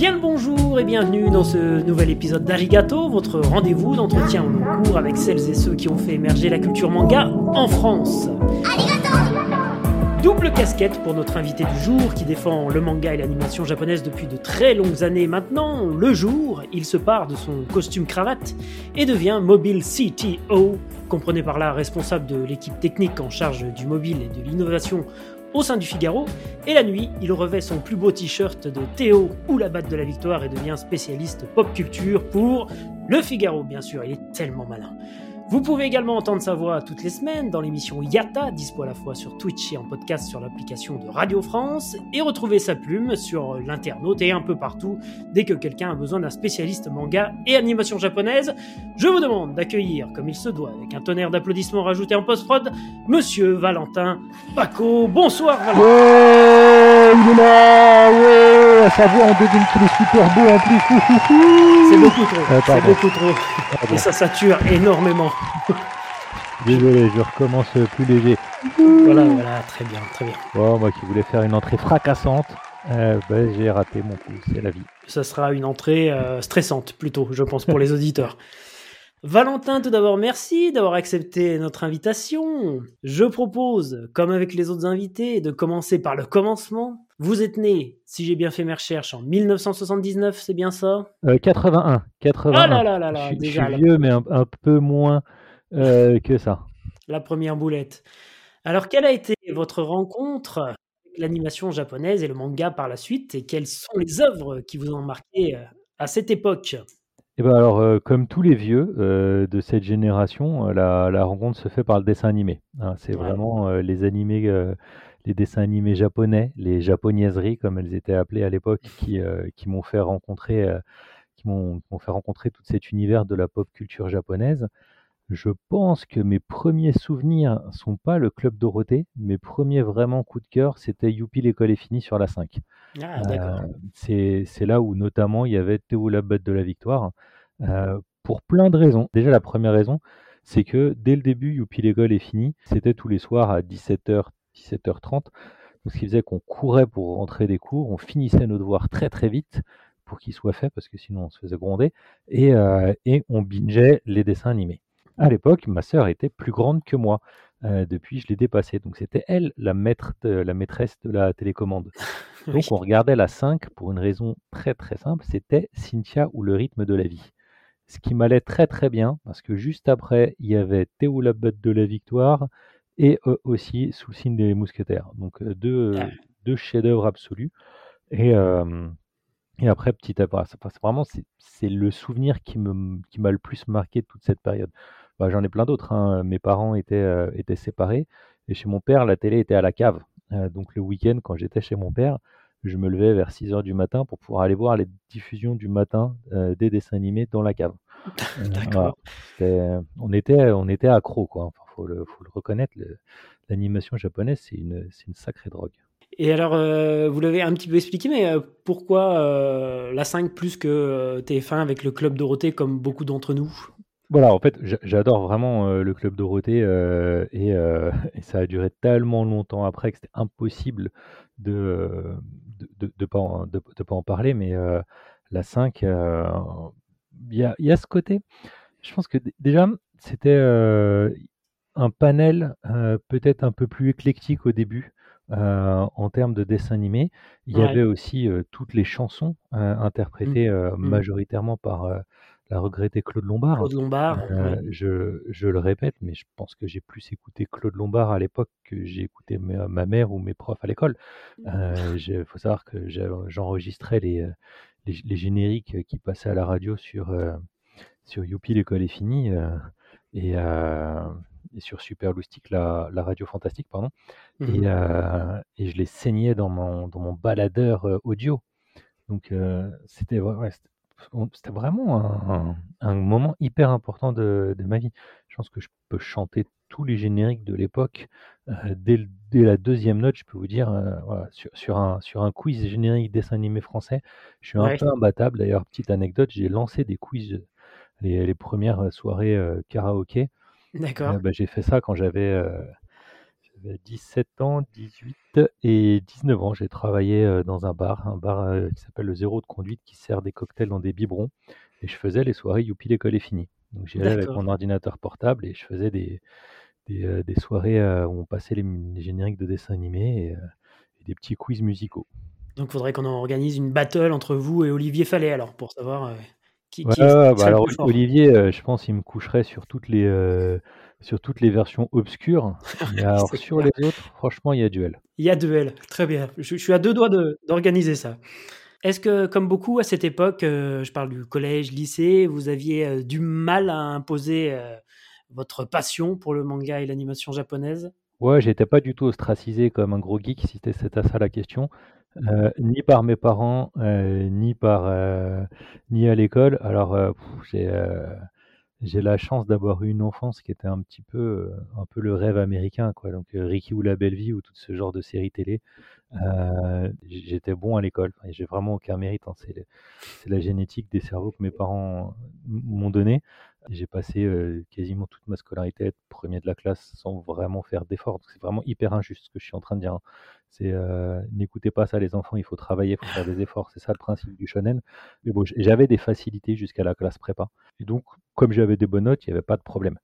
Bien le bonjour et bienvenue dans ce nouvel épisode d'Arigato, votre rendez-vous d'entretien au long cours avec celles et ceux qui ont fait émerger la culture manga en France. Double casquette pour notre invité du jour qui défend le manga et l'animation japonaise depuis de très longues années maintenant. Le jour, il se part de son costume cravate et devient Mobile CTO, comprenez par là responsable de l'équipe technique en charge du mobile et de l'innovation au sein du Figaro, et la nuit, il revêt son plus beau t-shirt de Théo ou la batte de la victoire et devient spécialiste pop culture pour le Figaro, bien sûr, il est tellement malin. Vous pouvez également entendre sa voix toutes les semaines dans l'émission Yata, dispo à la fois sur Twitch et en podcast sur l'application de Radio France, et retrouver sa plume sur l'internaute et un peu partout dès que quelqu'un a besoin d'un spécialiste manga et animation japonaise. Je vous demande d'accueillir, comme il se doit, avec un tonnerre d'applaudissements rajoutés en post-prod, Monsieur Valentin Paco. Bonsoir Valentin. Ouais, il est là, ouais, sa voix, on devine qu'il est super beau en plus. C'est beaucoup trop, Euh, c'est beaucoup trop, Pardon. et ça sature énormément. Désolé, je recommence plus léger. Voilà, voilà, très bien, très bien. Bon, moi qui voulais faire une entrée fracassante, euh, bah, j'ai raté mon coup, c'est la vie. Ça sera une entrée euh, stressante plutôt, je pense, pour les auditeurs. Valentin, tout d'abord, merci d'avoir accepté notre invitation. Je propose, comme avec les autres invités, de commencer par le commencement. Vous êtes né, si j'ai bien fait mes recherches, en 1979, c'est bien ça? Euh, 81, 81. Ah là là là je, là, suis- je déjà, suis la, vieux, mais un, un peu moins euh, que ça. la première boulette. Alors, quelle a été votre rencontre avec l'animation japonaise et le manga par la suite, et quelles sont les œuvres qui vous ont marqué euh, à cette époque? Et ben alors, euh, comme tous les vieux euh, de cette génération, la, la rencontre se fait par le dessin animé. hein. c'est Ouais. vraiment euh, les animés, les dessins animés japonais, les japonaiseries comme elles étaient appelées à l'époque, qui, euh, qui m'ont fait rencontrer, euh, qui m'ont fait rencontrer tout cet univers de la pop culture japonaise. Je pense que mes premiers souvenirs sont pas le Club Dorothée. Mes premiers vraiment coups de cœur, c'était Youpi l'école est finie sur la 5. Ah. Euh, c'est là où notamment il y avait Théo la bête de la victoire, pour plein de raisons. Déjà la première raison, c'est que dès le début, Youpi l'école est fini, c'était tous les soirs à 17h, 17h30, donc ce qui faisait qu'on courait pour rentrer des cours, on finissait nos devoirs très très vite pour qu'ils soient faits, parce que sinon on se faisait gronder, et, euh, et on bingeait les dessins animés. À l'époque, ma sœur était plus grande que moi. Euh, depuis, je l'ai dépassée. Donc, c'était elle la, maître de- la maîtresse de la télécommande. Oui. Donc on regardait la 5 pour une raison très très simple, c'était Cynthia ou le rythme de la vie. Ce qui m'allait très très bien parce que juste après il y avait Théo la bête de la victoire et aussi Sous le signe des mousquetaires. Donc deux, Ah. deux chefs-d'œuvre absolus. Et, et après petit à petit, vraiment c'est le souvenir qui m'a le plus marqué de toute cette période. Bah, J'en ai plein d'autres. hein. Mes parents étaient, étaient séparés et chez mon père la télé était à la cave. Euh, donc le week-end, quand j'étais chez mon père, je me levais vers 6 heures du matin pour pouvoir aller voir les diffusions du matin euh, des dessins animés dans la cave. Euh, voilà. D'accord. On était, on était accro, quoi. Enfin, faut le, faut le reconnaître. L'animation japonaise, c'est une, sacrée drogue. Et alors, euh, vous l'avez un petit peu expliqué, mais euh, pourquoi euh, la 5 plus que euh, TF1 avec le Club Dorothée comme beaucoup d'entre nous? Voilà, en fait, j'a- j'adore vraiment le Club Dorothée et, et ça a duré tellement longtemps après que c'était impossible de de, de, de pas en, de, de pas en parler. Mais la 5, euh, il y a, il y a ce côté. Je pense que déjà, c'était un panel euh, peut-être un peu plus éclectique au début euh, en termes de dessin animé. Il y Ouais. avait aussi euh, toutes les chansons euh, interprétées euh, Mm. majoritairement par la regrettée Claude Lombard. Claude Lombard ouais. je, je le répète, mais je pense que j'ai plus écouté Claude Lombard à l'époque que j'ai écouté ma, ma mère ou mes profs à l'école. Il faut savoir que j'enregistrais les, les, les génériques qui passaient à la radio sur, sur Youpi, l'école est finie, et, et sur Super Loustic, la, la radio fantastique, pardon. Et, Mhm. euh, et je les saignais dans mon, dans mon baladeur euh, audio. Donc euh, c'était ouais, vraiment un, un- un moment hyper important de, de ma vie. Je pense que je peux chanter tous les génériques de l'époque. euh, dès, dès la deuxième note, je peux vous dire, euh, voilà, sur, sur un, sur un quiz générique dessin animé français, je suis un Ouais. peu imbattable. D'ailleurs, petite anecdote, j'ai lancé des quiz les, les premières soirées euh, karaoké. D'accord. Euh, bah, j'ai fait ça quand j'avais euh, J'avais 17 ans, 18 et 19 ans. J'ai travaillé dans un bar, un bar qui s'appelle le Zéro de Conduite, qui sert des cocktails dans des biberons. Et je faisais les soirées Youpi, l'école est finie. Donc j'y allais avec mon ordinateur portable et je faisais des, des, des soirées où on passait les, génériques de dessins animés et, et, des petits quiz musicaux. Donc il faudrait qu'on organise une battle entre vous et Olivier Fallet alors pour savoir qui, qui est, bah alors, Olivier, je pense il me coucherait sur toutes les sur toutes les versions obscures. Mais alors, sur les autres, franchement, il y a duel. Il y a duel, très bien. Je, suis à deux doigts d'organiser ça. Est-ce que, comme beaucoup à cette époque, euh, je parle du collège, lycée, vous aviez euh, du mal à imposer euh, votre passion pour le manga et l'animation japonaise? Ouais, j'étais pas du tout ostracisé comme un gros geek, si c'était ça la question. ni par mes parents, ni par ni à l'école. Alors, j'ai j'ai la chance d'avoir eu une enfance qui était un petit peu, euh, un peu le rêve américain, quoi. Donc, euh, Ricky ou la belle vie ou tout ce genre de séries télé. Euh, j'étais bon à l'école. j'ai vraiment aucun mérite. Hein. C'est, la génétique des cerveaux que mes parents m'ont donné. J'ai passé quasiment toute ma scolarité à être premier de la classe sans vraiment faire d'efforts. C'est vraiment hyper injuste ce que je suis en train de dire. Hein. C'est n'écoutez pas ça les enfants, il faut travailler, il faut faire des efforts. C'est ça le principe du shonen. Mais bon, j'avais des facilités jusqu'à la classe prépa. Et donc, comme j'avais des bonnes notes, il n'y avait pas de problème.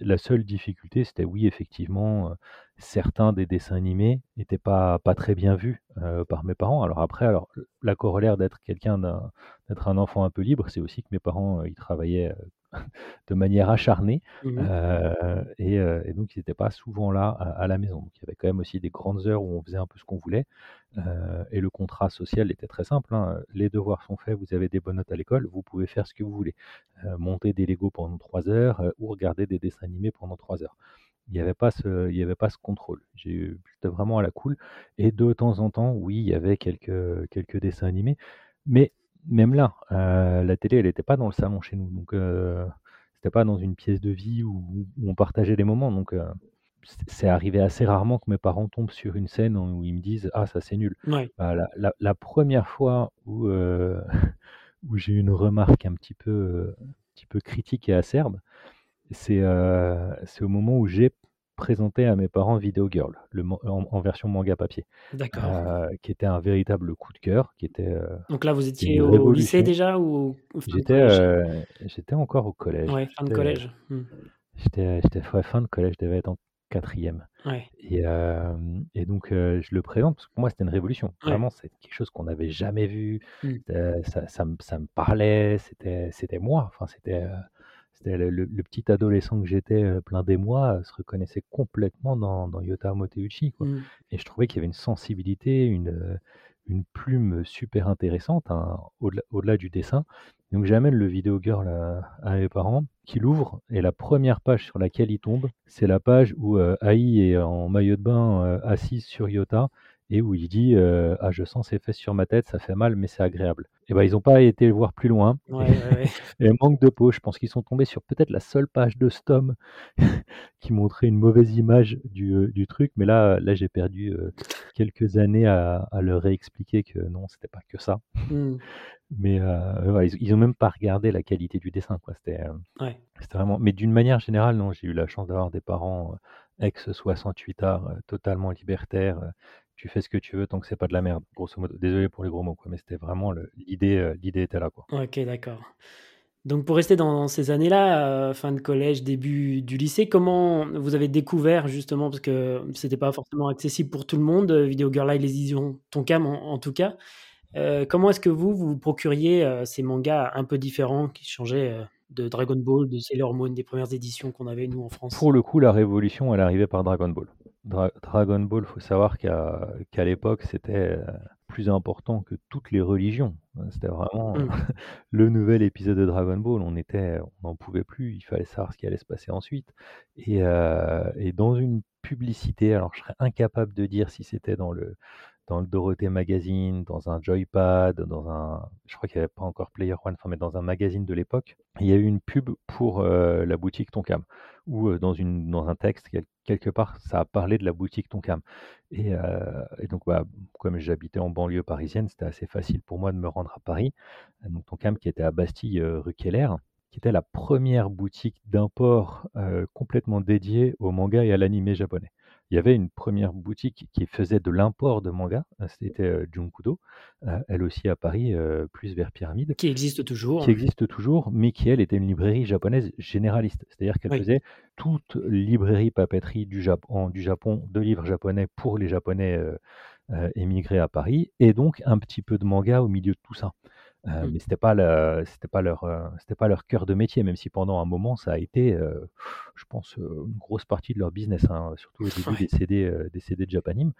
la seule difficulté, c'était oui, effectivement, certains des dessins animés n'étaient pas, pas très bien vus par mes parents. Alors après, alors, la corollaire d'être quelqu'un, d'être un enfant un peu libre, c'est aussi que mes parents, ils travaillaient de manière acharnée. Mmh et, donc, ils n'étaient pas souvent là à, la maison. Donc, il y avait quand même aussi des grandes heures où on faisait un peu ce qu'on voulait. et le contrat social était très simple. Hein. Les devoirs sont faits, vous avez des bonnes notes à l'école, vous pouvez faire ce que vous voulez. monter des Lego pendant trois heures ou regarder des dessins animés pendant trois heures. Il n'y avait, pas ce, il y avait pas ce contrôle. J'étais vraiment à la cool. Et de temps en temps, oui, il y avait quelques, quelques dessins animés. Mais même là, euh, la télé, elle n'était pas dans le salon chez nous. Donc, euh, c'était pas dans une pièce de vie où, on partageait des moments. Donc, euh, c'est arrivé assez rarement que mes parents tombent sur une scène où ils me disent Ah, ça c'est nul. Bah, la, première fois où, où j'ai eu une remarque un petit peu, un petit peu critique et acerbe, c'est au moment où j'ai présenté à mes parents Video Girl, le, en, version manga papier. Euh, qui était un véritable coup de cœur. Qui était, euh, Donc là, vous étiez au lycée déjà ou J'étais euh, j'étais encore au collège. Ouais, fin de collège. Hmm. J'étais fin de collège, je devais être en quatrième. Et, et, donc, je le présente parce que pour moi, c'était une révolution. Vraiment, c'est quelque chose qu'on n'avait jamais vu. Hmm. Ça, ça, me, ça, me parlait, c'était moi. Enfin, c'était c'était le, petit adolescent que j'étais, euh, plein d'émoi, euh, se reconnaissait complètement dans, dans Yota Moteuchi, quoi. Mmh. Et je trouvais qu'il y avait une sensibilité, une, euh, une plume super intéressante, hein, au-delà, du dessin. Donc j'amène le vidéo girl à, mes parents, qui l'ouvrent, et la première page sur laquelle il tombe, c'est la page où Aïe est en maillot de bain, assise sur Yota, et où il dit Ah, je sens ses fesses sur ma tête, ça fait mal, mais c'est agréable. Et ben, ils n'ont pas été voir plus loin. et, manque de peau, je pense qu'ils sont tombés sur peut-être la seule page de Stom qui montrait une mauvaise image du, du truc. Mais là, là j'ai perdu quelques années à, à, leur réexpliquer que non, c'était pas que ça. Mmh. Mais euh, ils, n'ont même pas regardé la qualité du dessin. Quoi. C'était, c'était vraiment. Mais d'une manière générale, non, j'ai eu la chance d'avoir des parents ex 68 art, totalement libertaires, tu fais ce que tu veux tant que c'est pas de la merde, grosso modo. Désolé pour les gros mots, quoi, mais c'était vraiment l'idée, euh, l'idée était là, quoi. Ok, d'accord. Donc pour rester dans ces années-là, euh, fin de collège, début du lycée, comment vous avez découvert justement, parce que c'était pas forcément accessible pour tout le monde, euh, Video Girl Live, les éditions Tonkam en, en tout cas, comment est-ce que vous, vous procuriez ces mangas un peu différents qui changeaient de Dragon Ball, de Sailor Moon, des premières éditions qu'on avait nous en France? Pour le coup, la révolution, elle arrivait par Dragon Ball. Dragon Ball, il faut savoir qu'à l'époque, c'était euh, plus important que toutes les religions. C'était vraiment mmh. le nouvel épisode de Dragon Ball. On était, on n'en pouvait plus. Il fallait savoir ce qui allait se passer ensuite. Et, euh, et dans une publicité, alors je serais incapable de dire si c'était dans le dans le Dorothée Magazine, dans un Joypad, dans un, je crois qu'il n'y avait pas encore Player One, mais dans un magazine de l'époque, il y a eu une pub pour euh, la boutique Tonkam, ou euh, dans, dans un texte, quelque part, ça a parlé de la boutique Tonkam. Et, euh, et donc, bah, comme j'habitais en banlieue parisienne, c'était assez facile pour moi de me rendre à Paris. Donc, Tonkam qui était à Bastille, rue Keller, qui était la première boutique d'import complètement dédiée au manga et à l'animé japonais. Il y avait une première boutique qui faisait de l'import de manga, c'était euh, Junkudo, euh, elle aussi à Paris, euh, plus vers Pyramide. Qui existe toujours. Qui existe toujours, mais qui elle était une librairie japonaise généraliste. C'est-à-dire qu'elle faisait toute librairie papeterie du Japon, du Japon de livres japonais pour les Japonais émigrés à Paris, et donc un petit peu de manga au milieu de tout ça. Euh, mmh. Mais c'était pas c'était pas leur, euh, c'était pas leur cœur de métier, même si pendant un moment ça a été, euh, je pense, une grosse partie de leur business, hein, surtout au début des CD, des CD de Japanim.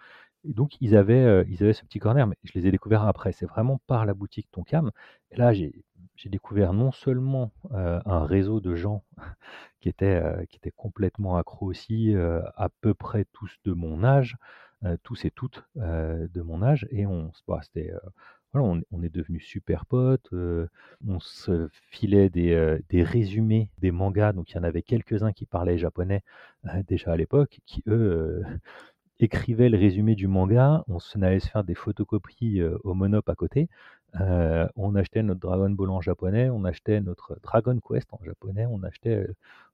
Et donc ils avaient, ils avaient ce petit corner, mais je les ai découverts après. C'est vraiment par la boutique Tonkam. Et là, j'ai, j'ai découvert non seulement un réseau de gens qui étaient, qui étaient complètement accros aussi, à peu près tous de mon âge, tous et toutes de mon âge, et on, bah, c'était on, est devenus super potes, on se filait des, des, résumés des mangas, donc il y en avait quelques-uns qui parlaient japonais déjà à l'époque, qui eux écrivaient le résumé du manga, on se allait se faire des photocopies au Monop à côté, on achetait notre Dragon Ball en japonais, on achetait notre Dragon Quest en japonais, on achetait,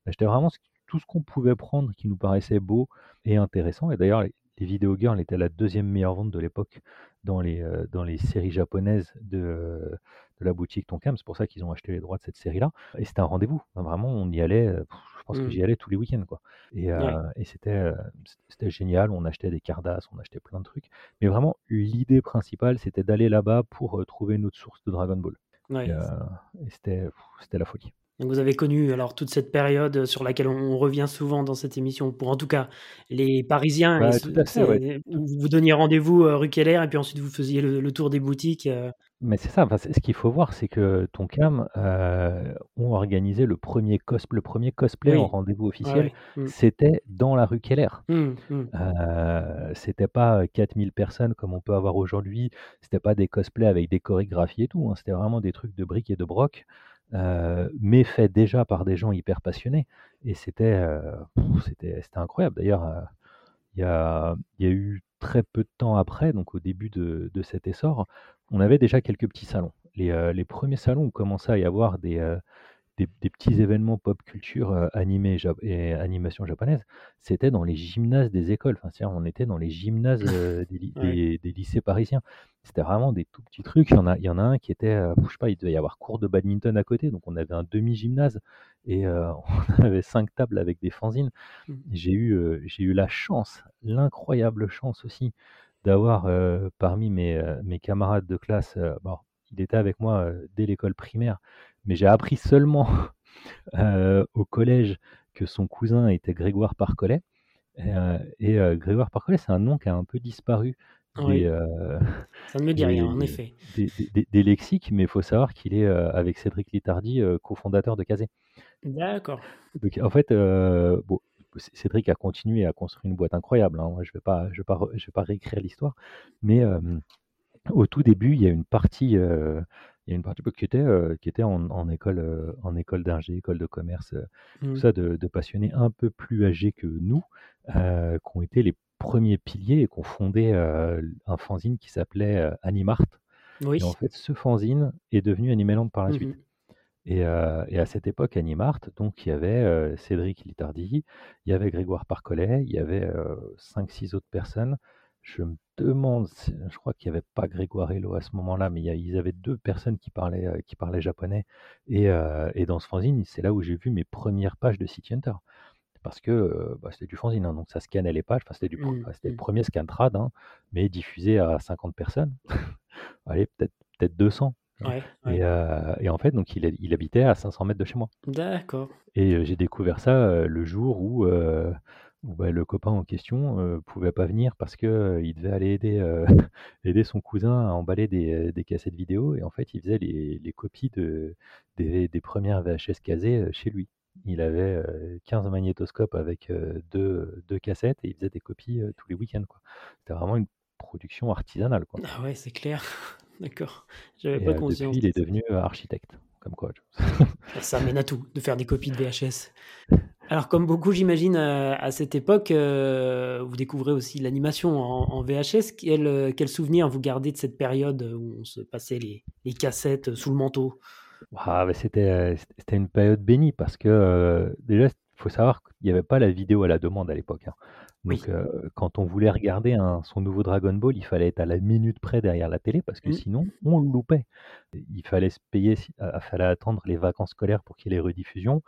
on achetait vraiment tout ce qu'on pouvait prendre qui nous paraissait beau et intéressant, et d'ailleurs les Video Girls étaient la deuxième meilleure vente de l'époque dans les, euh, dans les séries japonaises de, de la boutique Tonkam. C'est pour ça qu'ils ont acheté les droits de cette série-là. Et c'était un rendez-vous. vraiment, on y allait, euh, je pense que j'y mmh. allais tous les week-ends. Quoi. Et, euh, et c'était, c'était génial. On achetait des cardas, on achetait plein de trucs. Mais vraiment, l'idée principale, c'était d'aller là-bas pour trouver une autre source de Dragon Ball. Et, et c'était, c'était la folie. Donc vous avez connu alors toute cette période sur laquelle on revient souvent dans cette émission, pour en tout cas les Parisiens, bah, tout à fait, vous donniez rendez-vous euh, rue Keller et puis ensuite vous faisiez le, tour des boutiques. Euh. Mais c'est ça, ce qu'il faut voir, c'est que Tonkam euh, ont organisé le premier, cos le premier cosplay en rendez-vous officiel, mmh. c'était dans la rue Keller. Mmh. Euh, c'était pas 4000 personnes comme on peut avoir aujourd'hui, c'était pas des cosplays avec des chorégraphies et tout, hein. c'était vraiment des trucs de briques et de broc. Euh, mais fait déjà par des gens hyper passionnés. Et c'était euh, c'était incroyable. D'ailleurs, euh, il y, a, y, a, eu très peu de temps après, donc au début de, de cet essor, on avait déjà quelques petits salons. Les, les premiers salons où commençait à y avoir des, des, petits événements pop culture euh, animés et animation japonaise, c'était dans les gymnases des écoles. Enfin, on était dans les gymnases euh, des, lycées parisiens. C'était vraiment des tout petits trucs. Il y en a, il y en a un qui était, euh, je sais pas, il devait y avoir cours de badminton à côté, donc on avait un demi-gymnase et on avait cinq tables avec des fanzines. Mmh. J'ai eu, j'ai eu la chance, l'incroyable chance aussi, d'avoir parmi mes, mes camarades de classe, bon, il était avec moi dès l'école primaire, mais j'ai appris seulement euh, au collège que son cousin était Grégoire Parcollet. Euh, et euh, Grégoire Parcollet, c'est un nom qui a un peu disparu des, Ça ne me dit rien, en effet. Des, lexiques, mais il faut savoir qu'il est avec Cédric Litardi, cofondateur de Kazé. D'accord. Donc en fait, bon, Cédric a continué à construire une boîte incroyable. Hein. je ne vais, pas, je vais, pas, je vais pas réécrire l'histoire, mais au tout début, il y a une partie il y a une partie qui était, euh, qui était en, école, euh, en école d'ingé, école de commerce, euh, tout mmh. ça, de, passionnés un peu plus âgés que nous, qui ont été les premiers piliers et qui ont fondé un fanzine qui s'appelait Animart. Et en fait, ce fanzine est devenu Animeland par la mmh suite. Et, et, à cette époque, Animart, donc il y avait Cédric Litardi, il y avait Grégoire Parcollet, il y avait 5-6 autres personnes. Je me demande, je crois qu'il n'y avait pas Grégoire Hello à ce moment-là, mais il y ils avaient deux personnes qui parlaient, euh, qui parlaient japonais. Et, euh, et dans ce fanzine, c'est là où j'ai vu mes premières pages de City Hunter. Parce que euh, bah, c'était du fanzine, hein, donc ça scannait les pages. Enfin, c'était, du, mmh, c'était le mmh. premier scan trad, hein, mais diffusé à 50 personnes. Allez, peut-être, peut-être 200. Ouais, Et, et, en fait, donc il, il, habitait à 500 mètres de chez moi. D'accord. Et j'ai découvert ça le jour où bah, le copain en question ne pouvait pas venir parce que il devait aller aider, aider son cousin à emballer des, des cassettes vidéo et en fait il faisait les, les copies de, des, des premières VHS casées chez lui. Il avait 15 magnétoscopes avec deux, deux cassettes et il faisait des copies tous les week-ends. C'était vraiment une production artisanale. Quoi. Ah ouais, c'est clair. D'accord. J'avais pas conscience. depuis, il est devenu architecte. Comme. Ça mène à tout, de faire des copies de VHS. Alors, comme beaucoup, j'imagine, euh, à cette époque, euh, vous découvrez aussi l'animation en, VHS. Quel, euh, quel, souvenir vous gardez de cette période où on se passait les, les cassettes sous le manteau? Ah, C'était une période bénie parce que déjà, il faut savoir qu'il n'y avait pas la vidéo à la demande à l'époque. Hein. Donc, quand on voulait regarder son nouveau Dragon Ball, il fallait être à la minute près derrière la télé parce que Mmh. sinon, on le loupait. Il fallait se payer, il fallait attendre les vacances scolaires pour qu'il y ait les rediffusions.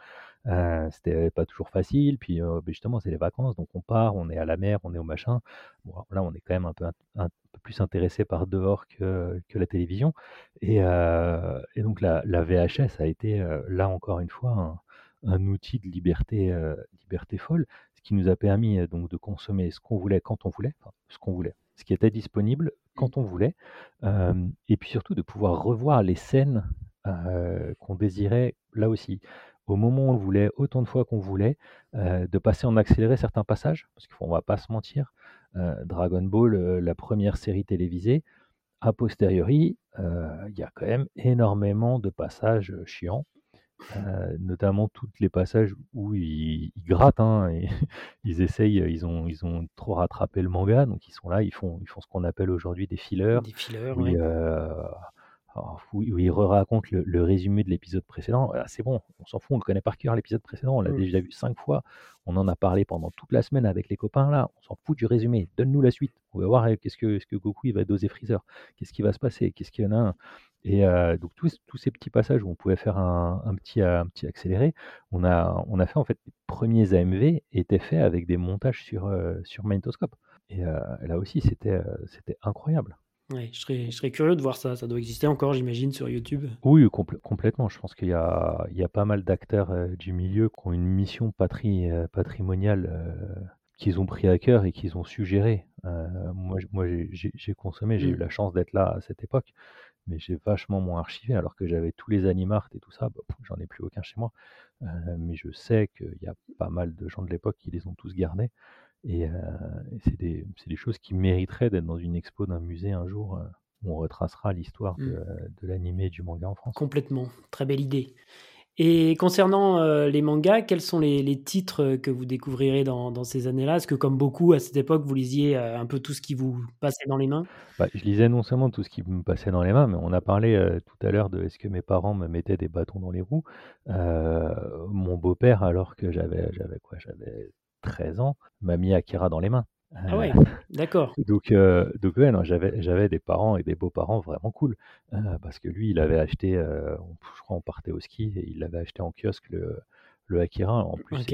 c'était pas toujours facile. Puis, ben, justement, c'est les vacances, donc on part, on est à la mer, on est au machin. Bon, là, on est quand même un peu, un, peu plus intéressé par dehors que, que la télévision. Et, et donc, la, la, VHS a été, là encore une fois, un, un outil de liberté, liberté folle qui nous a permis euh, donc de consommer ce qu'on voulait quand on voulait, enfin, ce qu'on voulait, ce qui était disponible quand on voulait, euh, et puis surtout de pouvoir revoir les scènes euh, qu'on désirait là aussi. Au moment où on le voulait, autant de fois qu'on voulait, de passer en accéléré certains passages, parce qu'on va pas se mentir, Dragon Ball, la première série télévisée, a posteriori, il y a quand même énormément de passages chiants. Euh, notamment tous les passages où ils, grattent, hein, et ils essayent, ils ont, ils ont trop rattrapé le manga, donc ils sont là, ils font, ils font ce qu'on appelle aujourd'hui des fillers. Des fillers, euh, où, ils racontent le, résumé de l'épisode précédent. Ah, c'est bon, on s'en fout, on le connaît par cœur l'épisode précédent, on l'a mmh. déjà vu cinq fois, on en a parlé pendant toute la semaine avec les copains là, on s'en fout du résumé, donne-nous la suite, on va voir eh, qu'est-ce que, Goku il va doser Freezer, qu'est-ce qui va se passer, qu'est-ce qu'il y en a Et euh, donc tous, tous, ces petits passages où on pouvait faire un, petit, un petit accéléré, on a, on a fait en fait les premiers AMV étaient faits avec des montages sur, euh, sur Magnétoscope. Et euh, là aussi c'était, c'était incroyable. Ouais, je serais, je serais curieux de voir ça. Ça doit exister encore, j'imagine, sur YouTube. Oui, complètement. Je pense qu'il y a, il y a pas mal d'acteurs euh, du milieu qui ont une mission euh, patrimoniale euh, qu'ils ont pris à cœur et qu'ils ont suggéré. moi, moi j'ai consommé, j'ai eu mmh. la chance d'être là à cette époque, mais j'ai vachement moins archivé, alors que j'avais tous les animarts et tout ça. Bah, J'en ai plus aucun chez moi. mais je sais qu'il y a pas mal de gens de l'époque qui les ont tous gardés. Et, c'est des, des, choses qui mériteraient d'être dans une expo d'un musée un jour où on retracera l'histoire de, mmh. de l'animé et du manga en France. Complètement, très belle idée. Et concernant les mangas, quels sont les, titres que vous découvrirez dans, dans ces années-là? Est-ce que, comme beaucoup à cette époque, vous lisiez un peu tout ce qui vous passait dans les mains? Bah, Je lisais non seulement tout ce qui me passait dans les mains, mais on a parlé tout à l'heure de est-ce que mes parents me mettaient des bâtons dans les roues? mon beau-père, alors que j'avais quoi? J'avais 13 ans, m'a mis Akira dans les mains. Ah ouais, d'accord. donc, euh, donc ouais, non, j'avais, j'avais des parents et des beaux-parents vraiment cool. Euh, parce que lui, il avait acheté, euh, je crois, on partait au ski et il avait acheté en kiosque le, le Akira. En plus,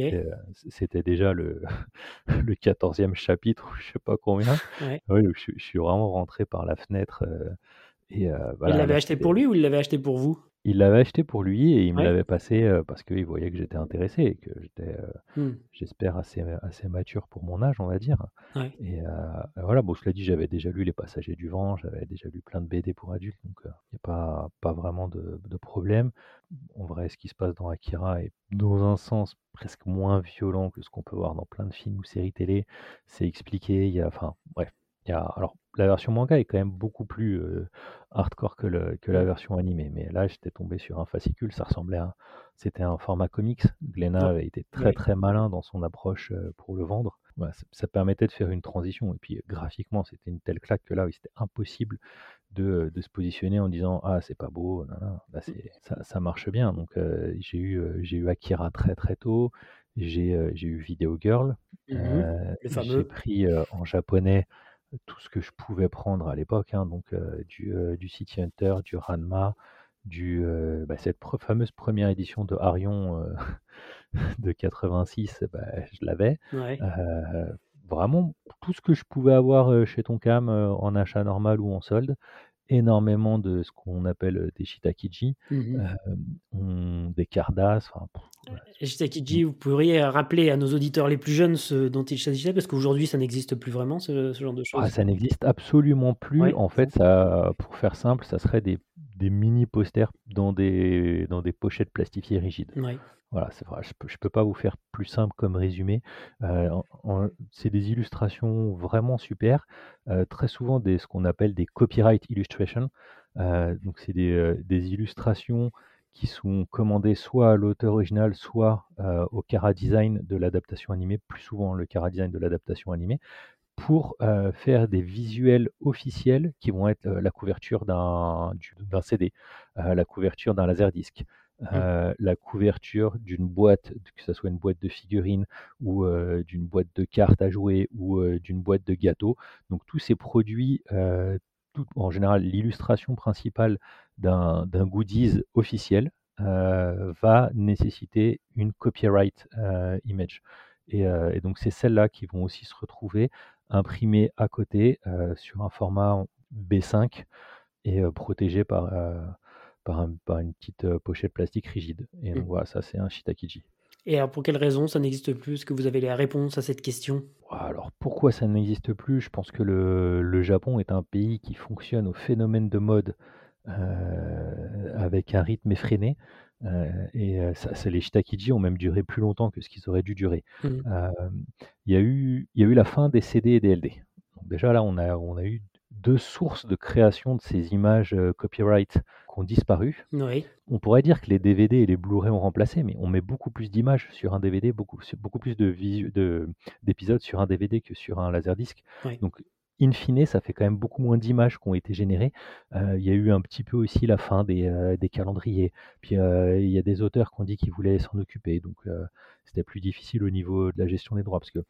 c'était, déjà le, le 14e chapitre, je sais pas combien. Ouais. donc je, suis vraiment rentré par la fenêtre. et, il l'avait acheté pour lui ou il l'avait acheté pour vous? Il l'avait acheté pour lui et il me l'avait passé parce qu'il voyait que j'étais intéressé et que j'étais, mmh. j'espère, assez, assez mature pour mon âge, on va dire. Et voilà, bon, cela dit, j'avais déjà lu Les Passagers du Vent, j'avais déjà lu plein de BD pour adultes, donc il n'y a pas, pas vraiment de, de, problème. En vrai, ce qui se passe dans Akira est dans un sens presque moins violent que ce qu'on peut voir dans plein de films ou séries télé. C'est expliqué, il y a, enfin, bref, y a, alors, la version manga est quand même beaucoup plus hardcore que, le, que la version animée. Mais là, j'étais tombé sur un fascicule, ça ressemblait à. C'était un format comics. Glenna avait été très très malin dans son approche pour le vendre. ça, permettait de faire une transition. Et puis graphiquement, c'était une telle claque que là, c'était impossible de, de, se positionner en disant Ah, c'est pas beau, Là, ça, ça, marche bien. Donc j'ai eu, Akira très très tôt. J'ai eu Video Girl. Mmh j'ai pris en japonais tout ce que je pouvais prendre à l'époque, hein, donc du, du, City Hunter, du Ranma, du, bah, cette fameuse première édition de Arion de 86, bah, je l'avais. vraiment tout ce que je pouvais avoir chez Tonkam en achat normal ou en solde énormément de ce qu'on appelle des shitakiji, mmh des cardas. Shitakiji, vous pourriez rappeler à nos auditeurs les plus jeunes ce dont il s'agissait, parce qu'aujourd'hui ça n'existe plus vraiment, ce, genre de choses? Ah, ça n'existe absolument plus. en fait, ça, pour faire simple, ça serait des, des mini posters dans des, dans des pochettes plastifiées rigides. Voilà, c'est vrai, je ne peux, pas vous faire plus simple comme résumé. Euh, c'est des illustrations vraiment super, euh, très souvent des, ce qu'on appelle des copyright illustrations. Euh, donc c'est des, des, illustrations qui sont commandées soit à l'auteur original, soit au cara design de l'adaptation animée, plus souvent le cara design de l'adaptation animée, pour faire des visuels officiels qui vont être la couverture d'un CD, la couverture d'un laserdisc, euh, la couverture d'une boîte, que ce soit une boîte de figurines ou d'une boîte de cartes à jouer ou d'une boîte de gâteaux. Donc tous ces produits, en général l'illustration principale d'un goodies officiel va nécessiter une copyright image. Et, et donc c'est celles-là qui vont aussi se retrouver imprimées à côté sur un format B5 et protégées par par, une petite pochette plastique rigide. Et donc mmh. voilà, ça c'est un Shitakiji. Et alors pour quelle raison ça n'existe plus? Est-ce que vous avez la réponse à cette question? Alors pourquoi ça n'existe plus? Je pense que le, Japon est un pays qui fonctionne au phénomène de mode avec un rythme effréné. Et ça, les Shitakiji ont même duré plus longtemps que ce qu'ils auraient dû durer. Mmh. Il y, a eu, y a eu la fin des CD et des LD. Donc déjà là, on a, on a eu deux sources de création de ces images copyright qui ont disparu. On pourrait dire que les DVD et les Blu-ray ont remplacé, mais on met beaucoup plus d'images sur un DVD, beaucoup, beaucoup plus de d'épisodes sur un DVD que sur un laserdisc. Donc, in fine, ça fait quand même beaucoup moins d'images qui ont été générées. il y a eu un petit peu aussi la fin des, des calendriers. Puis il y a des auteurs qui ont dit qu'ils voulaient s'en occuper. Donc c'était plus difficile au niveau de la gestion des droits. Parce que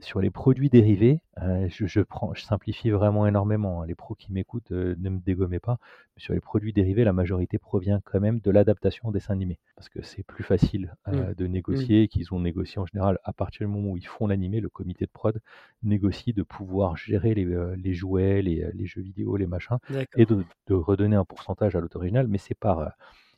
sur les produits dérivés, euh, je, prends, je simplifie vraiment énormément. Hein. Les pros qui m'écoutent, euh, ne me dégommez pas. Mais sur les produits dérivés, la majorité provient quand même de l'adaptation en dessin animé. Parce que c'est plus facile euh, mmh. de négocier, mmh. qu'ils ont négocié en général à partir du moment où ils font l'animé, le comité de prod négocie de pouvoir gérer les, jouets, les, jeux vidéo, les machins, et de, de, redonner un pourcentage à l'autre original, mais c'est par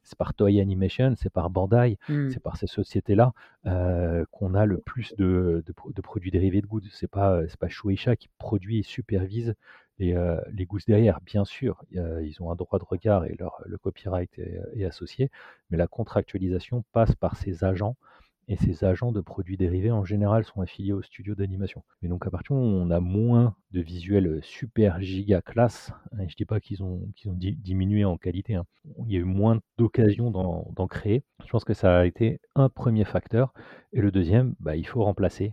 c'est par Toei Animation, c'est par Bandai, mmh. c'est par ces sociétés-là euh, qu'on a le plus de, produits dérivés de Goods. C'est pas c'est pas Shueisha qui produit et supervise les, euh, les Goods derrière. Bien sûr, ils ont un droit de regard et leur, le copyright est associé, mais la contractualisation passe par ces agents et ces agents de produits dérivés en général sont affiliés au studio d'animation. Mais donc à partir où on a moins de visuels super giga classe, hein, je ne dis pas qu'ils ont, qu'ils ont diminué en qualité, hein, il y a eu moins d'occasions d'en créer, je pense que ça a été un premier facteur. Et le deuxième, bah, il faut remplacer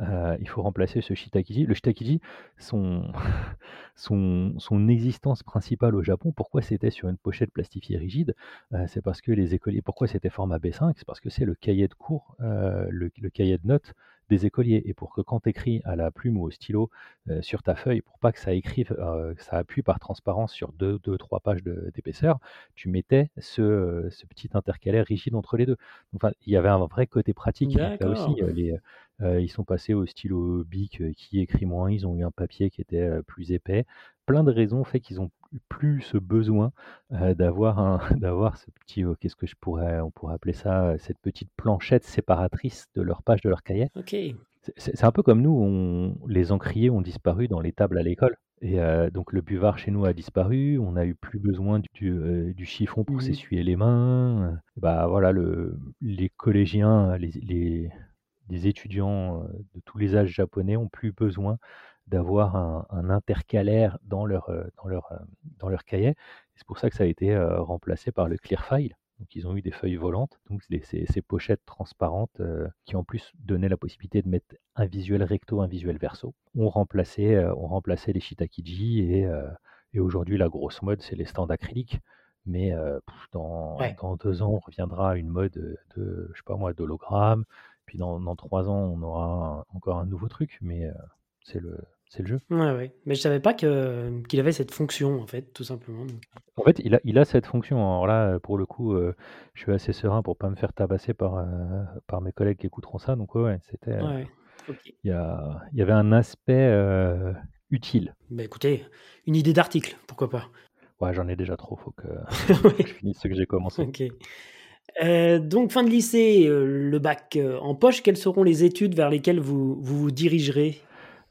euh, il faut remplacer ce Shitakiji. Le Shitakiji, son, son, son existence principale au Japon, pourquoi c'était sur une pochette plastifiée rigide euh, C'est parce que les écoliers, pourquoi c'était format B5 C'est parce que c'est le cahier de cours, euh, le, cahier de notes des écoliers. Et pour que quand tu écris à la plume ou au stylo sur ta feuille, pour pas que ça écrive, ça appuie par transparence sur deux, deux trois pages d'épaisseur, tu mettais ce, ce, petit intercalaire rigide entre les deux. Enfin, il y avait un vrai côté pratique. Là aussi, les, ils sont passés au stylo Bic qui écrit moins, ils ont eu un papier qui était plus épais. Plein de raisons fait qu'ils ont plus ce besoin d'avoir d'avoir ce petit, qu'est-ce que je pourrais, on pourrait appeler ça, cette petite planchette séparatrice de leur page de leur cahier. Ok. C'est un peu comme nous, on, les encriers ont disparu dans les tables à l'école. Et donc le buvard chez nous a disparu, on n'a eu plus besoin du, du chiffon pour mmh s'essuyer les mains. Bah voilà, le, les collégiens, les, les, des étudiants de tous les âges japonais ont plus besoin d'avoir un, intercalaire dans leur, dans leur, dans leur cahier. C'est pour ça que ça a été remplacé par le clear file. Donc ils ont eu des feuilles volantes, donc ces, ces, pochettes transparentes qui en plus donnaient la possibilité de mettre un visuel recto, un visuel verso. On remplacé, on remplacé les shitakiji et, et aujourd'hui la grosse mode c'est les stands acryliques. Mais dans, dans, deux ans, on reviendra à une mode de, je sais pas moi, d'hologramme, puis dans, trois ans, on aura encore un nouveau truc, mais euh, c'est le, c'est le jeu. Ouais, ouais. Mais je savais pas que, qu'il avait cette fonction, en fait, tout simplement. En fait, il a, il a cette fonction. Alors là, pour le coup, euh, je suis assez serein pour pas me faire tabasser par, euh, par mes collègues qui écouteront ça. Donc, ouais, c'était. Il y, a, il y avait un aspect utile. Bah écoutez, une idée d'article, pourquoi pas. Ouais, j'en ai déjà trop, faut que je finisse ce que j'ai commencé. Ok. Euh, donc fin de lycée, euh, le bac euh, en poche, quelles seront les études vers lesquelles vous vous, dirigerez?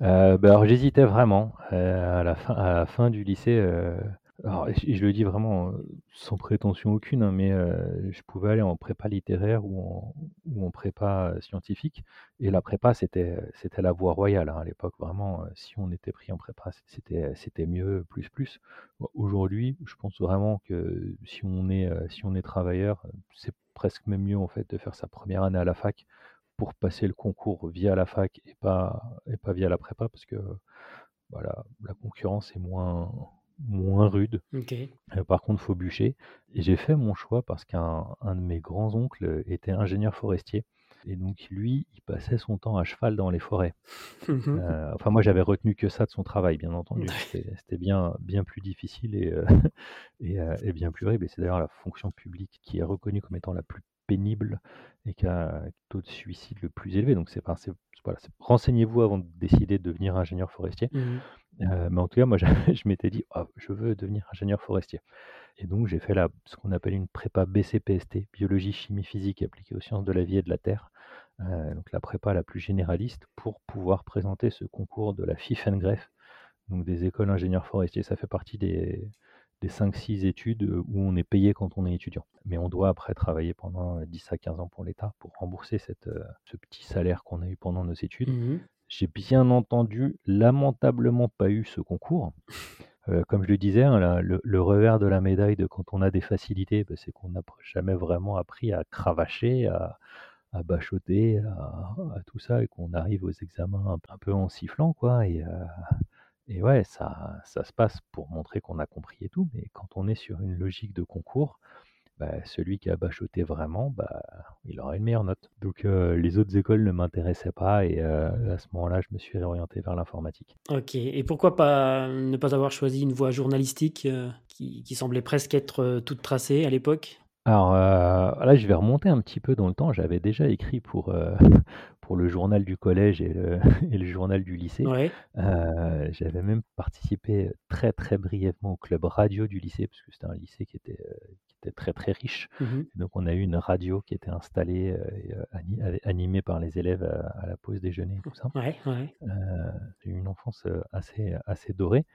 Ben alors j'hésitais vraiment à la fin, à la fin du lycée. Alors, je, le dis vraiment sans prétention aucune, hein, mais je pouvais aller en prépa littéraire ou en, prépa scientifique. Et la prépa, c'était c'était la voie royale hein, à l'époque. Vraiment, si on était pris en prépa, c'était c'était mieux, plus plus. Aujourd'hui, je pense vraiment que si on est, euh, si on est travailleur, c'est presque même mieux en fait de faire sa première année à la fac pour passer le concours via la fac et pas, et pas via la prépa parce que voilà, la concurrence est moins, moins rude. Euh, par contre, faut bûcher. Et j'ai fait mon choix parce qu'un un de mes grands-oncles était ingénieur forestier. Et donc, lui, il passait son temps à cheval dans les forêts. Mmh Euh, enfin, moi, j'avais retenu que ça de son travail, bien entendu. C'était bien, bien plus difficile et, euh, et, euh, et bien plus horrible. Et c'est d'ailleurs la fonction publique qui est reconnue comme étant la plus pénible et qui a un taux de suicide le plus élevé. Donc, c'est, enfin, voilà, c'est- renseignez-vous avant de décider de devenir ingénieur forestier. Mmh Euh, mais en tout cas, moi, je m'étais dit, Ah, je veux devenir ingénieur forestier. Et donc, j'ai fait ce qu'on appelle une prépa BCPST, biologie, chimie, physique appliquée aux sciences de la vie et de la terre. Euh, donc, la prépa la plus généraliste pour pouvoir présenter ce concours de la FIFENGREF, donc des écoles ingénieurs forestiers. Ça fait partie des, des 5-6 études où on est payé quand on est étudiant. Mais on doit après travailler pendant 10 à 15 ans pour l'État pour rembourser euh, ce petit salaire qu'on a eu pendant nos études. Mmh J'ai bien entendu lamentablement pas eu ce concours. Euh, comme je le disais, hein, le, revers de la médaille de quand on a des facilités, bah, c'est qu'on n'a jamais vraiment appris à cravacher, à, bachoter, à, tout ça, et qu'on arrive aux examens un, peu en sifflant, quoi. Et, euh, ouais, ça, ça se passe pour montrer qu'on a compris et tout, mais quand on est sur une logique de concours, bah, celui qui a bachoté vraiment, bah, il aura une meilleure note. Donc euh, les autres écoles ne m'intéressaient pas et euh, à ce moment-là, je me suis réorienté vers l'informatique. OK et pourquoi pas ne pas avoir choisi une voie journalistique, heu, qui semblait presque être, toute tracée à l'époque? Alors euh, là, je vais remonter un petit peu dans le temps. J'avais déjà écrit pour, euh, pour le journal du collège et le, et le journal du lycée. Ouais. Euh, j'avais même participé très très brièvement au club radio du lycée, parce que c'était un lycée qui était, qui était très très riche. Mmh donc on a eu une radio qui était installée et animée par les élèves à, à la pause déjeuner et tout ça. Ouais, ouais. J'ai eu une enfance assez, assez dorée.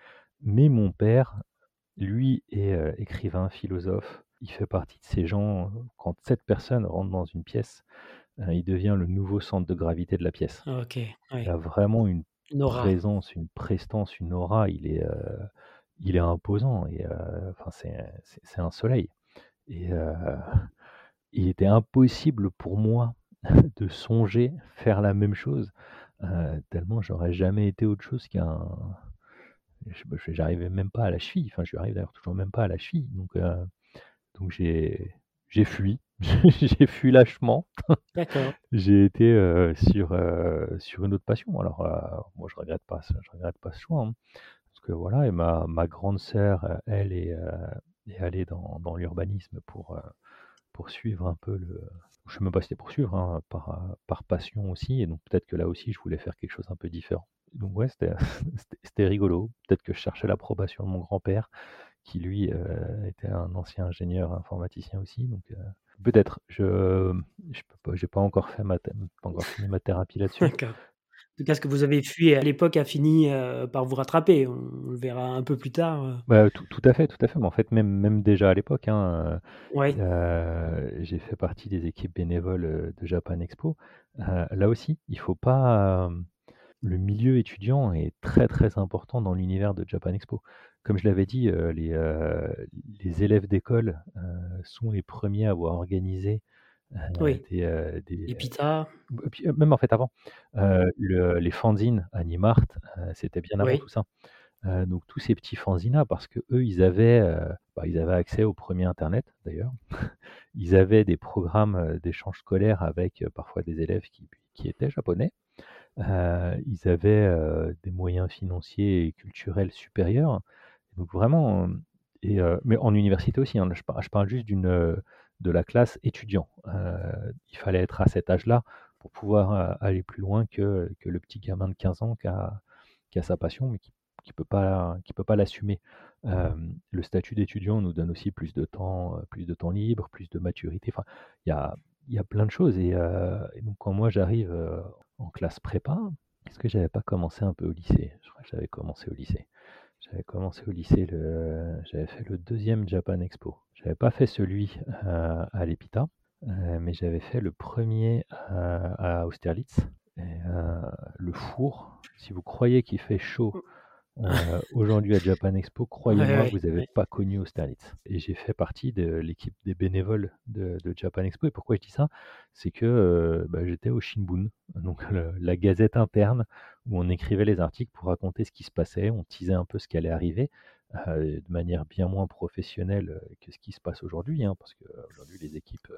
Mais mon père, lui, est euh, écrivain, philosophe. Il fait partie de ces gens, quand sept personnes rentrent dans une pièce, euh, il devient le nouveau centre de gravité de la pièce. OK, Il a vraiment une présence, une prestance, une aura. Il est, euh, il est imposant. Et enfin, c'est, un soleil. Et il était impossible pour moi de songer faire la même chose, euh, tellement j'aurais jamais été autre chose qu'un. je- J'arrivais même pas à la cheville. Enfin, je arrive d'ailleurs toujours même pas à la cheville. Donc, euh, donc j'ai, j'ai fui. j'ai fui lâchement. D'accord. J'ai été euh, sur, euh, sur une autre passion. Alors, euh, moi, je regrette pas, je regrette pas ce choix. hein. parce que voilà, et ma, ma grande sœur, elle, est, est allée dans, dans l'urbanisme pour, euh, pour suivre un peu le. Je ne sais même pas si c'était pour suivre, hein, par, par passion aussi. Et donc, peut-être que là aussi, je voulais faire quelque chose un peu différent. Donc, ouais, c'était c'était- c'était rigolo. Peut-être que je cherchais l'approbation de mon grand-père, qui lui euh, était un ancien ingénieur informaticien aussi. Donc, euh, peut-être. Je je peux pas, j'ai pas encore fait ma, pas encore fini ma thérapie là-dessus. En tout cas, ce que vous avez fui à l'époque a fini, par vous rattraper. On on le verra un peu plus tard. Bah, tout, tout à fait, tout à fait. Mais en fait, même, même déjà à l'époque, hein, Ouais. euh, j'ai fait partie des équipes bénévoles euh, de Japan Expo. Euh, là aussi, il faut pas. euh, le milieu étudiant est très très important dans l'univers de Japan Expo. Comme je l'avais dit, euh, les, euh, les élèves d'école euh, sont les premiers à avoir organisé Oui. des, des- euh, même en fait avant, le- les fanzines Animart, c'était bien avant Oui. tout ça. Donc tous ces petits fanzines parce que eux, ils avaient, bah, ils avaient accès au premier Internet d'ailleurs. ils avaient des programmes d'échange scolaire avec parfois des élèves qui, qui étaient japonais. Ils avaient des moyens financiers et culturels supérieurs. Donc vraiment, euh, euh, mais en université aussi. hein, je, parle, juste d'une euh, de la classe étudiant. Il fallait être à cet âge-là pour pouvoir aller plus loin que, le petit gamin de 15 ans qui a, sa passion, mais qui qui peut pas pas l'assumer. Le statut d'étudiant nous donne aussi plus de temps, plus de temps libre, plus de maturité. Enfin, il y a, plein de choses. Et, donc quand moi j'arrive en classe prépa, est-ce que j'avais pas commencé un peu au lycée Je crois que j'avais commencé au lycée. J'avais commencé au lycée, le, j'avais fait le deuxième Japan Expo. J'avais pas fait celui euh, à l'EPITA, euh, mais j'avais fait le premier euh, à Austerlitz. Le four, si vous croyez qu'il fait chaud euh, aujourd'hui à Japan Expo, croyez-moi, Ouais, vous n'avez ouais. pas connu Austerlitz. Et j'ai fait partie de l'équipe des bénévoles de, de Japan Expo. Et pourquoi je dis ça? C'est que euh, bah, j'étais au Shinbun, donc le- la gazette interne où on écrivait les articles pour raconter ce qui se passait, on teasait un peu ce qui allait arriver. de manière bien moins professionnelle que ce qui se passe aujourd'hui, hein, parce qu'aujourd'hui les équipes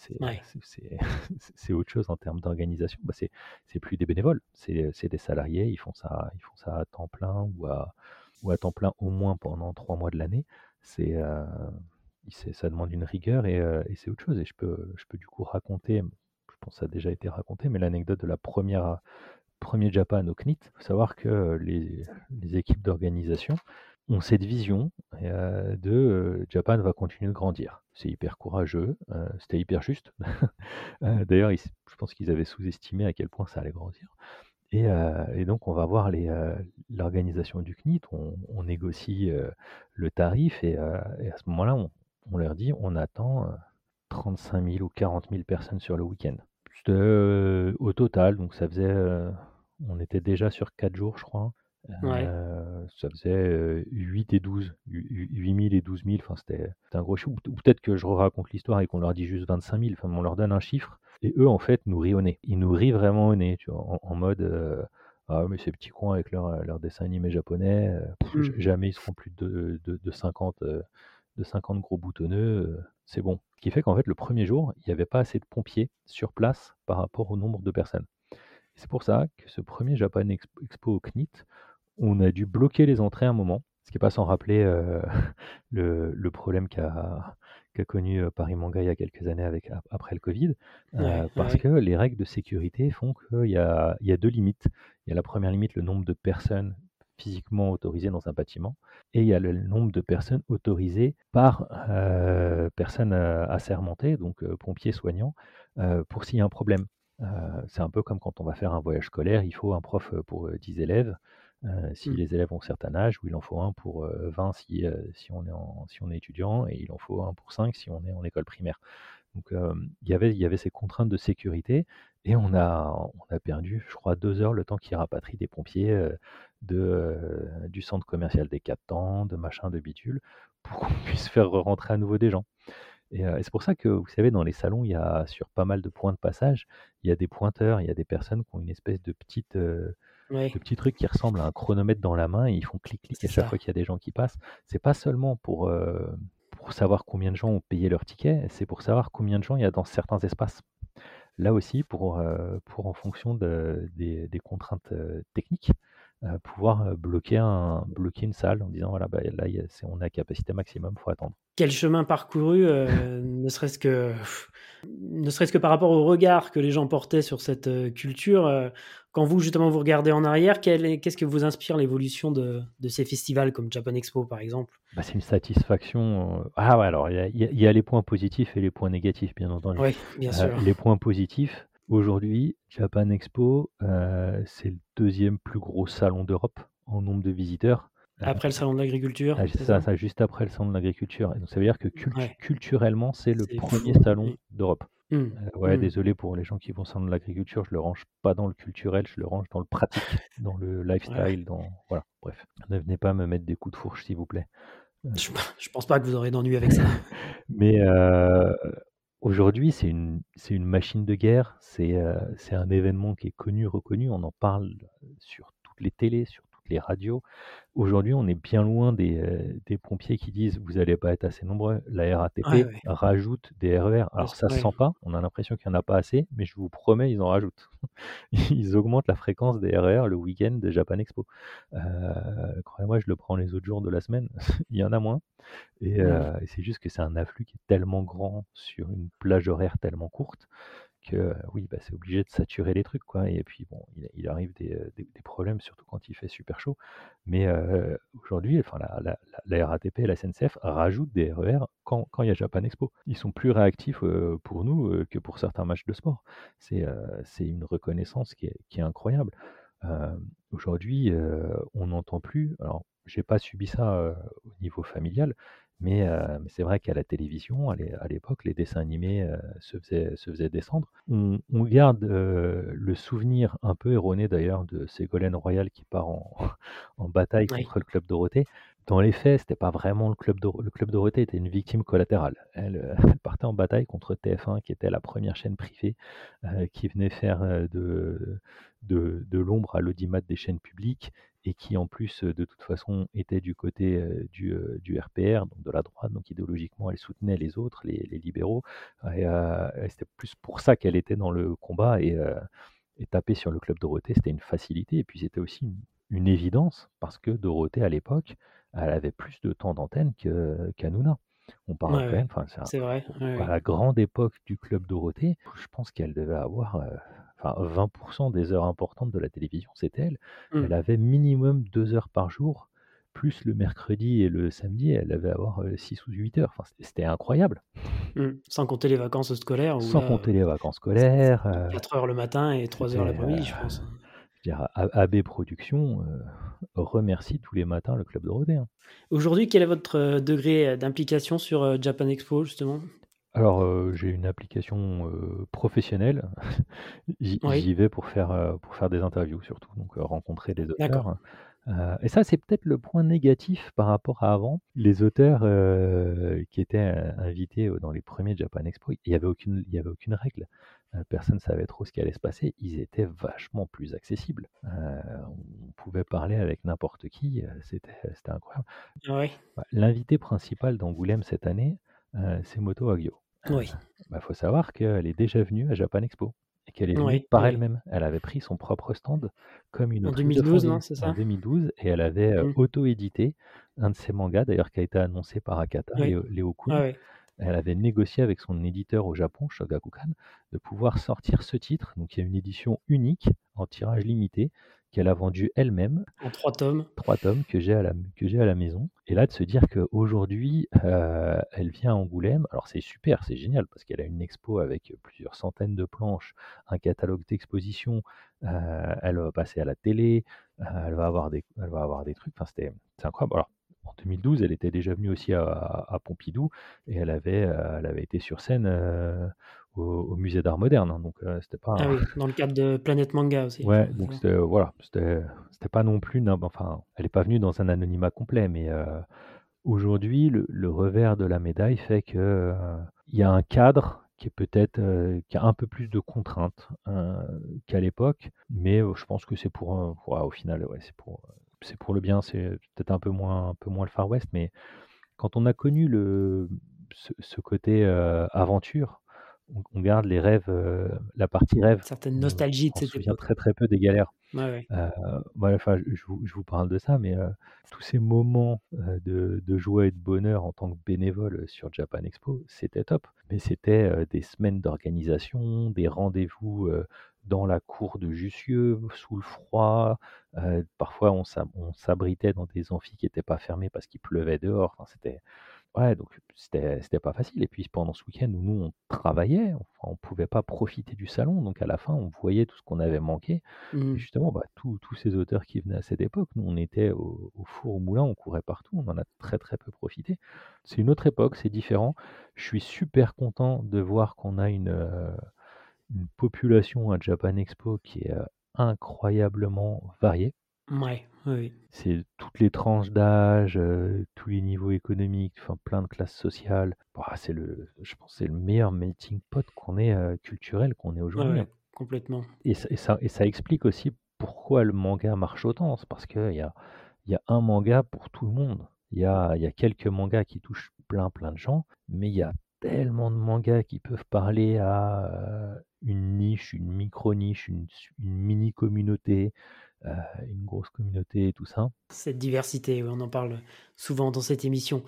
c'est autre chose en termes d'organisation. Bah, c'est plus des bénévoles, c'est des salariés, ils font, ça, ils font ça à temps plein ou à, ou à temps plein au moins pendant trois mois de l'année. C'est euh, ça demande une rigueur euh, et, c'est autre chose. Et je peux, je peux du coup raconter, je pense que ça a déjà été raconté, mais l'anecdote de la première premier Japan au CNIT. Il faut savoir que les, les équipes d'organisation ont cette vision de euh, Japan va continuer de grandir. C'est hyper courageux, c'était hyper juste. D'ailleurs, je pense qu'ils avaient sous-estimé à quel point ça allait grandir. Et, donc, on va voir l'organisation du CNIT, on, négocie le tarif, et, à ce moment-là, on, on, leur dit on attend 35 000 ou 40 000 personnes sur le week-end. au total, donc ça faisait, on était déjà sur 4 jours, je crois. Euh, ça faisait 8 et 12, 8000 et 12 000, enfin c'était un gros chiffre. Ou peut-être que je raconte l'histoire et qu'on leur dit juste 25 000, enfin on leur donne un chiffre, et eux en fait nous rient au nez. Ils nous rient vraiment au nez, tu vois, en, mode Ah mais ces petits coins avec leur, leur dessin animé japonais, mmh. jamais ils seront plus de, de, de 50, de 50 gros boutonneux, c'est bon. Ce qui fait qu'en fait le premier jour, il n'y avait pas assez de pompiers sur place par rapport au nombre de personnes. C'est pour ça que ce premier Japan Expo au CNIT, on a dû bloquer les entrées un moment, ce qui n'est pas sans rappeler euh, le, problème qu'a connu euh, Paris Manga il y a quelques années avec, après le Covid, euh, parce que les règles de sécurité font qu'il y, a, deux limites. Il y a la première limite, le nombre de personnes physiquement autorisées dans un bâtiment, et il y a le nombre de personnes autorisées par personnes assermentées, donc pompiers soignants, pour s'il y a un problème. c'est un peu comme quand on va faire un voyage scolaire, il faut un prof pour 10 élèves. Euh, si mmh. les élèves ont un certain âge, ou il en faut un pour 20 euh, si, euh, si, on est si on est étudiant, et il en faut un pour 5 si on est en école primaire. Donc il y avait, il y avait ces contraintes de sécurité, et on a, on a perdu, je crois, deux heures le temps qu'ils rapatrient des pompiers de, du centre commercial des quatre temps, de machin, de bidule, pour qu'on puisse faire rentrer à nouveau des gens. Et, c'est pour ça que, vous savez, dans les salons, il y a sur pas mal de points de passage, il y a des pointeurs, il y a des personnes qui ont une espèce de petite de petits trucs qui ressemblent à un chronomètre dans la main et ils font clic-clic à chaque fois qu'il y a des gens qui passent. C'est pas seulement pour, euh, pour savoir combien de gens ont payé leur ticket, c'est pour savoir combien de gens il y a dans certains espaces. Là aussi, pour, euh, pour en fonction de, des, des, contraintes euh, techniques, pouvoir bloquer, un, bloquer une salle en disant voilà, bah, là, on a capacité maximum, il faut attendre. Quel chemin parcouru, ne serait-ce que ne serait-ce que par rapport au regard que les gens portaient sur cette culture, quand vous, justement, vous regardez en arrière, qu'est-ce que vous inspire l'évolution de, ces festivals comme Japan Expo, par exemple? Bah, C'est une satisfaction. Euh, ah ouais, alors il y, a les points positifs et les points négatifs, bien entendu. Oui, bien sûr. les points positifs, aujourd'hui, Japan Expo, euh, c'est le deuxième plus gros salon d'Europe en nombre de visiteurs. Après le salon de l'agriculture ah, ça, ça, juste après le salon de l'agriculture. Donc ça veut dire que culturellement, c'est le premier salon d'Europe. Mmh. Euh, ouais, mmh. désolé pour les gens qui vont de l'agriculture, je le range pas dans le culturel, je le range dans le pratique, dans le lifestyle, dans voilà, bref. Ne venez pas me mettre des coups de fourche, s'il vous plaît. Euh. Je, je, pense pas que vous aurez d'ennui avec ça. Mais euh, aujourd'hui, c'est une, c'est une machine de guerre, c'est, c'est un événement qui est connu, reconnu, on en parle sur toutes les télés, sur les radios. Aujourd'hui, on est bien loin des, euh, pompiers qui disent vous n'allez pas être assez nombreux. La RATP rajoute des RER. E Alors ça ne se sent pas, on a l'impression qu'il n'y en a pas assez, mais je vous promets, ils en rajoutent. ils augmentent la fréquence des RER e le week-end de Japan Expo. Euh, croyez-moi, je le prends les autres jours de la semaine, il y en a moins. Euh, et c'est juste que c'est un afflux qui est tellement grand sur une plage horaire tellement courte que oui, bah, c'est obligé de saturer les trucs, quoi. Et puis bon, il, arrive des, problèmes, surtout quand il fait super chaud. Mais aujourd'hui, enfin, la, RATP et la SNCF rajoutent des RER e quand, il y a Japan Expo. Ils sont plus réactifs pour nous que pour certains matchs de sport. C'est une reconnaissance qui est, incroyable. aujourd'hui, on n'entend plus. Alors, j'ai pas subi ça au niveau familial, mais, c'est vrai qu'à la télévision, à l'époque, les dessins animés se, faisaient, descendre. On, garde le souvenir un peu erroné d'ailleurs de Ségolène Royal qui part en, bataille contre le Club Dorothée. Dans les faits, c'était pas vraiment le Club, Dorothée, le Club Dorothée était une victime collatérale. Elle, partait en bataille contre TF1, qui était la première chaîne privée qui venait faire de, de, l'ombre à l'audimat des chaînes publiques et qui en plus de toute façon était du côté du, du, RPR, donc de la droite, donc idéologiquement elle soutenait les autres, les, libéraux, et, c'était plus pour ça qu'elle était dans le combat et, et taper sur le club Dorothée, c'était une facilité, et puis c'était aussi une, évidence, parce que Dorothée à l'époque, elle avait plus de temps d'antenne qu'Anouna. On parle quand même, c'est vrai. à la grande époque du club Dorothée, je pense qu'elle devait avoir enfin 20% des heures importantes de la télévision, c'était elle. Mmh. Elle avait minimum deux heures par jour, plus le mercredi et le samedi, elle avait avoir 6 ou 8 heures. Enfin, c'était incroyable. Mmh. Sans compter les vacances scolaires. Sans compter les vacances scolaires. 4 heures le matin et 3 heures l'après-midi, je pense. Je veux dire, AB Productions remercie tous les matins le club de hein. Aujourd'hui, quel est votre degré d'implication sur Japan Expo, justement? Alors, j'ai une application, professionnelle. J'y vais pour faire, pour faire des interviews surtout, donc rencontrer des auteurs. et ça, c'est peut-être le point négatif par rapport à avant. Les auteurs, qui étaient, invités, dans les premiers Japan Expo, il y avait aucune il y avait aucune règle. personne ne savait trop ce qui allait se passer. Ils étaient vachement plus accessibles. on pouvait parler avec n'importe qui, c'était c'était incroyable. Bah, l'invité principal d'Angoulême cette année, c'est Moto Agio. Oui. Il bah, faut savoir qu'elle est déjà venue à Japan Expo et qu'elle est venue par elle-même. Elle avait pris son propre stand comme une En 2012, non, c'est ça? En 2012, et elle avait mmh. auto-édité un de ses mangas, d'ailleurs qui a été annoncé par Akata, Léo, Kun. Elle avait négocié avec son éditeur au Japon, Shogakukan, de pouvoir sortir ce titre. Donc il y a une édition unique en tirage limité qu'elle a vendu elle-même. En trois tomes. Trois tomes que j'ai à la, que j'ai à la maison. Et là, de se dire qu'aujourd'hui, euh, elle vient à Angoulême. Alors, c'est super, c'est génial, parce qu'elle a une expo avec plusieurs centaines de planches, un catalogue d'exposition. Euh, elle va passer à la télé. Euh, elle, va avoir des, elle va avoir des trucs. Enfin, c'était, c'est incroyable. Alors, en 2012, elle était déjà venue aussi à, à Pompidou et elle avait, elle avait été sur scène au, musée d'art moderne. Hein, donc euh, c'était pas. Ah oui, dans le cadre de Planète Manga aussi. Ouais, donc c'était voilà, c'était pas non plus. Enfin, elle n'est pas venue dans un anonymat complet, mais euh, aujourd'hui, le, revers de la médaille fait que euh, il y a un cadre qui est peut-être qui a un peu plus de contraintes qu'à l'époque, mais je pense que c'est pour, au final, ouais, c'est pour c'est pour le bien. C'est peut-être un peu moins un peu moins le Far West, mais quand on a connu le ce côté aventure on, garde les rêves, euh, la partie rêve. Certaines nostalgies de cette très très peu des galères. Ouais, euh, enfin, je, vous, parle de ça, mais euh, tous ces moments de, joie et de bonheur en tant que bénévole sur Japan Expo, c'était top. Mais c'était des semaines d'organisation, des rendez-vous dans la cour de Jussieu, sous le froid. parfois, on s'abritait dans des amphis qui n'étaient pas fermés parce qu'il pleuvait dehors. Enfin, c'était Ouais, donc c'était c'était pas facile et puis pendant ce week-end où nous on travaillait, enfin on pouvait pas profiter du salon, donc à la fin on voyait tout ce qu'on avait manqué et mmh. justement, bah, tous ces auteurs qui venaient à cette époque, nous on était au four au moulin, on courait partout, on en a très, très peu profité. C'est une autre époque, c'est différent. Je suis super content de voir qu'on a une, euh, une population à Japan Expo qui est, euh, incroyablement variée. Ouais, oui, C'est toutes les tranches d'âge, euh, tous les niveaux économiques, enfin plein de classes sociales. Bah, c'est le, je pense, c'est le meilleur melting pot qu'on ait euh, culturel qu'on ait aujourd'hui. Hein. complètement. Et ça, et ça, explique aussi pourquoi le manga marche autant. C'est parce qu'il y a, il y a un manga pour tout le monde. Il y a, il y a quelques mangas qui touchent plein plein de gens, mais il y a tellement de mangas qui peuvent parler à euh, une niche, une micro-niche, une, une mini-communauté, une grosse communauté et tout ça. Cette diversité, on en parle souvent dans cette émission.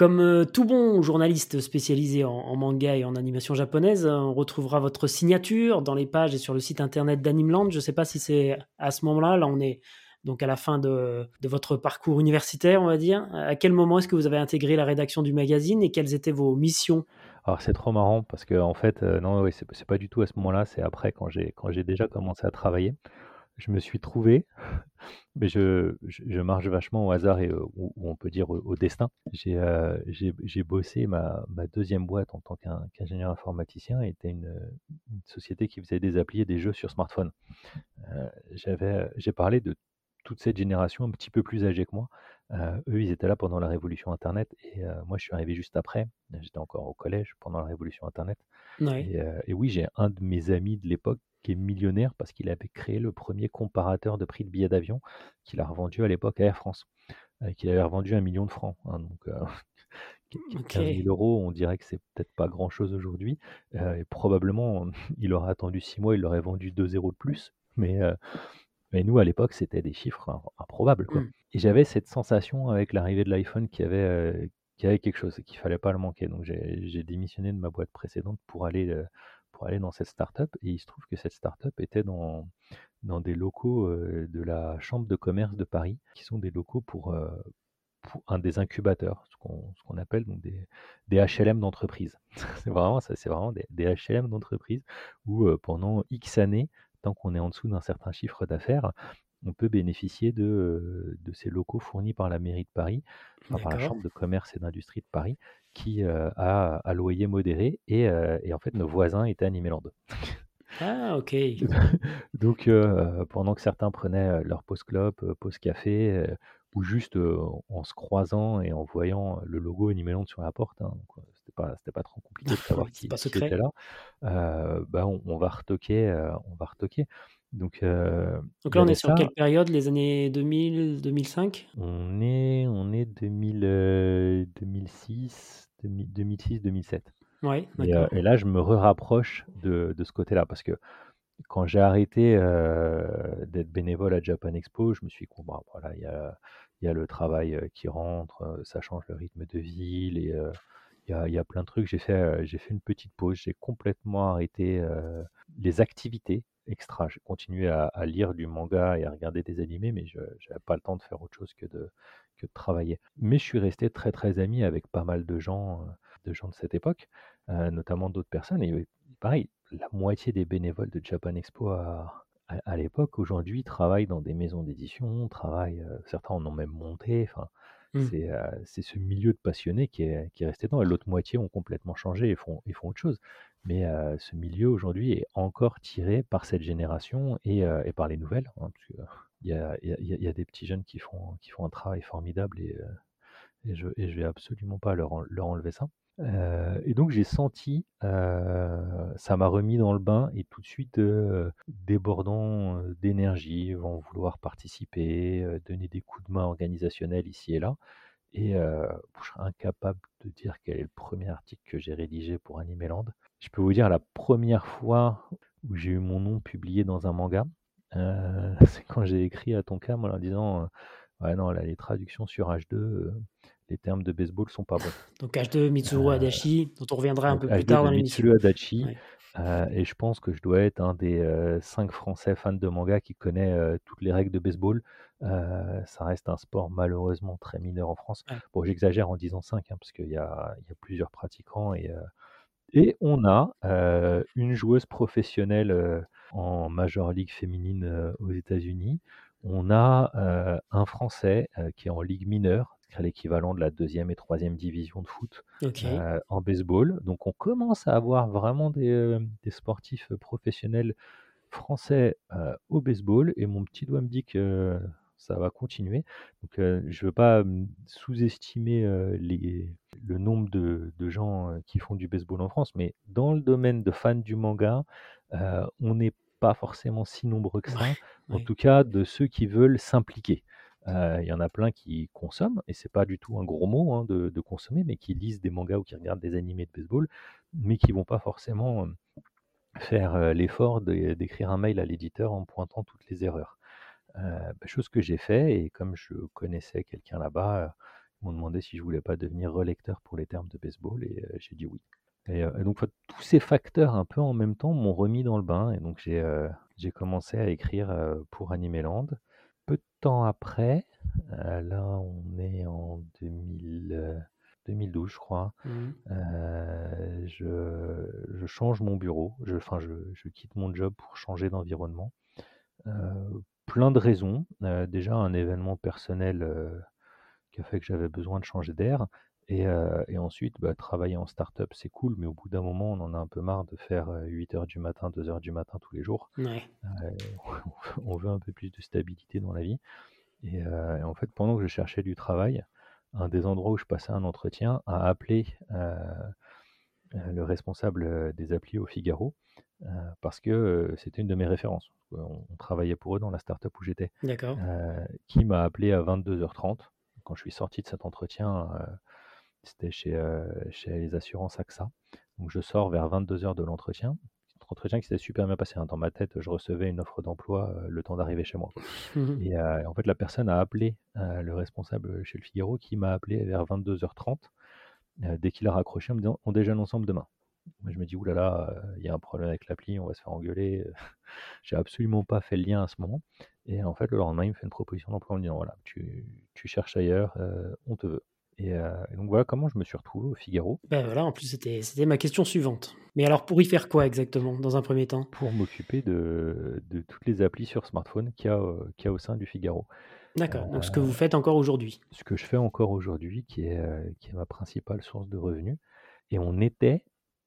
Comme euh, tout bon journaliste spécialisé en, manga et en animation japonaise, on retrouvera votre signature dans les pages et sur le site internet d'Animeland. Je ne sais pas si c'est à ce moment-là, là on est donc à la fin de, votre parcours universitaire, on va dire. À quel moment est-ce que vous avez intégré la rédaction du magazine et quelles étaient vos missions? Alors c'est trop marrant parce que en fait, euh, non, oui, c'est pas du tout à ce moment-là, c'est après quand j'ai quand j'ai déjà commencé à travailler je me suis trouvé, mais je, je, marche vachement au hasard et ou, on peut dire au, destin. Euh, j'ai bossé ma, ma, deuxième boîte en tant qu'ingénieur informaticien était une, une, société qui faisait des applis et des jeux sur smartphone. Euh, J'ai parlé de toute cette génération un petit peu plus âgée que moi, eux, ils étaient là pendant la révolution Internet et moi, je suis arrivé juste après. J'étais encore au collège pendant la révolution Internet. Et, et oui, j'ai un de mes amis de l'époque qui est millionnaire parce qu'il avait créé le premier comparateur de prix de billets d'avion qu'il a revendu à l'époque à Air France, qu'il avait revendu un million de francs. Hein, donc, 15 000 euros, on dirait que c'est peut-être pas grand-chose aujourd'hui. et probablement, il aurait attendu six mois, il l'aurait vendu 2 zéros de plus. Mais, mais nous, à l'époque, c'était des chiffres improbables. Quoi. Mmh. Et j'avais cette sensation avec l'arrivée de l'iPhone qu'il y avait, qu'il y avait quelque chose et qu'il fallait pas le manquer. Donc j'ai démissionné de ma boîte précédente pour aller, pour aller dans cette startup. Et il se trouve que cette startup était dans, dans des locaux de la Chambre de commerce de Paris, qui sont des locaux pour, un des incubateurs, ce qu'on appelle donc des, des HLM d'entreprise. c'est vraiment ça, c'est vraiment des, des HLM d'entreprise où pendant X années, tant qu'on est en dessous d'un certain chiffre d'affaires, on peut bénéficier de, de, ces locaux fournis par la mairie de Paris, par la Chambre de commerce et d'industrie de Paris, qui a un loyer modéré. Et, et, en fait, nos voisins étaient à Niméland. Ah, ok. Donc, pendant que certains prenaient leur pause clope, pause café, ou juste en se croisant et en voyant le logo Niméland sur la porte, hein, c'était pas, c'était pas trop compliqué de savoir qui, qui, était là, bah on, on, va retoquer, on va retoquer. Donc, Donc là, on est sur quelle période? Les années 2000, 2005 On est, on est 2000, 2006, 2006, 2007. Ouais, et, et, là, je me rapproche de, de ce côté-là parce que quand j'ai arrêté d'être bénévole à Japan Expo, je me suis dit, bon, voilà, il y a, y a, le travail qui rentre, ça change le rythme de vie, et il y a, plein de trucs. J'ai fait, j'ai fait une petite pause, j'ai complètement arrêté les activités extra. J'ai continué à, lire du manga et à regarder des animés, mais je n'avais pas le temps de faire autre chose que de, que travailler. Mais je suis resté très très ami avec pas mal de gens, de gens de cette époque, notamment d'autres personnes. Et pareil, la moitié des bénévoles de Japan Expo à, l'époque, aujourd'hui, travaillent dans des maisons d'édition, travaillent, certains en ont même monté. Enfin, mmh. c'est ce milieu de passionnés qui est, qui est resté dans. L'autre moitié ont complètement changé et font, et font autre chose. Mais ce milieu aujourd'hui est encore tiré par cette génération et, et par les nouvelles. Hein, il y a, y, a, y a, des petits jeunes qui font, qui font un travail formidable et, et je ne vais absolument pas leur, leur enlever ça. Euh, et donc j'ai senti, euh, ça m'a remis dans le bain et tout de suite euh, débordant d'énergie, vont vouloir participer, donner des coups de main organisationnels ici et là. Et je serais incapable de dire quel est le premier article que j'ai rédigé pour Animeland. Je peux vous dire la première fois où j'ai eu mon nom publié dans un manga, c'est quand j'ai écrit à Tonkam en disant Ouais, non, là, les traductions sur H2, les termes de baseball sont pas bons. Donc H2 Mitsuru Adachi, dont on reviendra un peu plus tard dans l'émission. Mitsuru Adachi. Euh, et je pense que je dois être un des euh, cinq Français fans de manga qui connaît euh, toutes les règles de baseball. ça reste un sport malheureusement très mineur en France. Bon, j'exagère en disant 5, hein, parce qu'il y, y a, plusieurs pratiquants. Et, et on a une joueuse professionnelle en Major League féminine aux États-Unis. On a un Français qui est en Ligue mineure, l'équivalent de la deuxième et troisième division de foot euh, en baseball. Donc on commence à avoir vraiment des, euh, sportifs professionnels français euh, au baseball et mon petit doigt me dit que ça va continuer. Donc je ne veux pas sous-estimer le nombre de, gens qui font du baseball en France, mais dans le domaine de fans du manga, on n'est pas forcément si nombreux que ça, en tout cas de ceux qui veulent s'impliquer. Il y en a plein qui consomment, et c'est pas du tout un gros mot hein, de, consommer, mais qui lisent des mangas ou qui regardent des animés de baseball, mais qui vont pas forcément faire l'effort d'écrire un mail à l'éditeur en pointant toutes les erreurs. Bah, chose que j'ai fait, et comme je connaissais quelqu'un là-bas, ils m'ont demandé si je voulais pas devenir relecteur pour les termes de baseball, et j'ai dit oui. Et, donc tous ces facteurs un peu en même temps m'ont remis dans le bain, et donc j'ai commencé à écrire pour Animeland temps après, euh, là on est en 2000, 2012 euh, je crois, mmh. euh, je, change mon bureau, je, enfin je, quitte mon job pour changer d'environnement. plein de raisons. déjà un événement personnel qui a fait que j'avais besoin de changer d'air. Et, ensuite, bah, travailler en start-up, c'est cool, mais au bout d'un moment, on en a un peu marre de faire 8 heures du matin, 2 heures du matin tous les jours. on veut un peu plus de stabilité dans la vie. Et, en fait, pendant que je cherchais du travail, un des endroits où je passais un entretien a appelé le responsable des applis au Figaro parce que c'était une de mes références. On, travaillait pour eux dans la startup où j'étais. D'accord. qui m'a appelé à 22h30. Quand je suis sorti de cet entretien, c'était chez, chez les assurances AXA. Donc je sors vers 22h de l'entretien. Entretien qui s'était super bien passé. Hein. Dans ma tête, je recevais une offre d'emploi le temps d'arriver chez moi. Et en fait, la personne a appelé le responsable chez le Figaro qui m'a appelé vers 22h30 dès qu'il a raccroché en me disant on déjeune ensemble demain. Moi, je me dis, oulala, il y a un problème avec l'appli, on va se faire engueuler. J'ai absolument pas fait le lien à ce moment. Et en fait, le lendemain, il me fait une proposition d'emploi en me disant, voilà, tu, tu cherches ailleurs, on te veut. Et, donc voilà comment je me suis retrouvé au Figaro. Ben voilà, en plus, c'était, c'était ma question suivante. Mais alors, pour y faire quoi exactement, dans un premier temps? Pour m'occuper de, de, toutes les applis sur smartphone qu'il y a, qu'il y a au sein du Figaro. D'accord, donc ce que vous faites encore aujourd'hui Ce que je fais encore aujourd'hui, qui est, qui est ma principale source de revenus. Et on était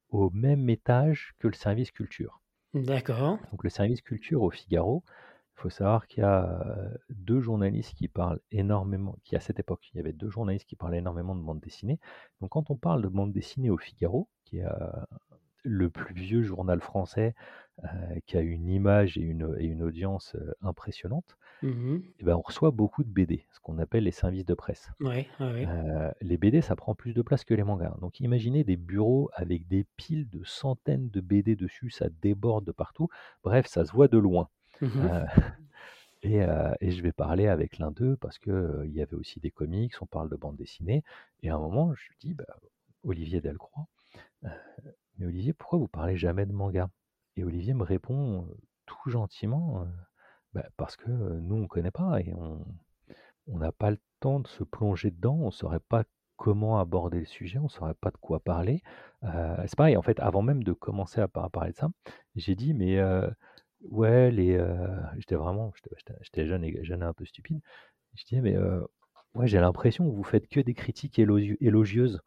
au même étage que le service culture. D'accord. Donc le service culture au Figaro, faut savoir qu'il y a deux journalistes qui parlent énormément, qui à cette époque, il y avait deux journalistes qui parlaient énormément de bande dessinée. Donc quand on parle de bande dessinée au Figaro, qui est le plus vieux journal français, qui a une image et une, et une audience impressionnante, Mmh et ben, on reçoit beaucoup de BD, ce qu'on appelle les services de presse. Ouais, les BD, ça prend plus de place que les mangas. Donc imaginez des bureaux avec des piles de centaines de BD dessus, ça déborde de partout. Bref, ça se voit de loin. Mmh et, et, je vais parler avec l'un d'eux parce qu'il il y avait aussi des comics, on parle de bande dessinée. Et à un moment, je lui dis, bah, Olivier Delcroix, mais Olivier, pourquoi vous parlez jamais de manga? Et Olivier me répond tout gentiment, bah, parce que nous, on ne connaît pas et on n'a pas le temps de se plonger dedans, on ne saurait pas comment aborder le sujet, on ne saurait pas de quoi parler. c'est pareil, en fait, avant même de commencer à parler de ça, j'ai dit, mais ouais, les, j'étais vraiment, j'étais jeune et, jeune et un peu stupide. Je disais, mais ouais, j'ai l'impression que vous faites que des critiques élogieuses.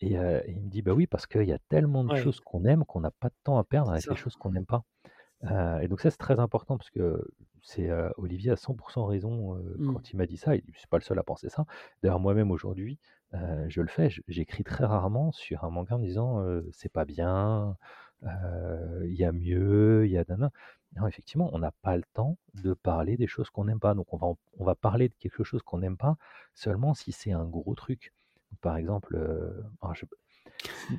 Et, il me dit, bah oui, parce qu'il y a tellement de choses qu'on aime qu'on n'a pas de temps à perdre avec les choses qu'on n'aime pas. et donc ça, c'est très important parce que c'est Olivier a 100% raison mmh. quand il m'a dit ça. Et je suis pas le seul à penser ça. D'ailleurs, moi-même aujourd'hui, je le fais. J'écris très rarement sur un manga en disant c'est pas bien, il y a mieux, il y a non, effectivement, on n'a pas le temps de parler des choses qu'on n'aime pas. Donc on va, on va parler de quelque chose qu'on n'aime pas seulement si c'est un gros truc. Par exemple,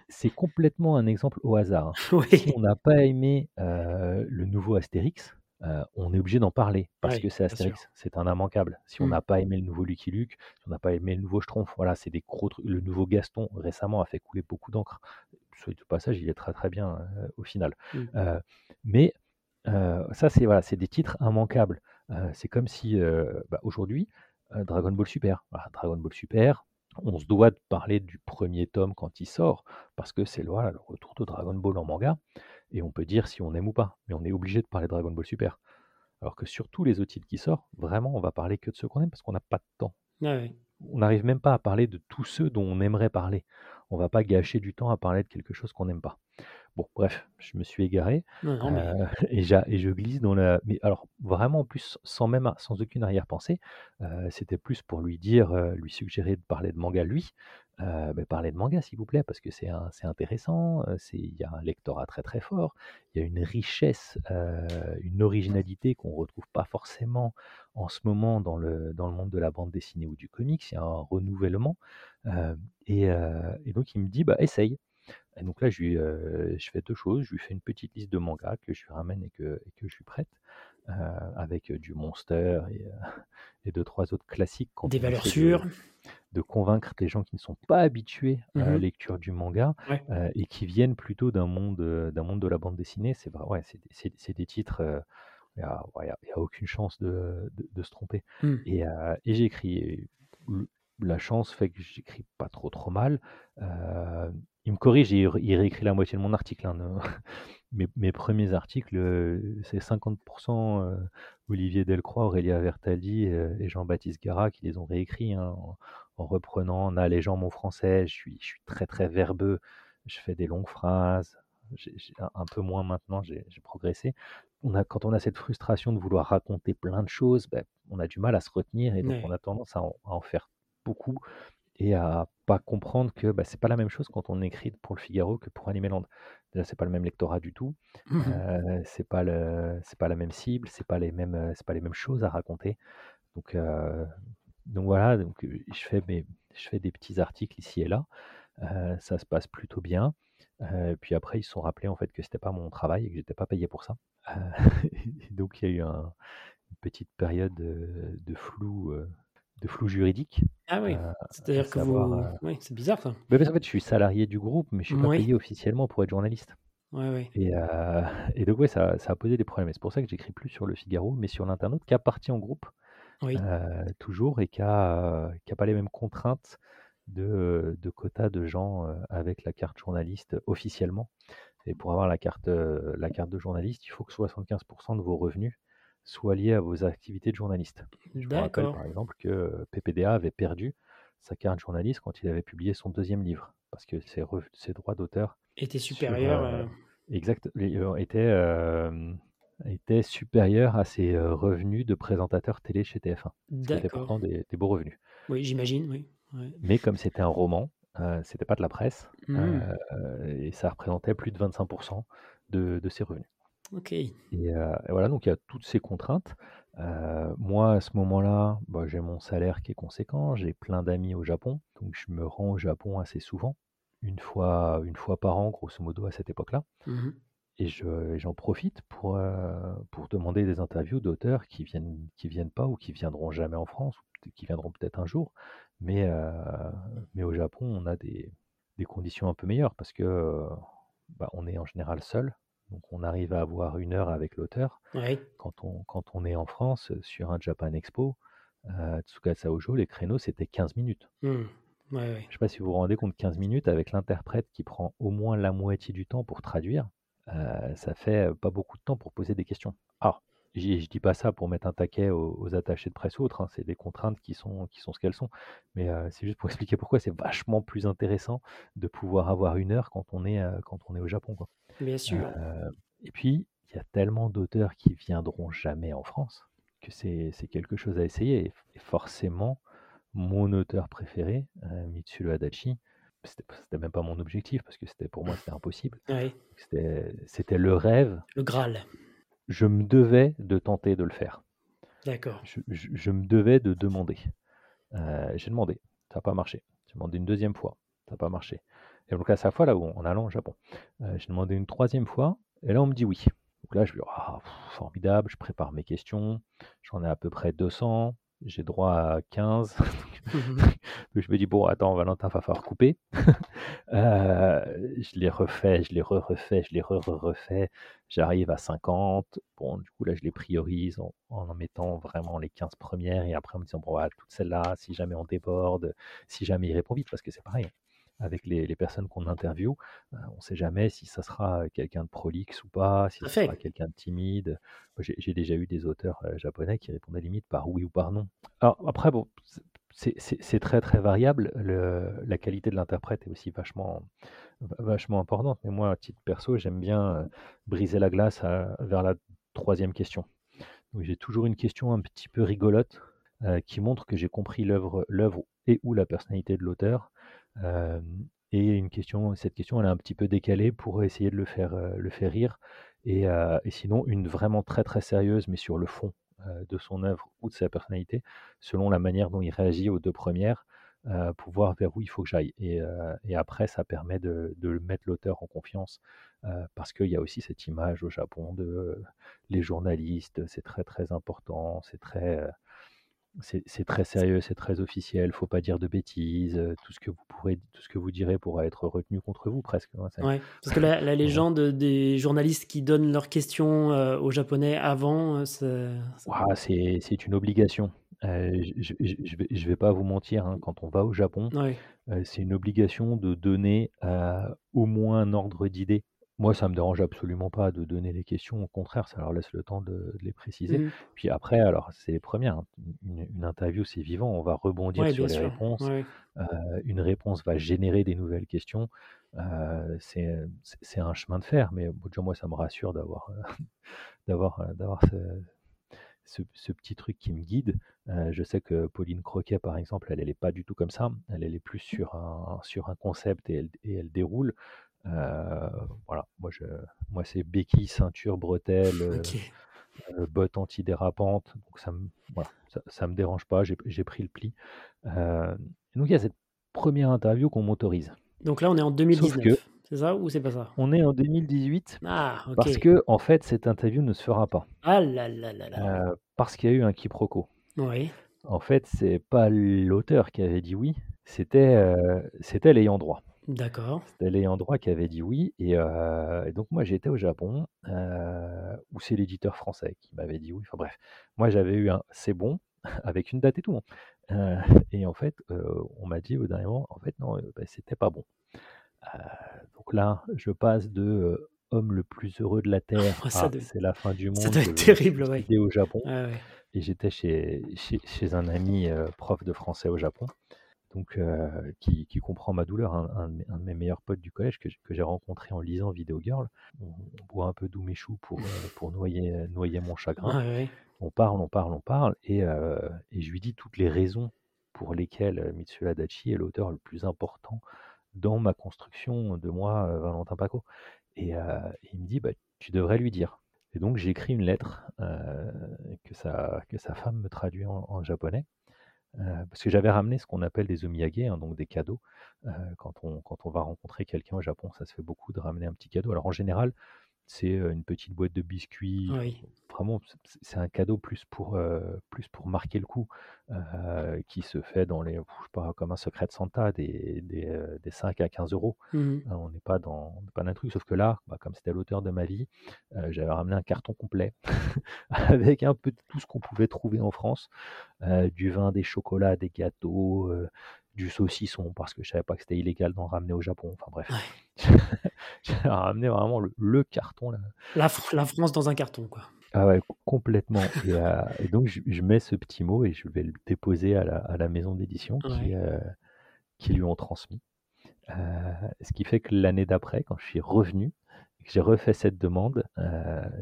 c'est complètement un exemple au hasard. Hein. Si on n'a pas aimé le nouveau Astérix, on est obligé d'en parler parce que c'est Astérix, c'est un immanquable. Si on mmh. n'a pas aimé le nouveau Lucky Luke, si on n'a pas aimé le nouveau Schtroumpf, voilà, c'est des gros trucs. Le nouveau Gaston récemment a fait couler beaucoup d'encre. Soit du passage, il est très très bien au final. Mmh. mais ça, c'est voilà, c'est des titres immanquables. c'est comme si bah, aujourd'hui, Dragon Ball Super, Dragon Ball Super, on se doit de parler du premier tome quand il sort, parce que c'est le retour de Dragon Ball en manga, et on peut dire si on aime ou pas, mais on est obligé de parler de Dragon Ball Super. Alors que sur tous les autres titres qui sortent, vraiment, on va parler que de ceux qu'on aime, parce qu'on n'a pas de temps. On n'arrive même pas à parler de tous ceux dont on aimerait parler. On va pas gâcher du temps à parler de quelque chose qu'on n'aime pas. Bon, bref, je me suis égaré euh, et, je glisse dans la. Mais alors, vraiment, en plus, sans même, sans aucune arrière-pensée, euh, c'était plus pour lui dire, euh, lui suggérer de parler de manga lui. Ben, parler de manga, s'il vous plaît, parce que c'est c'est intéressant. Il y a un lectorat très très fort. Il y a une richesse, une originalité qu'on retrouve pas forcément en ce moment dans le, dans le monde de la bande dessinée ou du comics. Il y a un renouvellement. Et, et, donc, il me dit, bah, essaye. Et donc là, je, lui, je fais deux choses. Je lui fais une petite liste de mangas que je lui ramène et que, et que je lui prête, avec du Monster et, et, deux, trois autres classiques. Des valeurs sûres. De, convaincre des gens qui ne sont pas habitués à la mmh lecture du manga et qui viennent plutôt d'un monde, d'un monde de la bande dessinée. C'est ouais, c'est des titres. il n'y a, a, aucune chance de, de, se tromper. Mmh. Et, et j'écris la chance fait que j'écris pas trop trop mal. Euh, il me corrige, il, il, réécrit la moitié de mon article. Hein, mes, mes, premiers articles, euh, c'est 50% euh, Olivier Delcroix, Aurélia Vertaldi et Jean-Baptiste Gara qui les ont réécrits hein, en, reprenant, en allégeant mon français. Je suis, je suis très très verbeux, je fais des longues phrases. un peu moins maintenant, j'ai progressé. on a, quand on a cette frustration de vouloir raconter plein de choses, ben, on a du mal à se retenir et donc on a tendance à en, à en faire beaucoup et à pas comprendre que bah, c'est pas la même chose quand on écrit pour le Figaro que pour Animeland. Déjà, c'est pas le même lectorat du tout, Mmh euh, c'est pas le, c'est pas la même cible, c'est pas les mêmes, euh, c'est pas les mêmes choses à raconter. Donc, euh, donc voilà, donc je fais mes, je fais des petits articles ici et là. Euh, ça se passe plutôt bien. Puis après, ils se sont rappelés en fait que c'était pas mon travail et que j'étais pas payé pour ça. Donc il y a eu un- une petite période de, de flou, de flou juridique. Ah oui, euh, à c'est-à-dire que savoir, vous euh, oui, c'est bizarre ça. parce qu'en fait, je suis salarié du groupe, mais je suis pas payé officiellement pour être journaliste. Et, euh, et donc ouais, ça, ça a posé des problèmes. Et c'est pour ça que j'écris plus sur le Figaro, mais sur l'internaute qui appartient au groupe Oui. toujours et qui a, qui a pas les mêmes contraintes de, de quota de gens avec la carte journaliste officiellement. Et pour avoir la carte, la carte de journaliste, il faut que 75% de vos revenus soient liés à vos activités de journaliste. Je me rappelle par exemple que euh, PPDA avait perdu sa carte journaliste quand il avait publié son deuxième livre, parce que ses, droits d'auteur euh, exact, étaient, euh, étaient supérieurs à ses euh, revenus de présentateur télé chez TF1, ce qui était d'accord. pourtant des, des beaux revenus. Oui, j'imagine, oui. Ouais. Mais comme c'était un roman, euh, c'était pas de la presse, Mmh. et ça représentait plus de 25% de, de ses revenus. OK. Et, euh, et voilà, donc il y a toutes ces contraintes. Euh, moi, à ce moment-là, bah, j'ai mon salaire qui est conséquent, j'ai plein d'amis au Japon, donc je me rends au Japon assez souvent, une fois, une fois par an, grosso modo, à cette époque-là. Mmh Et je- et j'en profite pour, euh, pour demander des interviews d'auteurs qui viennent, qui viennent pas ou qui viendront jamais en France, ou qui viendront peut-être un jour. Mais, euh, mais au Japon, on a des, des conditions un peu meilleures parce que bah, on est en général seul. Donc on arrive à avoir une heure avec l'auteur. Quand on, quand on est en France, euh, sur un Japan Expo, euh, Tsukasa Ojo, les créneaux, c'était 15 minutes. Mmh. Ouais, ouais. Je ne sais pas si vous vous rendez compte, 15 minutes avec l'interprète qui prend au moins la moitié du temps pour traduire, euh, ça fait pas beaucoup de temps pour poser des questions. Alors, je ne dis pas ça pour mettre un taquet aux, aux attachés de presse ou autres, hein, c'est des contraintes qui sont, qui sont ce qu'elles sont, mais euh, c'est juste pour expliquer pourquoi c'est vachement plus intéressant de pouvoir avoir une heure quand on est, euh, quand on est au Japon. Quoi. Bien sûr. Euh, et puis, il y a tellement d'auteurs qui viendront jamais en France que c'est quelque chose à essayer. Et, et forcément, mon auteur préféré, Mitsuru Adachi, c'était même pas mon objectif parce que c'était pour moi c'était impossible. Ouais. C'était le rêve. Le Graal. Je me devais de tenter de le faire. D'accord. Je, je- je me devais de demander. Euh, j'ai demandé, ça n'a pas marché. J'ai demandé une deuxième fois, ça n'a pas marché. Et donc à chaque fois, là, où, en allant au Japon, euh, j'ai demandé une troisième fois, et là, on me dit oui. Donc là, je me dis, ah, pff, formidable, je prépare mes questions, j'en ai à peu près 200, j'ai droit à 15. Mmh Donc je me dis, bon, attends, Valentin, va falloir couper. Euh, je les refais, je les re-refais, je les re-refais. J'arrive à 50. Bon, du coup, là, je les priorise en, en en mettant vraiment les 15 premières et après en me disant, bon, voilà, toutes celles-là, si jamais on déborde, si jamais il répond vite, parce que c'est pareil. Avec les, les personnes qu'on interviewe, euh, on ne sait jamais si ça sera quelqu'un de prolixe ou pas, si ça sera quelqu'un de timide. J'ai déjà eu des auteurs euh, japonais qui répondaient limite par oui ou par non. Alors après, bon, c'est très très variable. Le- la qualité de l'interprète est aussi vachement, va- vachement importante. Mais moi, à titre perso, j'aime bien euh, briser la glace à- vers la troisième question. J'ai toujours une question un petit peu rigolote euh, qui montre que j'ai compris l'œuvre et ou la personnalité de l'auteur. Et une question, cette question, elle est un petit peu décalée pour essayer de le faire, le faire rire. Et, sinon, une vraiment très très sérieuse, mais sur le fond de son œuvre ou de sa personnalité, selon la manière dont il réagit aux deux premières, euh, pour voir vers où il faut que j'aille. Et, après, ça permet de, de mettre l'auteur en confiance, parce qu'il y a aussi cette image au Japon de les journalistes, c'est très très important, c'est très, c'est très sérieux, c'est très officiel, faut pas dire de bêtises, euh, tout ce que vous pourrez, tout ce que vous direz pourra être retenu contre vous presque. hein, Ouais. Parce que la, légende des journalistes qui donnent leurs questions euh, aux Japonais avant, euh, c'est c'est une obligation. Euh, je, je vais, pas vous mentir, hein, quand on va au Japon, Ouais. c'est une obligation de donner au moins un ordre d'idée Moi, ça me dérange absolument pas de donner les questions. Au contraire, ça leur laisse le temps de, de les préciser. Mmh. Puis après, alors, c'est les premières. hein. Une, une interview, c'est vivant. On va rebondir Ouais, sur bien les sûr. réponses. Ouais. Euh, une réponse va générer des nouvelles questions. Euh, c'est c'est- c'est un chemin de fer. Mais bon, déjà, moi, ça me rassure d'avoir euh, d'avoir euh, d'avoir ce, ce, ce petit truc qui me guide. Euh, je sais que Pauline Croquet, par exemple, elle, elle est pas du tout comme ça. Elle, elle est plus sur un, sur un concept et elle, et elle déroule. Voilà, moi, je, moi c'est béquille, ceinture, bretelles, euh, Ok. euh, bottes antidérapantes. Donc ça me, voilà, ça, ça me dérange pas. J'ai pris le pli. Euh, donc il y a cette première interview qu'on m'autorise. Donc là, on est en Sauf 2019. que C'est ça ou c'est pas ça? On est en 2018 Ah, parce que en fait cette interview ne se fera pas Ah là là là là. Euh, parce qu'il y a eu un quiproquo. Oui. En fait, c'est pas l'auteur qui avait dit oui, c'était euh, l'ayant droit. D'accord. C'était l'ayant droit qui avait dit oui. Et, euh, et donc, moi, j'étais au Japon, euh, où c'est l'éditeur français qui m'avait dit oui. Enfin bref, moi, j'avais eu un c'est bon, avec une date et tout. hein. Euh, et en fait, on m'a dit au dernier moment, en fait, non, bah, c'était pas bon. Donc là, je passe de homme le plus heureux de la Terre Oh, c'est la fin du monde. ça doit être terrible, ouais. au Japon. Ouais. Et j'étais chez, chez, chez un ami prof de français au Japon, donc euh, qui, qui comprend ma douleur, un, un de mes- un de mes meilleurs potes du collège que, j'ai- rencontré en lisant Video Girl. On, on boit un peu d'ouméchou pour, euh, pour noyer, noyer mon chagrin. On parle, on parle, on parle, et, euh, et je lui dis toutes les raisons pour lesquelles euh, Mitsuo Adachi est l'auteur le plus important dans ma construction de moi, euh, Valentin Paco. Et, euh, il me dit, bah, tu devrais lui dire. Et donc j'ai écrit une lettre euh, que, sa, que sa femme me traduit en, en japonais, euh, parce que j'avais ramené ce qu'on appelle des omiyage, hein, donc des cadeaux. Euh, quand, on, quand on va rencontrer quelqu'un au Japon, ça se fait beaucoup de ramener un petit cadeau. Alors en général, c'est une petite boîte de biscuits. Oui. Vraiment, c'est- un cadeau plus pour, euh, plus pour marquer le coup, euh, qui se fait dans les, je sais pas, comme un secret de Santa, des, des, euh, des 5 à 15 euros. Mhm. Euh, On n'est pas dans pas dans un truc, sauf que là, bah, comme c'était l'auteur de ma vie, j'avais ramené un carton complet avec un peu de tout ce qu'on pouvait trouver en France, du vin, des chocolats, des gâteaux, du saucisson, parce que je savais pas que c'était illégal d'en ramener au Japon. Enfin bref, j'ai ramené vraiment le, le carton là. La, Fr- la France dans un carton, quoi. Ah ouais, co- complètement. Et, euh, et donc je, je mets ce petit mot et je vais le déposer à la, à la maison d'édition qui, Ouais. euh, qui lui ont transmis. Euh, ce qui fait que l'année d'après, quand je suis revenu j'ai refait cette demande,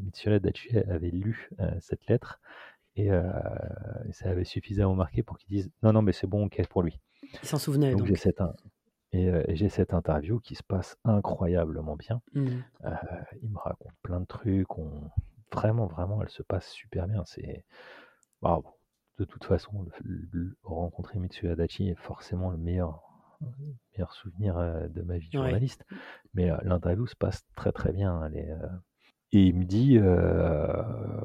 Mitsuo Adachi avait lu cette lettre et, euh, ça avait suffisamment marqué pour qu'il dise non, non, mais c'est bon, ok pour lui. Il s'en souvenait, Donc donc. j'ai cette, et, euh, et j'ai cette interview qui se passe incroyablement bien. Mhm. Euh, il me raconte plein de trucs. On... Vraiment, vraiment, elle se passe super bien. C'est. De toute façon, le- le- rencontrer Mitsuo Adachi est forcément le meilleur, le meilleur souvenir euh, de ma vie de Ouais. journaliste. Mais l'interview se passe très très bien. Elle est, Et il me dit,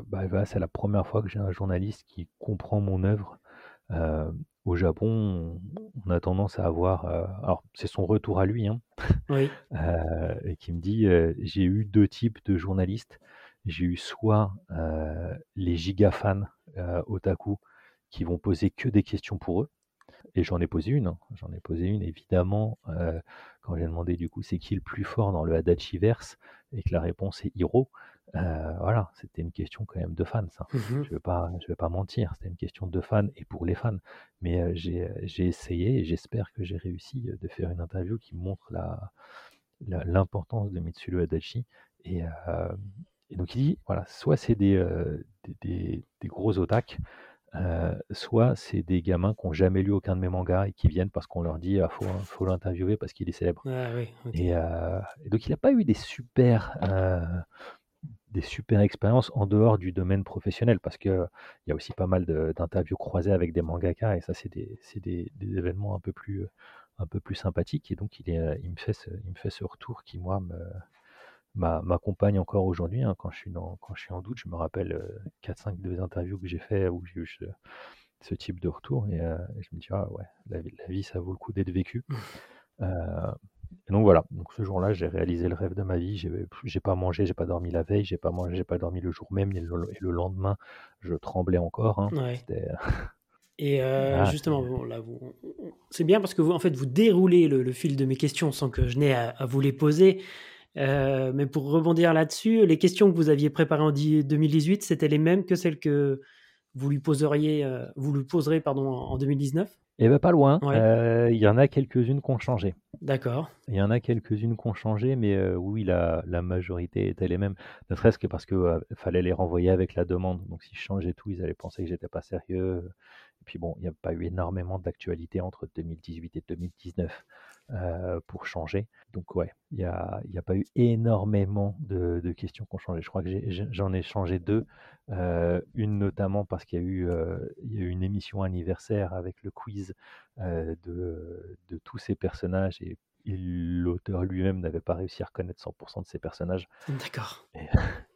bah, c'est la première fois que j'ai un journaliste qui comprend mon œuvre. Euh, au Japon, on, a tendance à avoir, euh, alors c'est son retour à lui, hein, Oui. euh, et qui me dit euh, j'ai eu deux types de journalistes. J'ai eu soit euh, les giga fans euh, otaku qui vont poser que des questions pour eux, et j'en ai posé une. hein. J'en ai posé une évidemment euh, quand j'ai demandé du coup c'est qui le plus fort dans le Adachi verse et que la réponse est Hiro. Euh, voilà, c'était une question quand même de fans. Ça. Mhm. Je vais je vais pas mentir, c'était une question de fans et pour les fans. Mais euh, j'ai j'ai essayé et j'espère que j'ai réussi euh, de faire une interview qui montre la, la- l'importance de Mitsuo Adachi. Et, euh, et donc il dit, voilà, soit c'est des, euh, des, des- des gros euh, soit c'est des gamins qui n'ont jamais lu aucun de mes mangas et qui viennent parce qu'on leur dit, ah, faut, faut l'interviewer parce qu'il est célèbre. Ah oui. Et, euh, et donc il n'a pas eu des super, euh, des super expériences en dehors du domaine professionnel parce que il y a aussi pas mal d'interviews croisées avec des mangaka et ça c'est des, des, des événements un peu plus un peu plus sympathiques et donc il, est, euh, il me fait ce, il me fait ce retour qui moi m'accompagne encore aujourd'hui hein. quand je suis dans quand je suis en doute je me rappelle 4-5 des interviews que j'ai fait où j'ai eu ce, ce type de retour et, euh, et je me dis ah ouais la, vie- la vie ça vaut le coup d'être vécu euh, et donc voilà, donc ce jour-là, j'ai réalisé le rêve de ma vie. J'ai pas mangé, j'ai pas dormi la veille, j'ai pas mangé, j'ai pas dormi le jour même, et le, et le lendemain, je tremblais encore. hein. Ouais. C'était- Et euh, Ah, justement, bon, là, vous- c'est bien parce que vous, en fait, vous déroulez le, le fil de mes questions sans que je n'ai à, à vous les poser. Euh, mais pour rebondir là-dessus, les questions que vous aviez préparées en 2018, c'était les mêmes que celles que vous lui poseriez, euh, vous lui poserez pardon, en 2019 Eh bien, pas loin. Euh, il y en a quelques-unes qui ont changé. D'accord. Il y en a quelques-unes qui ont changé, mais oui, la, la, majorité était les mêmes. Ne serait-ce que parce qu'il fallait les renvoyer avec la demande. Donc, si je changeais tout, ils allaient penser que j'étais pas sérieux. Et puis bon, il n'y a pas eu énormément d'actualité entre 2018 et 2019. Euh, pour changer. Donc ouais, il n'y a, a, pas eu énormément de, questions qui ont changé. Je crois que j'en ai, changé deux. Euh, une notamment parce qu'il y, a eu, euh, y a eu une émission anniversaire avec le quiz de, de, tous ces personnages et, l'auteur lui-même n'avait pas réussi à reconnaître 100% de ces personnages. D'accord.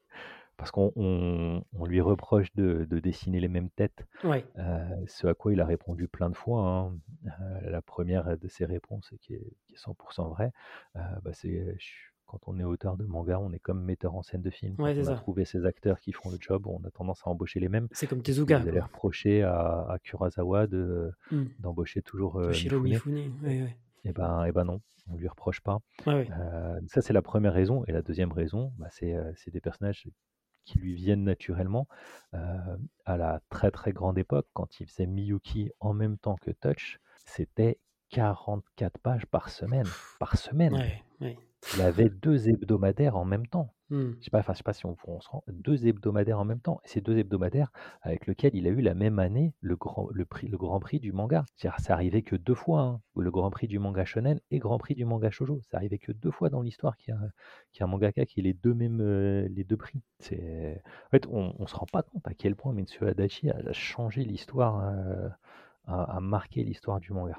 parce qu'on lui reproche de, dessiner les mêmes têtes. Ouais. Euh, ce à quoi il a répondu plein de fois. Hein. Euh, la première de ses réponses, qui est, qui est 100% vraie, euh, bah, c'est quand on est auteur de manga, on est comme metteur en scène de film. Ouais, on a trouvé ces acteurs qui font le job, on a tendance à embaucher les mêmes. C'est comme Tezuka. Vous allez reprocher à, à Kurosawa hmm. d'embaucher toujours Mifune. Et eh ben, et eh ben non, on lui reproche pas. Euh, ça c'est la première raison. Et la deuxième raison, bah, c'est des personnages qui lui viennent naturellement. Euh, à la très très grande époque, quand il faisait Miyuki en même temps que Touch, c'était 44 pages par semaine. Par semaine. Il avait deux hebdomadaires en même temps. Mmh. Je sais pas, sais pas si on, se rend deux hebdomadaires en même temps. Et ces deux hebdomadaires avec lesquels il a eu la même année le grand, le prix, le grand prix du manga. C'est arrivé que deux fois, hein, le grand prix du manga shonen et grand prix du manga shoujo. C'est arrivé que deux fois dans l'histoire qu'il y, a un mangaka qui ait les deux mêmes, euh, les deux prix. C'est, en fait, on, on se rend pas compte à quel point Mitsuo Adachi a, changé l'histoire, euh, a, marqué l'histoire du manga.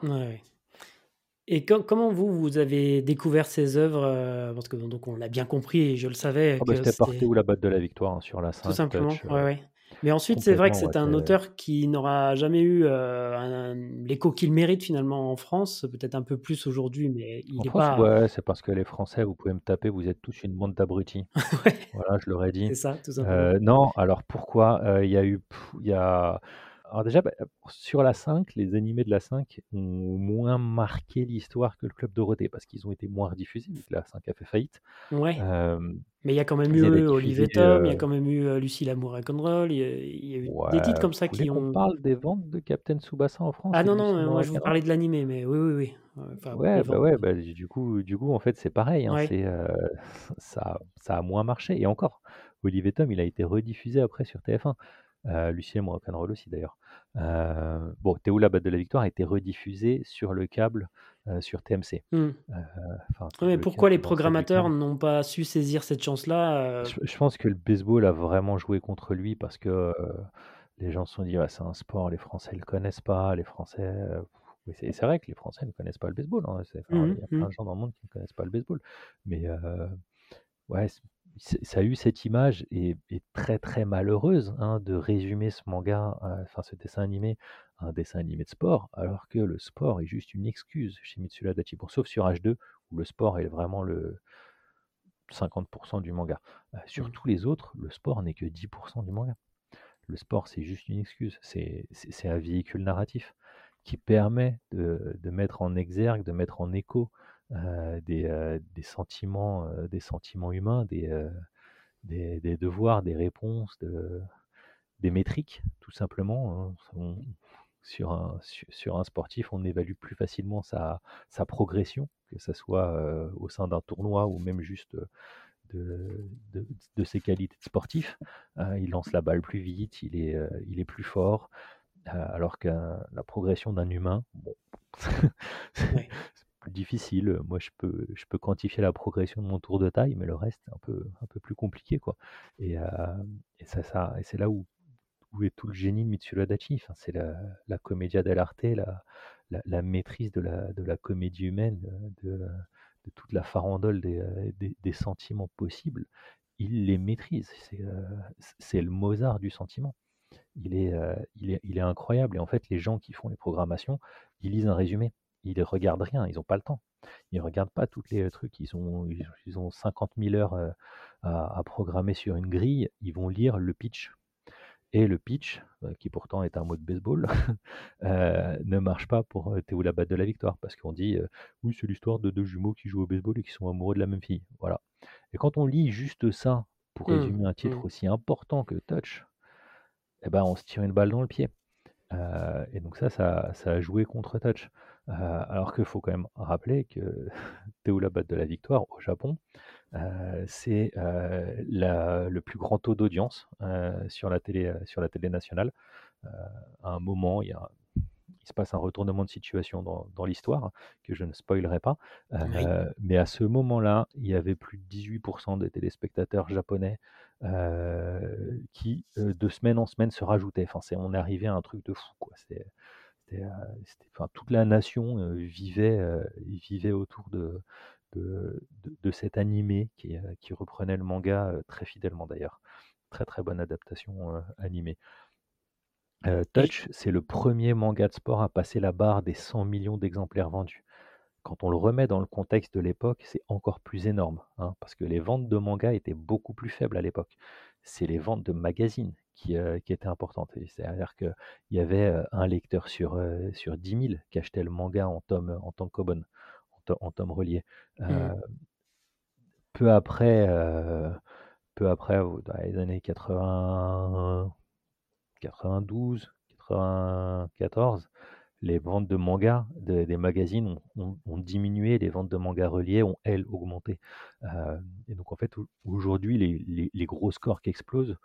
Et comment vous, vous avez découvert ces œuvres euh, Parce que donc on l'a bien compris et je le savais. Oh bah, c'était parti ou la batte de la victoire hein, sur la 5. Tout simplement, ouais, euh, ouais. Mais ensuite, c'est vrai que c'est un auteur qui n'aura jamais eu euh, l'écho qu'il mérite finalement en France, peut-être un peu plus aujourd'hui, mais il n'est pas. Ouais, c'est parce que les Français, vous pouvez me taper, vous êtes tous une bande d'abrutis. Voilà, je l'aurais dit. C'est ça, tout simplement. non, alors pourquoi Il y a eu, il y a alors déjà, bah, sur la 5, les animés de la 5 ont moins marqué l'histoire que le Club Dorothée, parce qu'ils ont été moins rediffusés, vu que la 5 a fait faillite. Ouais. mais il y a quand même eu Olivier Tom, il y a quand même eu Lucie Lamour Rock'n'Roll, il y a, eu des titres comme ça qui ont... On parle des ventes de Captain Tsubasa en France Ah non, non, moi je vous parlais de l'animé, mais oui, oui, oui. ouais, bah ouais, bah, du, coup, du coup, en fait, c'est pareil, hein, ça, ça a moins marché, et encore, Olivier Tom, il a été rediffusé après sur TF1. Euh, Lucien Rock'n'Roll aussi d'ailleurs. Euh, bon, Théo la batte de la victoire a été rediffusé sur le câble euh, sur TMC. Mmh. mais pourquoi les programmateurs n'ont pas su saisir cette chance-là je, pense que le baseball a vraiment joué contre lui parce que les gens se sont dit c'est un sport, les Français ne le connaissent pas, les Français. c'est vrai que les Français ne connaissent pas le baseball. Hein, mmh, il y a plein mmh. de gens dans le monde qui ne connaissent pas le baseball. Mais ouais, ça a eu cette image et, très très malheureuse hein, de résumer ce manga, euh, enfin ce dessin animé, à un dessin animé de sport, alors que le sport est juste une excuse chez Mitsura Dachi, sauf sur H2 où le sport est vraiment le 50% du manga. Euh, sur mmh. tous les autres, le sport n'est que 10% du manga. Le sport, c'est juste une excuse, c'est un véhicule narratif qui permet de, de, mettre en exergue, de mettre en écho euh, euh, des, sentiments, euh, des sentiments humains, des, des, devoirs, des réponses, des métriques, tout simplement. Hein. sur, un, sur un sportif, on évalue plus facilement sa, sa progression, que ce soit au sein d'un tournoi ou même juste de, de, ses qualités de sportif. il lance la balle plus vite, il est, il est plus fort, alors que la progression d'un humain, difficile. Moi, je peux, je peux quantifier la progression de mon tour de taille, mais le reste, c'est un peu, un peu plus compliqué. Quoi. Et, euh, ça, ça, et c'est là où, où est tout le génie de Mitsuo Adachi. Enfin, c'est la, la commedia dell'arte, la, la, maîtrise de la, de la comédie humaine, de, de toute la farandole des, des, des, sentiments possibles. Il les maîtrise. C'est, euh, c'est le Mozart du sentiment. Il est, euh, il, est, il est incroyable. Et en fait, les gens qui font les programmations, ils lisent un résumé ils ne regardent rien, ils n'ont pas le temps. Ils ne regardent pas tous les trucs, ils ont, ils ont 50 000 heures euh, à, programmer sur une grille, ils vont lire le pitch. Et le pitch, euh, qui pourtant est un mot de baseball, euh, ne marche pas pour Théo la batte de la victoire, parce qu'on dit, oui, c'est l'histoire de deux jumeaux qui jouent au baseball et qui sont amoureux de la même fille. Voilà. Et quand on lit juste ça, pour Mmh, résumer un titre mmh. aussi important que Touch, eh ben, on se tire une balle dans le pied. Euh, et donc ça, ça, ça a joué contre Touch. Euh, alors qu'il faut quand même rappeler que Théo la batte de la victoire au Japon, euh, c'est euh, le plus grand taux d'audience sur, la télé, sur la télé nationale. À un moment, il y a il se passe un retournement de situation dans, dans l'histoire que je ne spoilerai pas. Oui. Mais à ce moment-là, il y avait plus de 18% des téléspectateurs japonais euh, qui, euh, de semaine en semaine, se rajoutaient. Enfin, c'est, on est arrivé à un truc de fou. Quoi. C'était, euh, enfin, toute la nation vivait, vivait autour de, de, de- de cet animé qui, euh, qui reprenait le manga très fidèlement d'ailleurs. Très très bonne adaptation euh, animée. Euh, Touch, c'est le premier manga de sport à passer la barre des 100 millions d'exemplaires vendus. Quand on le remet dans le contexte de l'époque, c'est encore plus énorme, hein, parce que les ventes de mangas étaient beaucoup plus faibles à l'époque. C'est les ventes de magazines qui, euh, qui étaient importantes. Et C'est-à-dire qu'il y avait euh, un lecteur sur, euh, sur 10 000 qui achetait le manga en tome, en tome Kobon, en, to- en tome relié. Euh, mmh. peu après, euh, peu après, dans les années 80, 92, 94, les ventes de mangas de- des magazines ont, ont- ont diminué, les ventes de mangas reliés ont, elles, augmenté. Euh, et donc, en fait, au- aujourd'hui, les, les- les gros scores qui explosent,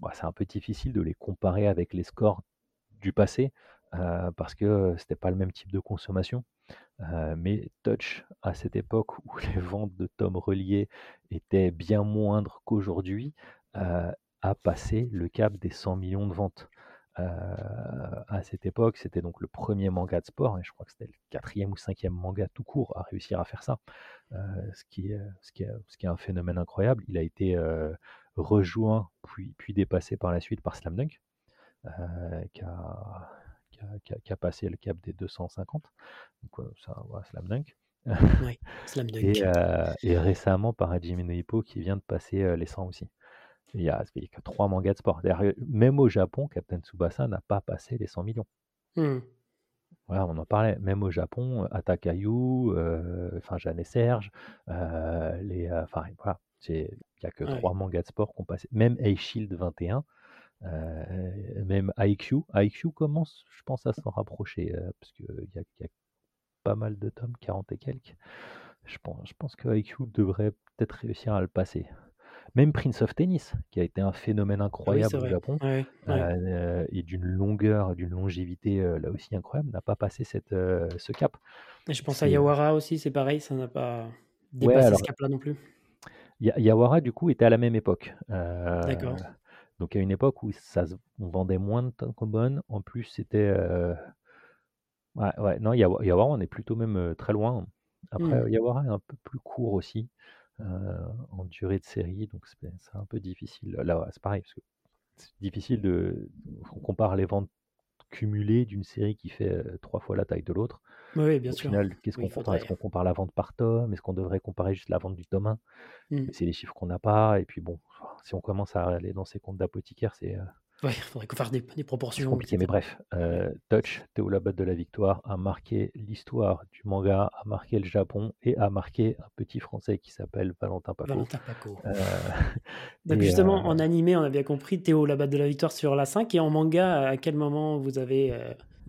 bah, c'est un peu difficile de les comparer avec les scores du passé, parce que c'était pas le même type de consommation. Mais Touch, à cette époque où les ventes de tomes reliés étaient bien moindres qu'aujourd'hui, a passé le cap des 100 millions de ventes. À cette époque, c'était donc le premier manga de sport, et je crois que c'était le quatrième ou cinquième manga tout court à réussir à faire ça, ce, qui est, ce, qui est, un phénomène incroyable. Il a été rejoint puis, puis dépassé par la suite par Slam Dunk, euh, qui a, qui, a, qui, a, qui, a, passé le cap des 250. Donc, euh, ça, voilà, Slam Dunk. oui, Slam Dunk. et, euh, et, récemment par Hajime no Hippo qui vient de passer euh, les 100 aussi. Il n'y a, a, que trois mangas de sport. Même au Japon, Captain Tsubasa n'a pas passé les 100 millions. Mmh. Voilà, on en parlait. Même au Japon, Atakayu, enfin Jeanne et Serge, les, enfin voilà, il n'y a que Ouais. trois mangas de sport qui ont passé. Même A-Shield 21, euh, même IQ. IQ commence, je pense, à s'en rapprocher, euh, parce qu'il y, y, a pas mal de tomes, 40 et quelques. Je pense, je pense que IQ devrait peut-être réussir à le passer. Même Prince of Tennis, qui a été un phénomène incroyable oui, au Japon, ouais, ouais. euh, et d'une longueur, d'une longévité là aussi incroyable, n'a pas passé cette, ce cap. Et je pense à Yawara aussi, c'est pareil, ça n'a pas dépassé ouais, alors, ce cap-là non plus. Yawara, du coup, était à la même époque. Euh, D'accord. Donc, à une époque où ça, on vendait moins de tankobon, en plus, c'était. euh, Ouais, ouais, non, Yawara, on est plutôt même euh, très loin. Après, Mmh. Yawara est un peu plus court aussi, euh, en durée de série, donc c'est c'est un peu difficile. Là, c'est pareil, parce que c'est difficile de. On compare les ventes cumulées d'une série qui fait euh, trois fois la taille de l'autre. Oui, oui, bien Au sûr. final, qu'est-ce Oui, qu'on compare faudrait. Est-ce qu'on compare la vente par tome? Est-ce qu'on devrait comparer juste la vente du tome 1 Mmh. C'est des chiffres qu'on n'a pas, et puis bon, si on commence à aller dans ces comptes d'apothicaire, c'est. euh, Ouais, il faudrait faire des, des proportions. compliqué, mais bref, euh, Touch, Théo la batte de la victoire, a marqué l'histoire du manga, a marqué le Japon et a marqué un petit français qui s'appelle Valentin Paco. Valentin Paco. Euh, Donc justement, euh, en animé, on a bien compris Théo, la batte de la victoire sur la 5. Et en manga, à quel moment vous avez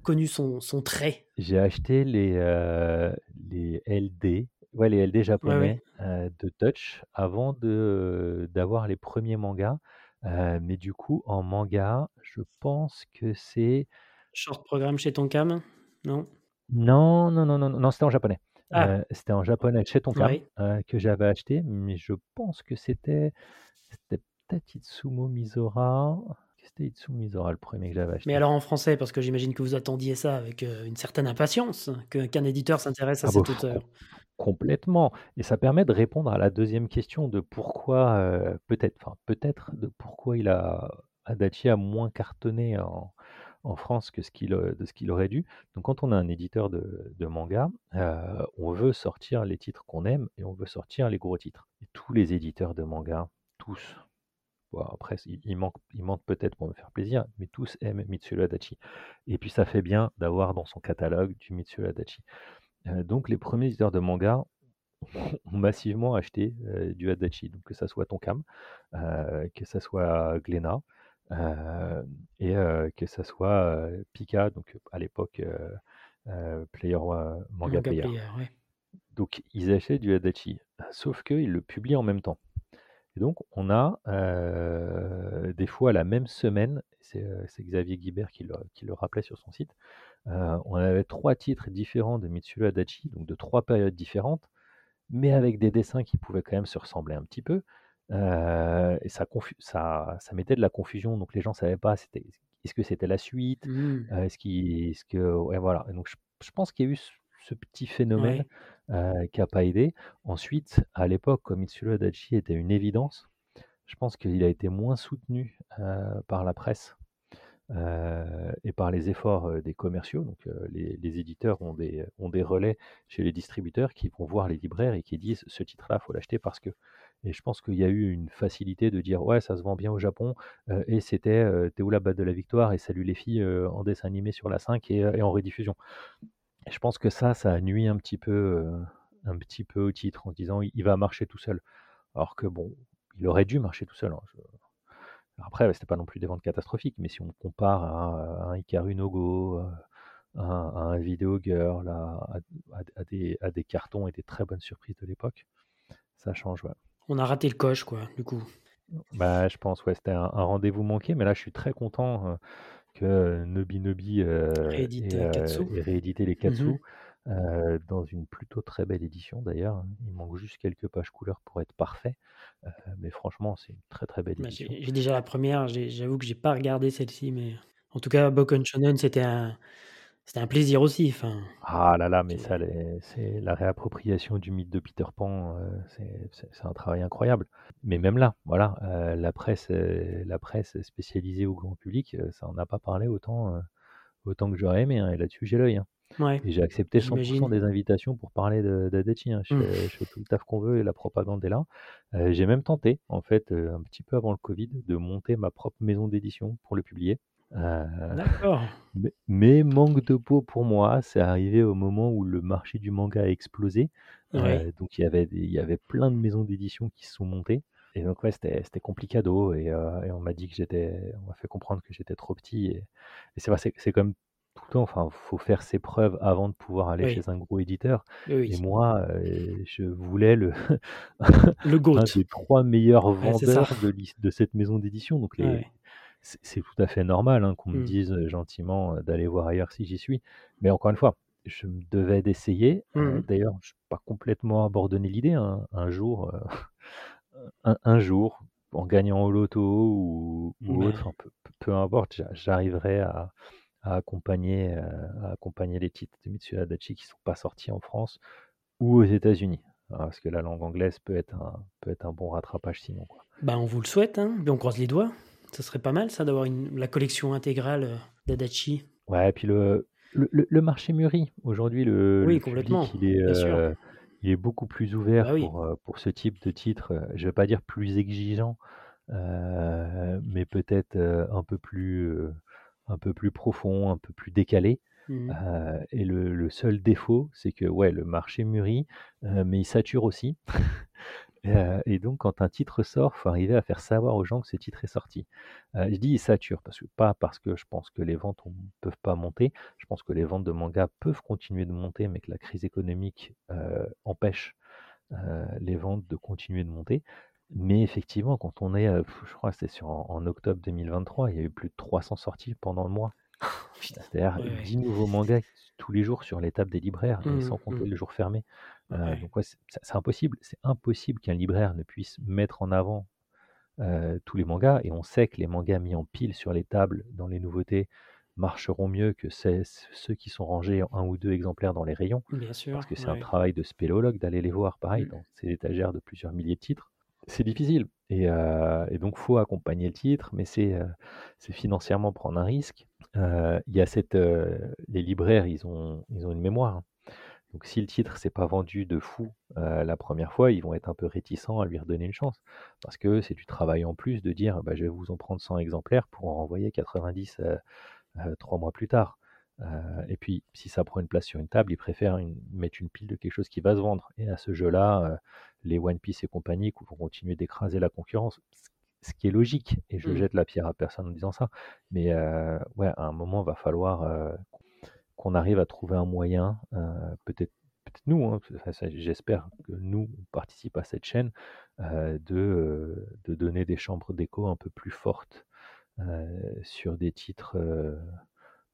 connu son, son trait J'ai acheté les, euh, les LD, ouais, les LD japonais euh, de Touch avant de d'avoir les premiers mangas. Euh, mais du coup, en manga, je pense que c'est Short programme chez Tonkam Non? Non, non, non, non, non, c'était en japonais. Ah, Euh, c'était en japonais chez Tonkam euh, que j'avais acheté, mais je pense que c'était c'était peut-être Itsumo Mizora. Mizora le premier que j'avais acheté. mais alors en français, parce que j'imagine que vous attendiez ça avec euh, une certaine impatience, qu'un éditeur s'intéresse à Ah cet bah, auteur. Complètement. Et ça permet de répondre à la deuxième question de pourquoi, euh, peut-être, enfin peut-être de pourquoi il a Adachi a moins cartonné en, en France que ce qu'il euh, de ce qu'il aurait dû. Donc quand on a un éditeur de, de manga, euh, on veut sortir les titres qu'on aime et on veut sortir les gros titres. Et tous les éditeurs de manga, tous, bon, après il, manque, il manque peut-être pour me faire plaisir, mais tous aiment Mitsuru Adachi. Et puis ça fait bien d'avoir dans son catalogue du Mitsuru Adachi. Euh, donc les premiers éditeurs de manga ont massivement acheté du Adachi, donc que ça soit Tonkam, que ça soit Glénat, et que ça soit Pika, donc à l'époque Player Manga, Manga Player. Player, ouais. Donc ils achètent du Adachi, sauf qu'ils le publient en même temps. Et donc on a des fois la même semaine, c'est Xavier Guibert qui le, qui le rappelait sur son site, on avait trois titres différents de Mitsuru Adachi, donc de trois périodes différentes, mais avec des dessins qui pouvaient quand même se ressembler un petit peu. et ça, ça, ça mettait de la confusion, donc les gens ne savaient pas est-ce que c'était la suite, Mmh. est-ce, qu'il, est-ce que. Ouais, voilà. Et donc je, je pense qu'il y a eu ce, petit phénomène qui n'a pas aidé. Ensuite, à l'époque, comme Mitsuru Adachi était une évidence, je pense qu'il a été moins soutenu par la presse euh, et par les efforts euh, des commerciaux. Donc, euh, les, les éditeurs ont des, ont des relais chez les distributeurs qui vont voir les libraires et qui disent ce titre-là, il faut l'acheter parce que. Et je pense qu'il y a eu une facilité de dire ouais, ça se vend bien au Japon euh, et c'était euh, Théoula Bat de la Victoire et Salut les filles euh, en dessin animé sur la 5 et, et en rediffusion. Et je pense que ça, ça a nuit un petit peu, euh, un petit peu au titre en se disant il va marcher tout seul. Alors que bon, il aurait dû marcher tout seul. hein. Je- Après, c'était pas non plus des ventes catastrophiques, mais si on compare à, un Hikaru no Go, euh, à, un- à un Video Girl, à, des, à des cartons et des très bonnes surprises de l'époque, ça change. Ouais. On a raté le coche, quoi, du coup. Bah, je pense, ouais, c'était un, un rendez-vous manqué, mais là, je suis très content que Nobi Nobi euh, Réédite, ait, Katsu. ait réédité les Katsu. Mhm. euh, dans une plutôt très belle édition d'ailleurs. Il manque juste quelques pages couleurs pour être parfait. Mais franchement, c'est une très très belle Bah, édition. j'ai j'ai déjà la première, j'avoue que j'ai pas regardé celle-ci, mais en tout cas, Boken Shonen, c'était un, c'était un plaisir aussi. Ah là là, mais ça, c'est la réappropriation du mythe de Peter Pan, euh, c'est- un travail incroyable. Mais même là, voilà, euh, la presse, euh, la presse spécialisée au grand public, ça en a pas parlé autant, autant que j'aurais aimé. hein, et là-dessus, j'ai l'œil. hein. ouais, Et j'ai accepté 100% j'imagine. des invitations pour parler de- d'Adachi. hein. Je, fais, je fais tout le taf qu'on veut et la propagande est là. Euh, j'ai même tenté, en fait, euh, un petit peu avant le Covid, de monter ma propre maison d'édition pour le publier. Euh, D'accord. mais, mais manque de peau pour moi, c'est arrivé au moment où le marché du manga a explosé. Euh, donc il y, avait il y avait plein de maisons d'édition qui se sont montées. Et donc ouais, c'était c'était complicado. Et, euh, et on m'a dit que j'étais, on m'a fait comprendre que j'étais trop petit. Et, et c'est vrai, c'est c'est comme tout le temps, enfin, faut faire ses preuves avant de pouvoir aller Oui. chez un gros éditeur. Oui, Et moi, euh, je voulais le Le un des trois meilleurs Ouais, vendeurs de, de cette maison d'édition. Donc les, Ouais. C'est tout à fait normal hein, qu'on me Mm. dise gentiment d'aller voir ailleurs si j'y suis. Mais encore une fois, je me devais d'essayer. Euh, Mhm. D'ailleurs, je n'ai pas complètement abandonné l'idée. hein. Un jour, euh, un, un jour, en gagnant au loto ou, autre, enfin, peu, importe, j'a- j'arriverai à, à accompagner, à accompagner les titres de Mitsuya Adachi qui ne sont pas sortis en France ou aux États-Unis. Parce que la langue anglaise peut être un, peut être un bon rattrapage sinon. Quoi. Bah, on vous le souhaite, hein. On croise les doigts. Ça serait pas mal, ça, d'avoir la collection intégrale euh, d'Adachi. Ouais, et puis le, le, marché mûrit. Aujourd'hui, le, Oui, le complètement, public, il est, bien sûr. euh, il est beaucoup plus ouvert Bah oui. pour, euh, pour ce type de titre. Je ne vais pas dire plus exigeant, euh, mais peut-être un peu plus, un peu plus profond, un peu plus décalé. Euh, et le, le seul défaut, c'est que ouais, le marché mûrit, euh, mais il sature aussi. Euh, et donc, quand un titre sort, faut arriver à faire savoir aux gens que ce titre est sorti. Euh, je dis il sature, parce que, pas parce que je pense que les ventes ne peuvent pas monter. Je pense que les ventes de manga peuvent continuer de monter, mais que la crise économique euh, empêche les ventes de continuer de monter. Mais effectivement, quand on est, je crois c'était sur, en, en octobre 2023, il y a eu plus de 300 sorties pendant le mois. C'est-à-dire Ouais, ouais. 10 nouveaux mangas tous les jours sur les tables des libraires, et Mhm, sans compter mhm. le jour fermé. Euh, Ouais. donc ouais, c'est impossible. C'est impossible qu'un libraire ne puisse mettre en avant euh, tous les mangas. Et on sait que les mangas mis en pile sur les tables dans les nouveautés marcheront mieux que ceux qui sont rangés en un ou deux exemplaires dans les rayons. Bien sûr. Parce que c'est ouais. un travail de spéléologue d'aller les voir, pareil, Mm. dans ces étagères de plusieurs milliers de titres. C'est difficile. Et, euh, et donc, faut accompagner le titre, mais c'est euh, financièrement prendre un risque. Euh, y a cette, les libraires, ils ont, ils ont une mémoire. Donc, si le titre s'est pas vendu de fou euh, la première fois, ils vont être un peu réticents à lui redonner une chance. Parce que c'est du travail en plus de dire bah, je vais vous en prendre 100 exemplaires pour en renvoyer 90 euh, euh, trois mois plus tard. et puis, si ça prend une place sur une table, ils préfèrent mettre une pile de quelque chose qui va se vendre. Et à ce jeu-là, les One Piece et compagnie vont continuer d'écraser la concurrence, ce qui est logique. Et je Mmh. jette la pierre à personne en disant ça. Mais ouais, à un moment, il va falloir qu'on arrive à trouver un moyen, peut-être peut-être nous, hein, j'espère que nous, on participe à cette chaîne, de, de donner des chambres d'écho un peu plus fortes sur des titres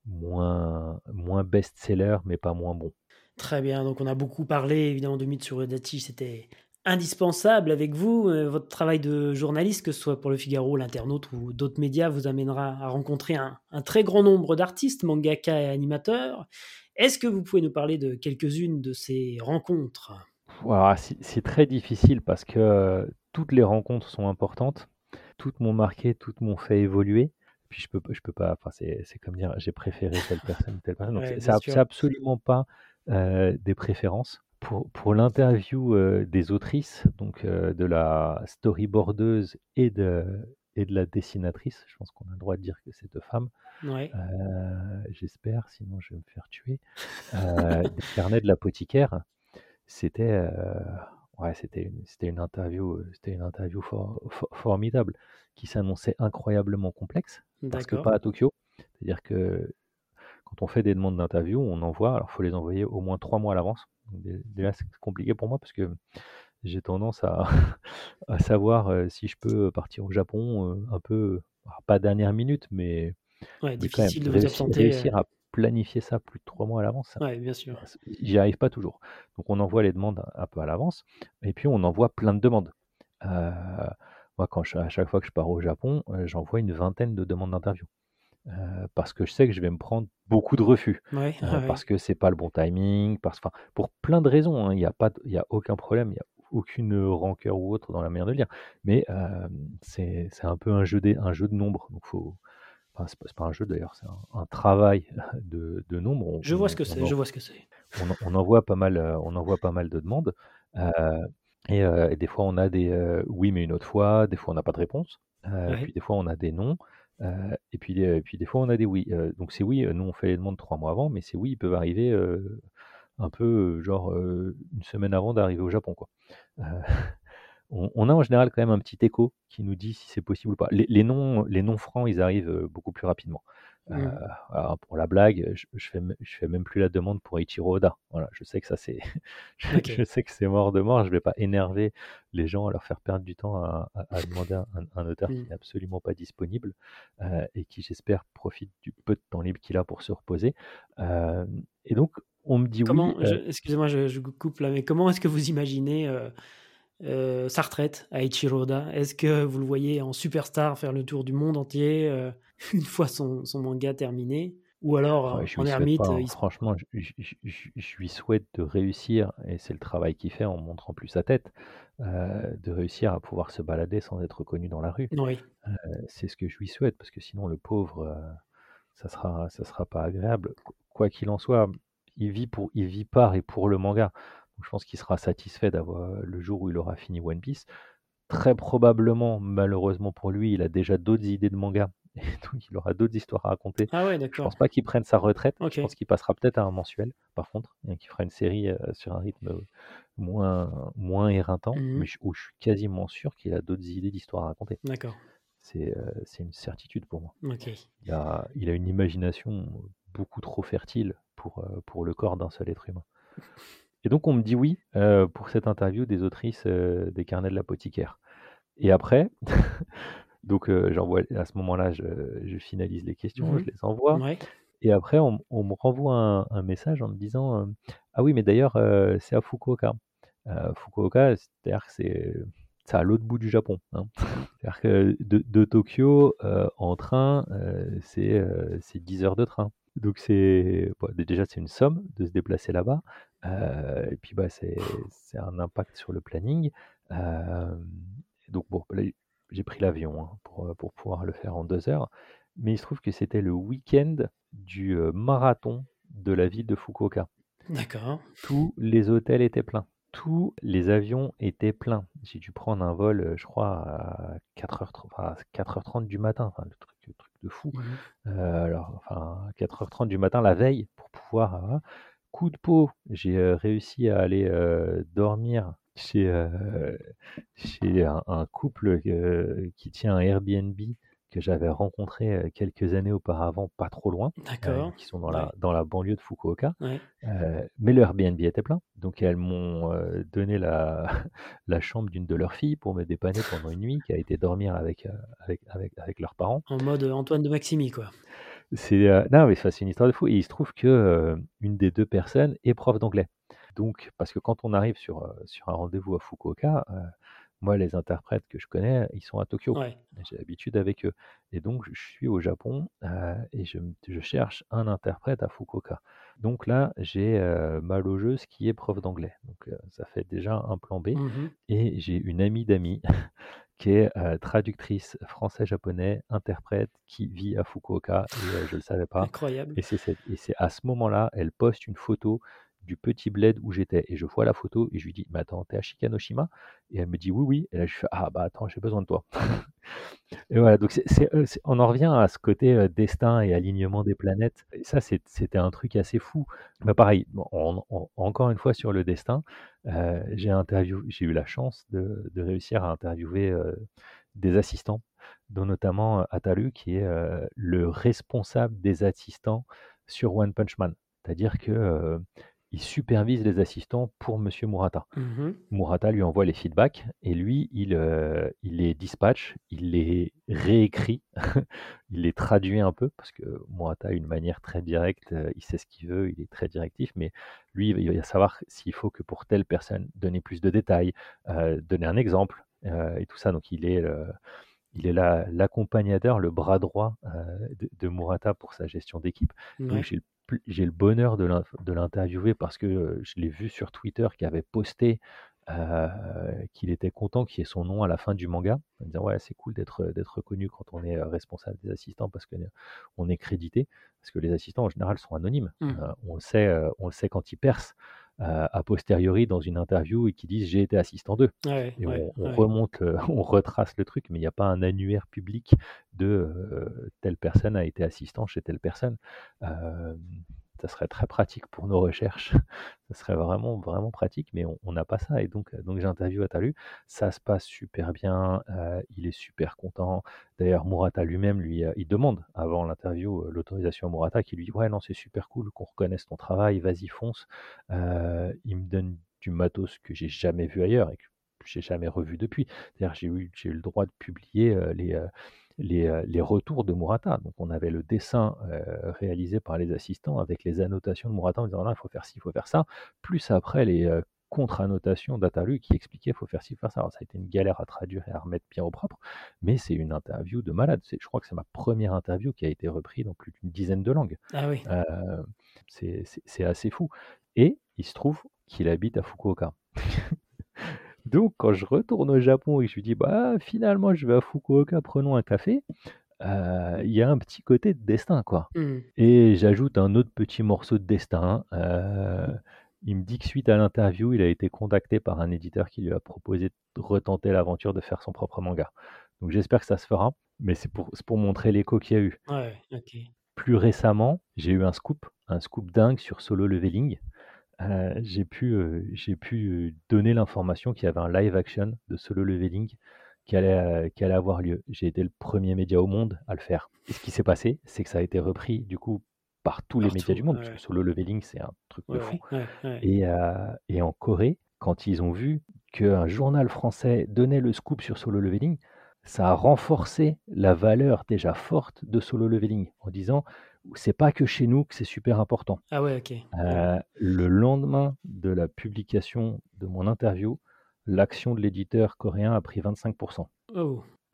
moins, moins best-sellers, mais pas moins bons. Très bien, donc on a beaucoup parlé évidemment de mythes sur Udachi, c'était indispensable avec vous. Euh, votre travail de journaliste, que ce soit pour le Figaro, l'Internaute ou d'autres médias, vous amènera à rencontrer un, un très grand nombre d'artistes, mangaka et animateurs. Est-ce que vous pouvez nous parler de quelques-unes de ces rencontres? C'est très difficile parce que euh, toutes les rencontres sont importantes, toutes m'ont marqué, toutes m'ont fait évoluer. Puis je peux, je peux pas, enfin c'est comme dire j'ai préféré telle personne telle personne. Donc Ouais, c'est absolument pas euh, des préférences. Pour, pour l'interview euh, des autrices, donc euh, de la storyboardeuse et de, et de la dessinatrice, je pense qu'on a le droit de dire que c'est deux femmes, Ouais. euh, j'espère, sinon je vais me faire tuer. Des carnets de l'apothicaire, c'était ouais, c'était une, interview, c'était une interview for- for- formidable qui s'annonçait incroyablement complexe parce que pas à Tokyo. C'est-à-dire que quand on fait des demandes d'interview, on envoie, alors il faut les envoyer au moins trois mois à l'avance. Déjà, c'est compliqué pour moi parce que j'ai tendance à, à savoir si je peux partir au Japon un peu, alors, pas dernière minute, mais Ouais, mais quand même, difficile de vous réussir, euh, réussir à planifier ça plus de trois mois à l'avance, Ouais, bien sûr. j'y arrive pas toujours. Donc on envoie les demandes un, peu à l'avance, et puis on envoie plein de demandes. Euh, moi, quand je- à chaque fois que je pars au Japon, j'envoie une vingtaine de demandes d'interview. Euh, parce que je sais que je vais me prendre beaucoup de refus, Ouais, euh, ouais. parce que c'est pas le bon timing, parce, pour plein de raisons. hein. Il n'y a de- a aucun problème, il n'y a aucune rancœur ou autre dans la manière de le dire. Mais euh, c'est un peu un jeu, des, un jeu de nombres. Donc faut, enfin, c'est pas, un jeu d'ailleurs, c'est un, un travail de, de nombres. On, Je vois ce que c'est, on en- je vois ce que c'est. on, on envoie pas mal, euh, on envoie pas mal de demandes. et, et des fois, on a des oui, mais une autre fois. Des fois, on n'a pas de réponse. Ouais. Puis des fois, on a des non. Euh, et puis, des- fois, on a des oui. Euh, donc c'est oui. euh, Nous, on fait les demandes trois mois avant, mais ces oui, ils peuvent arriver un peu genre une semaine avant d'arriver au Japon, quoi. On, a en général quand même un petit écho qui nous dit si c'est possible ou pas. Les, les noms, les noms francs, ils arrivent beaucoup plus rapidement. Euh, Mm. alors, pour la blague, je, je fais, m- je fais même plus la demande pour Ichiro Oda. Voilà, je sais que ça c'est, je, Ok. je sais que c'est mort de mort. Je vais pas énerver les gens à leur faire perdre du temps à, à- à demander un, un auteur qui n'est absolument pas disponible euh, et qui j'espère profite du peu de temps libre qu'il a pour se reposer. Euh, et donc on me dit oui. Comment, euh, excusez-moi, je, je vous coupe là, mais comment est-ce que vous imaginez euh, sa retraite à Ichiro Oda Est-ce que vous le voyez en superstar faire le tour du monde entier euh, une fois son, son manga terminé? Ou alors Ouais, en ermite pas, hein. il Franchement, je, je- je- je- je lui souhaite de réussir, et c'est le travail qu'il fait en montrant plus sa tête, euh, de réussir à pouvoir se balader sans être reconnu dans la rue. Oui, c'est ce que je lui souhaite, parce que sinon le pauvre, ça sera, ça sera pas agréable. Qu- Quoi qu'il en soit, il vit pour, il vit par et pour le manga. Je pense qu'il sera satisfait d'avoir le jour où il aura fini One Piece. Très probablement, malheureusement pour lui, il a déjà d'autres idées de manga, et donc il aura d'autres histoires à raconter. Ah ouais, Je pense pas qu'il prenne sa retraite. Je pense qu'il passera peut-être à un mensuel, par contre, et qu'il fera une série sur un rythme moins, moins éreintant, Mhm. mais je, où je suis quasiment sûr qu'il a d'autres idées d'histoires à raconter. D'accord. C'est euh, une certitude pour moi. Il a, il a une imagination beaucoup trop fertile pour, euh, pour le corps d'un seul être humain. Et donc on me dit oui euh, pour cette interview des autrices euh, des carnets de l'apothicaire. Et après, donc j'envoie à ce moment-là, je, je finalise les questions, Mhm. je les envoie. Ouais. Et après, on, on me renvoie un, un message en me disant Ah oui, mais d'ailleurs, c'est à Fukuoka. Euh, Fukuoka, c'est-à-dire que c'est c'est à l'autre bout du Japon. hein. C'est-à-dire que de, de Tokyo euh, en train, euh, c'est euh, c'est 10 heures de train. Donc c'est bon, déjà c'est une somme de se déplacer là-bas. Et puis bah, c'est c'est un impact sur le planning. Donc bon, là, j'ai pris l'avion hein, pour, pour pouvoir le faire en deux heures. Mais il se trouve que c'était le week-end du marathon de la ville de Fukuoka. D'accord. Tous les hôtels étaient pleins. Tous les avions étaient pleins. J'ai dû prendre un vol, je crois, à 4h30, enfin, 4h30 du matin. Enfin, le truc, le truc de fou. Mmh Euh, alors, enfin, 4h30 du matin la veille pour pouvoir. Coup de peau, j'ai euh, réussi à aller euh, dormir chez, chez un, un couple qui tient un Airbnb que j'avais rencontré quelques années auparavant, pas trop loin, euh, qui sont dans, Ouais. la, dans la banlieue de Fukuoka. Ouais. Euh, mais le Airbnb était plein, donc elles m'ont euh, donné la, la chambre d'une de leurs filles pour me dépanner pendant une nuit, qui a été dormir avec, avec, avec, avec leurs parents. En mode Antoine de Maximi, quoi. C'est euh, non, mais ça, c'est une histoire de fou. Et il se trouve que euh, une des deux personnes est prof d'anglais. Donc, parce que quand on arrive sur, euh, sur un rendez-vous à Fukuoka, euh, moi, les interprètes que je connais, ils sont à Tokyo. Ouais. J'ai l'habitude avec eux. Et donc, je suis au Japon et je, cherche un interprète à Fukuoka. Donc là, j'ai euh, ma logeuse qui est prof d'anglais. Donc, ça fait déjà un plan B. Mhm. Et j'ai une amie d'amis qui est euh, traductrice français-japonais, interprète, qui vit à Fukuoka, et euh, je ne le savais pas. Incroyable. Et c'est cette- et c'est à ce moment-là, elle poste une photo du petit bled où j'étais. Et je vois la photo et je lui dis, mais attends, t'es à Shikanoshima? Et elle me dit, oui, oui. Et là, je fais, ah bah attends, j'ai besoin de toi. Et voilà, donc c'est- euh, on en revient à ce côté euh, destin et alignement des planètes. Ça, c'était un truc assez fou. Bah pareil, on- encore une fois sur le destin, euh, j'ai eu la chance de, réussir à interviewer euh, des assistants, dont notamment Ataru, qui est le responsable des assistants sur One Punch Man. C'est-à-dire que il supervise les assistants pour Monsieur Murata. Mhm. Murata lui envoie les feedbacks et lui, il, euh, il les dispatche, il les réécrit, il les traduit un peu parce que Murata a une manière très directe, euh, il sait ce qu'il veut, il est très directif, mais lui, il va savoir s'il faut que pour telle personne donner plus de détails, euh, donner un exemple et tout ça. Donc il est, il est là l'accompagnateur, le bras droit euh, de, de Murata pour sa gestion d'équipe. Donc Ouais. j'ai le, pl- j'ai le bonheur de l'in- de l'interviewer parce que je l'ai vu sur Twitter qui avait posté euh, qu'il était content qu'il y ait son nom à la fin du manga, en disant ouais c'est cool d'être d'être reconnu quand on est responsable des assistants parce que on est crédité, parce que les assistants en général sont anonymes. Mm. Euh, on le sait, on le sait quand ils percent a posteriori dans une interview et qu'ils disent j'ai été assistant d'eux Ouais, et ouais, on, on ouais. remonte, le- on retrace le truc, mais il n'y a pas un annuaire public de euh, telle personne a été assistant chez telle personne. Euh, ça serait très pratique pour nos recherches. ça serait vraiment, vraiment pratique, mais on n'a pas ça. Et donc, euh, donc j'interviewe Atalu. Ça se passe super bien. euh, il est super content. D'ailleurs, Murata lui-même, lui, euh, il demande avant l'interview l'autorisation à Murata qui lui dit Ouais, non, c'est super cool qu'on reconnaisse ton travail, vas-y, fonce. Il me donne du matos que j'ai jamais vu ailleurs et que j'ai jamais revu depuis. C'est-à-dire, j'ai eu, eu le droit de publier les, les, euh, les retours de Murata. Donc, on avait le dessin euh, réalisé par les assistants avec les annotations de Murata en disant là, il faut faire ci, il faut faire ça. Plus après, les euh, contre-annotations d'Atalu qui expliquaient il faut faire ci, il faut faire ça. Alors, ça a été une galère à traduire et à remettre bien au propre, mais c'est une interview de malade. C'est- Je crois que c'est ma première interview qui a été reprise dans plus d'une dizaine de langues. Ah oui. Euh, c'est assez fou. Et il se trouve qu'il habite à Fukuoka. Donc, quand je retourne au Japon et que je lui dis, bah, finalement, je vais à Fukuoka, prenons un café, euh, il y a un petit côté de destin, quoi. Mm. Et j'ajoute un autre petit morceau de destin. euh, il me dit que suite à l'interview, il a été contacté par un éditeur qui lui a proposé de retenter l'aventure de faire son propre manga. Donc, j'espère que ça se fera, mais c'est pour, montrer l'écho qu'il y a eu. Ouais. Plus récemment, j'ai eu un scoop, un scoop dingue sur Solo Leveling. Euh, j'ai pu, euh, j'ai pu donner l'information qu'il y avait un live action de Solo Leveling qui allait, euh, qui allait avoir lieu. J'ai été le premier média au monde à le faire. Et ce qui s'est passé, c'est que ça a été repris du coup par tous les médias du monde, ouais. parce que Solo Leveling, c'est un truc de Ouais, fou. ouais, et en Corée, quand ils ont vu qu'un journal français donnait le scoop sur Solo Leveling, ça a renforcé la valeur déjà forte de Solo Leveling en disant c'est pas que chez nous que c'est super important. Ah ouais, ok. Euh, le lendemain de la publication de mon interview, l'action de l'éditeur coréen a pris 25%. Oh.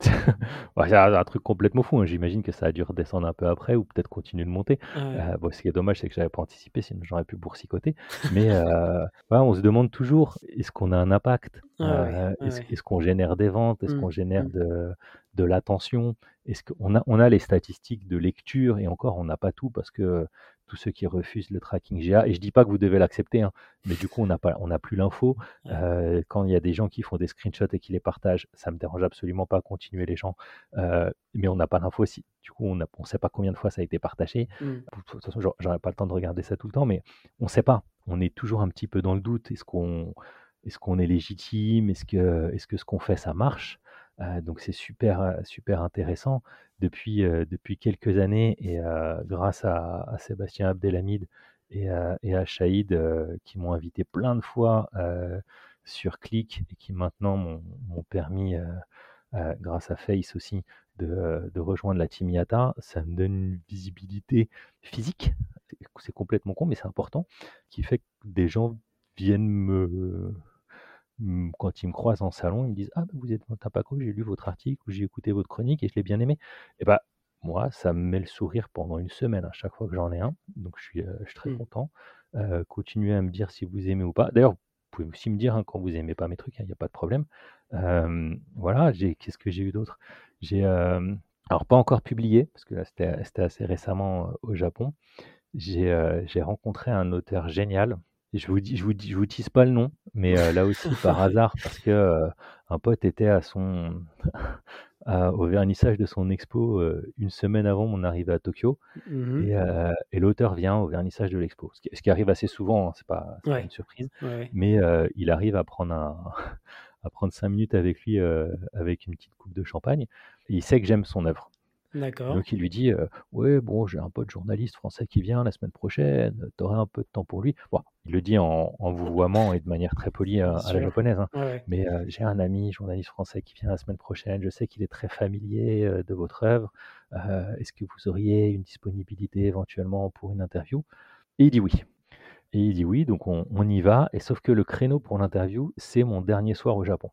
C'est un, truc complètement fou. hein. J'imagine que ça a dû redescendre un peu après ou peut-être continuer de monter. Ouais. Euh, bon, ce qui est dommage, c'est que j'avais pas anticipé, sinon j'aurais pu boursicoter. Mais euh, on se demande toujours est-ce qu'on a un impact? Ah ouais, Euh, ouais, Est-ce qu'on génère des ventes? Est-ce Mm, qu'on génère mm. de, de l'attention Est-ce qu'on a, on a les statistiques de lecture et encore, on n'a pas tout parce que tous ceux qui refusent le tracking GA. Et je dis pas que vous devez l'accepter, hein, mais du coup, on n'a pas, on n'a plus l'info. Euh, quand il y a des gens qui font des screenshots et qui les partagent, ça me dérange absolument pas. Continuer les gens, euh, mais on n'a pas l'info aussi. Du coup, on ne sait pas combien de fois ça a été partagé. Mmh. De toute façon, j'aurais pas le temps de regarder ça tout le temps, mais on ne sait pas. On est toujours un petit peu dans le doute. Est-ce qu'on, est-ce qu'on est légitime? Est-ce que, est-ce que ce qu'on fait, ça marche? Donc c'est super, super intéressant. Depuis, depuis quelques années et grâce à, Sébastien Abdelhamid et, et à Shahid qui m'ont invité plein de fois sur Click et qui maintenant m'ont permis, grâce à Face aussi, de, de, rejoindre la Team Yata, ça me donne une visibilité physique, c'est complètement con mais c'est important, qui fait que des gens viennent me quand ils me croisent en salon, ils me disent Ah, bah, vous êtes Tapaco, j'ai lu votre article ou j'ai écouté votre chronique et je l'ai bien aimé. Et bah, moi, ça me met le sourire pendant une semaine à chaque fois que j'en ai un. Donc, je suis, euh, je suis très mmh. content. Euh, continuez à me dire si vous aimez ou pas. D'ailleurs, vous pouvez aussi me dire hein, quand vous n'aimez pas mes trucs, il n'y a pas de problème. voilà, qu'est-ce que j'ai eu d'autre? J'ai, alors pas encore publié, parce que là, c'était assez récemment au Japon. J'ai rencontré un auteur génial je vous dis, je vous dis, je vous tease pas le nom, mais euh, là aussi par hasard parce que euh, un pote était à son au vernissage de son expo euh, une semaine avant mon arrivée à Tokyo mmh et, l'auteur vient au vernissage de l'expo, ce qui, arrive assez souvent, hein, c'est pas, pas une surprise, mais il arrive à prendre un à prendre cinq minutes avec lui avec une petite coupe de champagne. il sait que j'aime son œuvre. D'accord. Donc il lui dit Ouais, bon, j'ai un pote journaliste français qui vient la semaine prochaine, t'aurais un peu de temps pour lui. Bon, il le dit en, en vouvoiement et de manière très polie à, la japonaise. Hein. Mais j'ai un ami journaliste français qui vient la semaine prochaine, je sais qu'il est très familier de votre œuvre. Est-ce que vous auriez une disponibilité éventuellement pour une interview? Et il dit oui. Et il dit oui, donc on, on y va. Et sauf que le créneau pour l'interview, c'est mon dernier soir au Japon.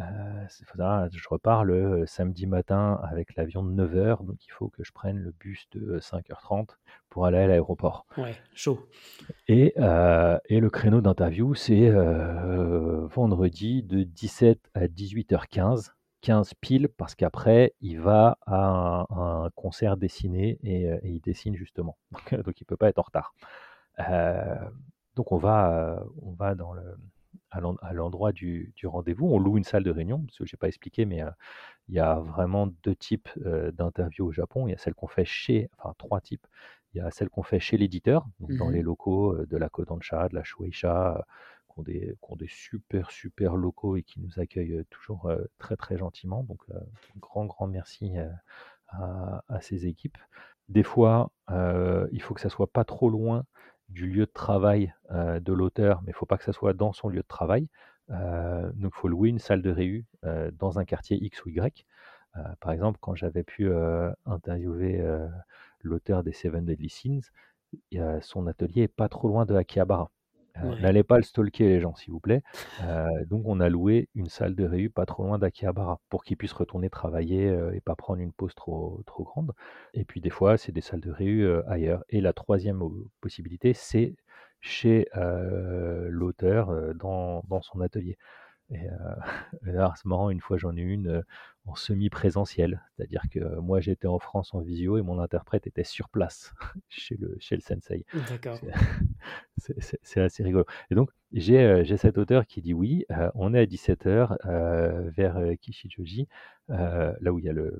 Euh, je repars le samedi matin avec l'avion de 9h, donc il faut que je prenne le bus de 5h30 pour aller à l'aéroport. Ouais, chaud. Et, et le créneau d'interview, c'est vendredi de 17 à 18h15. 15 pile parce qu'après il va à un, concert dessiné et, il dessine justement donc, il peut pas être en retard donc on va on va dans le à l'endroit du, rendez-vous. On loue une salle de réunion, parce que je n'ai pas expliqué, mais euh, il y a vraiment deux types euh, d'interviews au Japon. Il y a celle qu'on fait chez, enfin trois types. Il y a celle qu'on fait chez l'éditeur, dans mmh les locaux de la Kodansha, de la Shueisha, qui ont, des, qui, ont des, super, super locaux et qui nous accueillent toujours très, très gentiment. Donc, grand, grand merci à, à, ces équipes. Des fois, il faut que ça soit pas trop loin du lieu de travail de l'auteur, mais il ne faut pas que ça soit dans son lieu de travail. donc, il faut louer une salle de réu dans un quartier X ou Y. par exemple, quand j'avais pu interviewer l'auteur des Seven Deadly Sins, son atelier est pas trop loin de Akihabara. Euh, n'allez pas le stalker les gens, s'il vous plaît. Euh, donc on a loué une salle de réu pas trop loin d'Akihabara pour qu'ils puissent retourner travailler euh, et pas prendre une pause trop, trop grande. Et puis des fois, c'est des salles de réu ailleurs. Et la troisième possibilité, c'est chez l'auteur dans, dans, son atelier. Et, c'est marrant, une fois j'en ai une en semi-présentiel, c'est-à-dire que moi j'étais en France en visio et mon interprète était sur place chez le, chez le sensei. D'accord. C'est assez rigolo. Et donc j'ai cet auteur qui dit oui, on est à 17h vers Kishijoji, là où il y a le,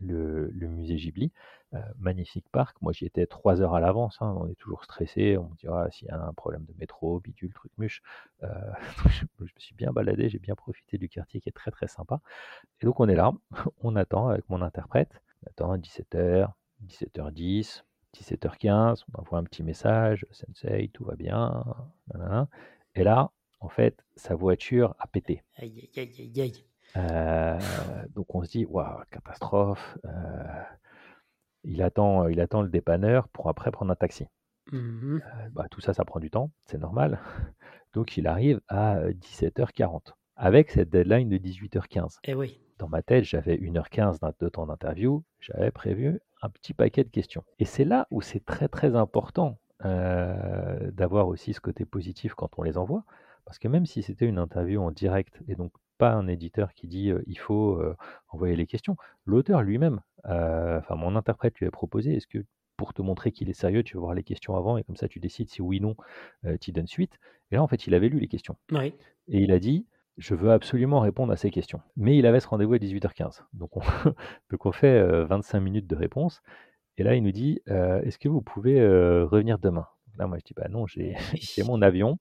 le, le musée Ghibli. Euh, magnifique parc. Moi, j'y étais trois heures à l'avance. Hein. On est toujours stressé. On me dit ah, s'il y a un problème de métro, bidule, truc muche. Euh, je, me suis bien baladé. J'ai bien profité du quartier qui est très très sympa. Et donc, on est là. On attend avec mon interprète. On attend à 17h, 17h10, 17h15. On envoie un petit message. Sensei, tout va bien. Et là, en fait, sa voiture a pété. Aïe, aïe, aïe, aïe. Euh, donc on se dit, waouh, catastrophe. Il attend, il attend le dépanneur pour après prendre un taxi. Mmh euh, bah, tout ça, ça prend du temps, c'est normal. Donc il arrive à 17h40 avec cette deadline de 18h15. Et eh oui. Dans ma tête, j'avais 1h15 de temps d'interview, j'avais prévu un petit paquet de questions. Et c'est là où c'est très très important euh, d'avoir aussi ce côté positif quand on les envoie, parce que même si c'était une interview en direct et donc pas un éditeur qui dit il faut envoyer les questions, l'auteur lui-même, enfin mon interprète lui a proposé est-ce que pour te montrer qu'il est sérieux, tu vas voir les questions avant et comme ça tu décides si oui ou non euh, tu donnes suite? Et là, en fait, il avait lu les questions. Oui. Et il a dit Je veux absolument répondre à ces questions. Mais il avait ce rendez-vous à 18h15. Donc on, donc on fait euh, 25 minutes de réponse. Et là, il nous dit euh, Est-ce que vous pouvez revenir demain? Là, moi, je dis Bah non, j'ai j'ai mon avion.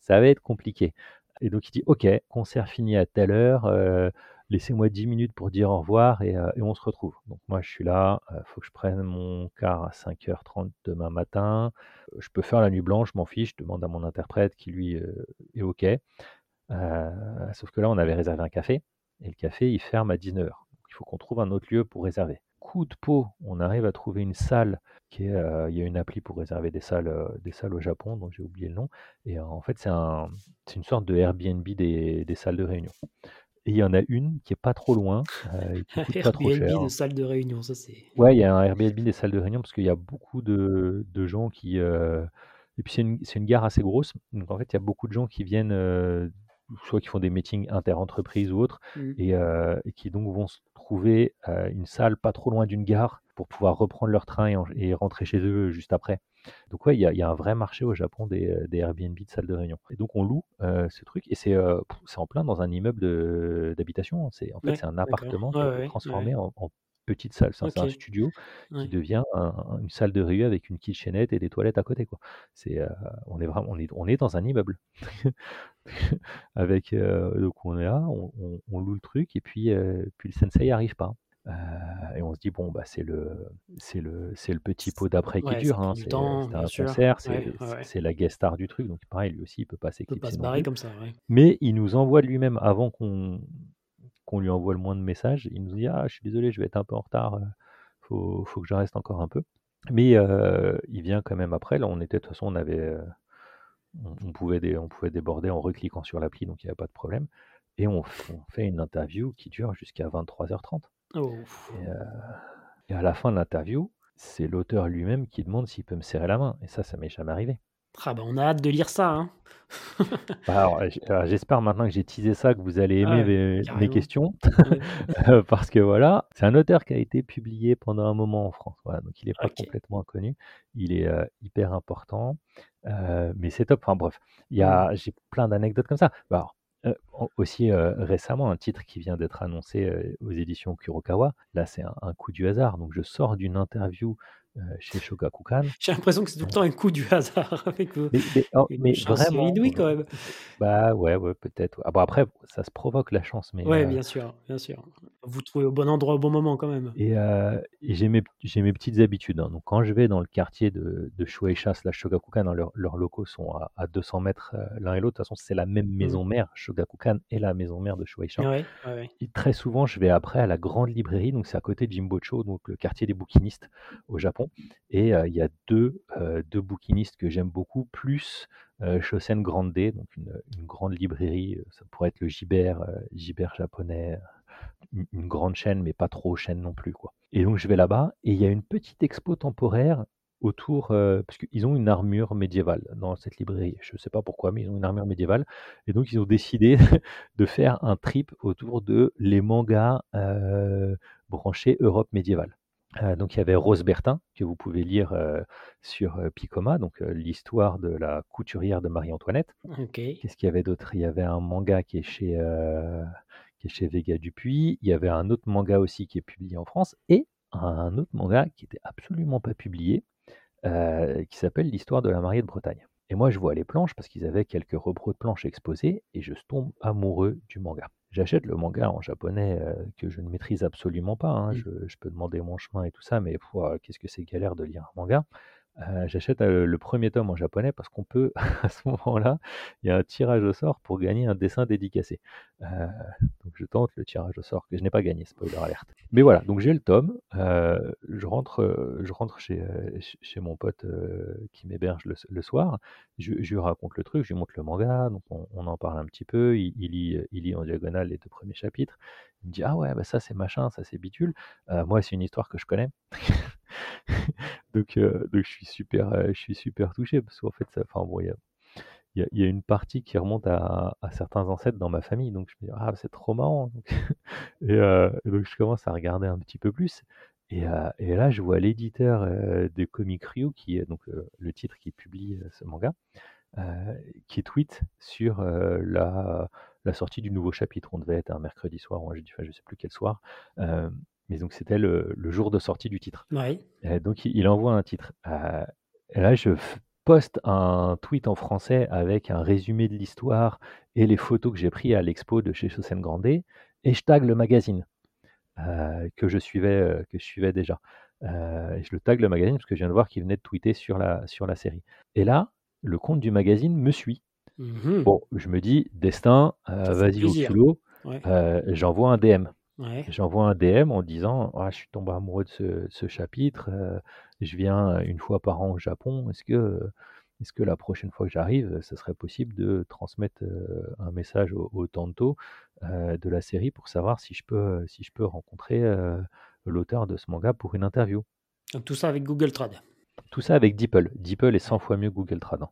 Ça va être compliqué. Et donc il dit Ok, concert fini à telle heure. euh, Laissez-moi 10 minutes pour dire au revoir et, euh, et on se retrouve. Donc moi je suis là, il faut que je prenne mon car à 5h30 demain matin. Euh, Je peux faire la nuit blanche, je m'en fiche, je demande à mon interprète qui lui euh, est OK. Euh, sauf que là on avait réservé un café et le café il ferme à 19h. Donc, il faut qu'on trouve un autre lieu pour réserver. Coup de peau, on arrive à trouver une salle qui est, euh, il y a une appli pour réserver des salles, euh, des salles au Japon, dont j'ai oublié le nom. Et euh, en fait c'est un, c'est une sorte de Airbnb des, des salles de réunion. Et il y en a une qui est pas trop loin, et qui coûte pas trop cher. Airbnb de salle de réunion, ça c'est. Ouais, il y a un Airbnb des salles de réunion parce qu'il y a beaucoup de, de gens qui. Et puis c'est une, gare assez grosse. Donc en fait, il y a beaucoup de gens qui viennent, soit qui font des meetings inter-entreprises ou autres, Mm. et, euh, et qui donc vont se trouver euh, une salle pas trop loin d'une gare pour pouvoir reprendre leur train et, en- et rentrer chez eux juste après. Donc ouais, il y a, il y a un vrai marché au Japon des, euh, des Airbnb de salles de réunion. Et donc on loue euh, ce truc et c'est euh, en plein dans un immeuble d'habitation. C'est en fait Ouais, c'est un appartement Ouais, ouais, transformé en petite salle. C'est un- studio Ouais. qui devient un- un- une salle de réunion avec une kitchenette et des toilettes à côté. Quoi. C'est, euh, on est vraiment, on est, on est dans un immeuble. avec euh, donc on est là, on, on- on loue le truc et puis euh, puis le sensei arrive pas. Euh, et on se dit bon bah c'est le c'est le c'est le petit pot d'après qui Ouais, dure. hein. C'est un sûr. concert, c'est Ouais, ouais, la guest star du truc. Donc pareil lui aussi il peut pas Il peut pas plus. comme ça. Mais il nous envoie de lui-même avant qu'on qu'on lui envoie le moins de messages. Il nous dit Ah, je suis désolé, je vais être un peu en retard. euh, Faut, faut que je reste encore un peu. Mais euh, il vient quand même après. Là, on était, de toute façon, on avait. euh, on, on pouvait dé- on pouvait déborder en recliquant sur l'appli, donc il n'y avait pas de problème. Et on, fait une interview qui dure jusqu'à 23h30. Oh. Et, euh, et à la fin de l'interview, c'est l'auteur lui-même qui demande s'il peut me serrer la main. Et ça, ça m'est jamais arrivé. Ah bah on a hâte de lire ça, hein. Bah, alors, alors, j'espère maintenant que j'ai teasé ça, que vous allez Ah aimer ouais, mes, questions. Ouais. Euh, parce que voilà, c'est un auteur qui a été publié pendant un moment en France. Voilà, donc il n'est pas complètement inconnu. Il est euh, hyper important. Euh, mais c'est top. Enfin bref, j'ai plein d'anecdotes comme ça. Bah, alors, euh, aussi euh, récemment, un titre qui vient d'être annoncé euh, aux éditions Kurokawa. Là, c'est un, un coup du hasard. Donc je sors d'une interview euh, chez Shogakukan. J'ai l'impression que c'est tout le temps un coup du hasard avec vous. Mais, mais, oh, mais vraiment, inouïe quand même. bah ouais, ouais, peut-être. Ah, bon, après, ça se provoque la chance, mais Ouais, euh, bien sûr, bien sûr. Vous trouvez au bon endroit au bon moment quand même. Et, euh, et j'ai mes, j'ai mes petites habitudes. hein. Donc, quand je vais dans le quartier de, de Shueisha slash Shogakukan, hein, leurs leurs locaux sont à, à 200 mètres euh, l'un et l'autre. De toute façon, c'est la même maison mère. Shogakukan est la maison mère de Shueisha. Ouais. Et très souvent, je vais après à la grande librairie. Donc, c'est à côté de Jimbocho, donc le quartier des bouquinistes au Japon. Et il y a deux, deux bouquinistes que j'aime beaucoup, plus Shosen Grande, donc une, grande librairie. Ça pourrait être le Gibert, Gibert japonais une, grande chaîne, mais pas trop chaîne non plus. Quoi. Et donc je vais là-bas, et il y a une petite expo temporaire autour, parce qu'ils ont une armure médiévale dans cette librairie. Je ne sais pas pourquoi, mais ils ont une armure médiévale. Et donc ils ont décidé de faire un trip autour de les mangas branchés Europe médiévale. Euh, donc il y avait Rose Bertin, que vous pouvez lire euh, sur euh, Picoma, donc l'histoire de la couturière de Marie-Antoinette. Ok. Qu'est-ce qu'il y avait d'autre? Il y avait un manga qui est chez, qui est chez Vega Dupuis. Il y avait un autre manga aussi qui est publié en France. Et un autre manga qui était absolument pas publié, euh, qui s'appelle L'histoire de la mariée de Bretagne. Et moi, je vois les planches parce qu'ils avaient quelques repros de planches exposés et je tombe amoureux du manga. J'achète le manga en japonais euh, que je ne maîtrise absolument pas. hein. Mm. Je, je peux demander mon chemin et tout ça, mais qu'est-ce que c'est galère de lire un manga. Euh, J'achète le premier tome en japonais parce qu'on peut, à ce moment-là, il y a un tirage au sort pour gagner un dessin dédicacé. Euh, donc je tente le tirage au sort que je n'ai pas gagné, spoiler alerte. Mais voilà, donc j'ai le tome, euh, je rentre, je rentre chez, ch- chez mon pote qui m'héberge le, soir, je, lui raconte le truc, je lui montre le manga, donc on, en parle un petit peu, il lit, il lit en diagonale les deux premiers chapitres, il me dit ah ouais bah ça c'est machin, ça c'est bidule, Euh, moi c'est une histoire que je connais. donc, euh, donc je suis super, euh, je suis super touché parce qu'en fait, enfin bon, il y a, une partie qui remonte à, certains ancêtres dans ma famille, donc je me dis ah c'est trop marrant. Euh, et donc je commence à regarder un petit peu plus Et, et là, je vois l'éditeur de Comic Ryu, qui est donc le titre qui publie ce manga, qui tweet sur la, la sortie du nouveau chapitre. On devait être un mercredi soir ou un jeudi, enfin, je sais plus quel soir. mais donc c'était le, le, jour de sortie du titre. Donc il, il, envoie un titre. et là, je poste un tweet en français avec un résumé de l'histoire et les photos que j'ai prises à l'expo de chez Chosen Grandet et je tag le magazine euh, que, je suivais, euh, que je suivais déjà. Euh, et je le tag le magazine parce que je viens de voir qu'il venait de tweeter sur la, sur la série. Et là, le compte du magazine me suit. Mmh bon, je me dis, destin, vas-y au culot, j'envoie un DM. J'envoie un DM en disant «Ah, Je suis tombé amoureux de ce, ce chapitre, je viens une fois par an au Japon, est-ce que, est que la prochaine fois que j'arrive, ce serait possible de transmettre un message au, au Tanto de la série pour savoir si je peux, si je peux rencontrer l'auteur de ce manga pour une interview? Tout ça avec Google Trad tout ça avec DeepL. DeepL est 100 fois mieux que Google Trad. Hein.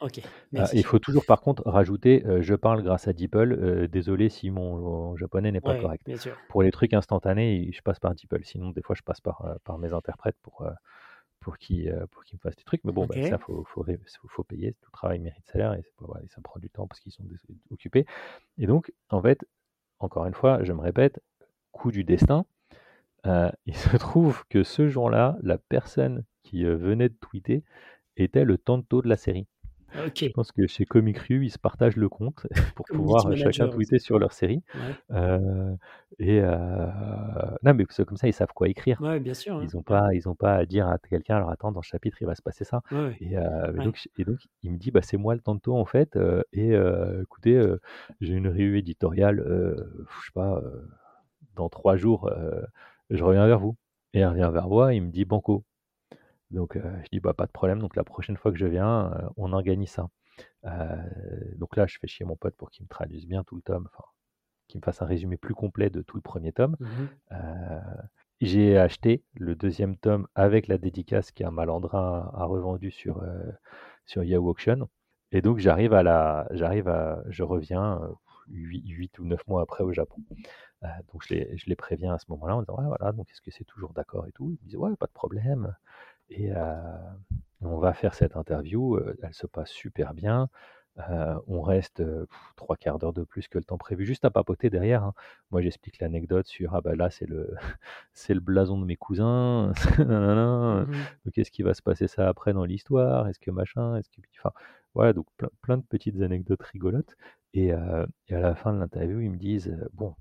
Euh, il faut toujours par contre rajouter euh, je parle grâce à DeepL. Euh, désolé si mon, japonais n'est pas correct. Pour les trucs instantanés, je passe par DeepL. Sinon, des fois, je passe par, par mes interprètes pour, pour qu'ils pour me fassent des trucs. Mais bon, bah, ça, il faut, faut, payer. Tout travail mérite salaire et, ça prend du temps parce qu'ils sont occupés. Et donc, en fait, encore une fois, je me répète, coup du destin. il se trouve que ce jour-là, la personne qui euh, venait de tweeter était le tanto de la série. Je pense que chez Comic Rue, ils se partagent le compte pour pouvoir euh, chacun tweeter sur leur série. Euh, et non, mais comme ça, ils savent quoi écrire. bien sûr. Ils n'ont pas, ils ont pas à dire à quelqu'un, alors attends, dans ce chapitre, il va se passer ça. Et, donc, et, donc, il me dit, bah, c'est moi le tanto en fait. et écoutez, j'ai une revue éditoriale, je sais pas, dans trois jours, je reviens vers vous. Et il revient vers moi, il me dit Banco. Donc je dis bah pas de problème. Donc la prochaine fois que je viens, on organise ça. donc là, je fais chier mon pote pour qu'il me traduise bien tout le tome, enfin qu'il me fasse un résumé plus complet de tout le premier tome. Mmh j'ai acheté le deuxième tome avec la dédicace qu'un malandrin a revendu sur, sur Yahoo Auction. Et donc j'arrive à la, j'arrive à, je reviens 8, ou 9 mois après au Japon. donc je les, je les préviens à ce moment-là en disant ouais voilà donc est-ce que c'est toujours d'accord et tout? Ils me disent ouais pas de problème. Et on va faire cette interview, elle se passe super bien. on reste trois quarts d'heure de plus que le temps prévu, juste à papoter derrière. Hein. Moi, j'explique l'anecdote sur ah bah là c'est le c'est le blason de mes cousins. Mmh donc qu'est-ce qui va se passer ça après dans l'histoire? Est-ce que machin? Est-ce que enfin voilà donc plein, de petites anecdotes rigolotes. Et, et à la fin de l'interview, ils me disent bon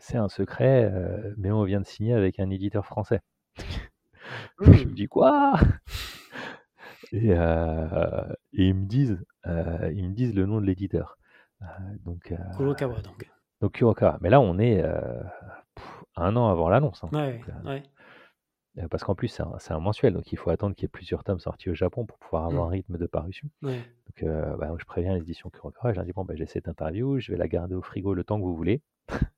c'est un secret, mais on vient de signer avec un éditeur français. Je me mmh. dis quoi? Et, euh, et, ils me disent, euh, ils me disent le nom de l'éditeur. Euh, donc. Kurokawa donc. Donc Kurokawa. Mais là, on est un an avant l'annonce. Hein. Ouais, ouais. Parce qu'en plus, c'est un, un, mensuel, donc il faut attendre qu'il y ait plusieurs tomes sortis au Japon pour pouvoir avoir mmh. un rythme de parution. Ouais. Donc, bah, je préviens l'édition Kurokawa, je leur dis bon, bah, j'ai cette interview, je vais la garder au frigo le temps que vous voulez.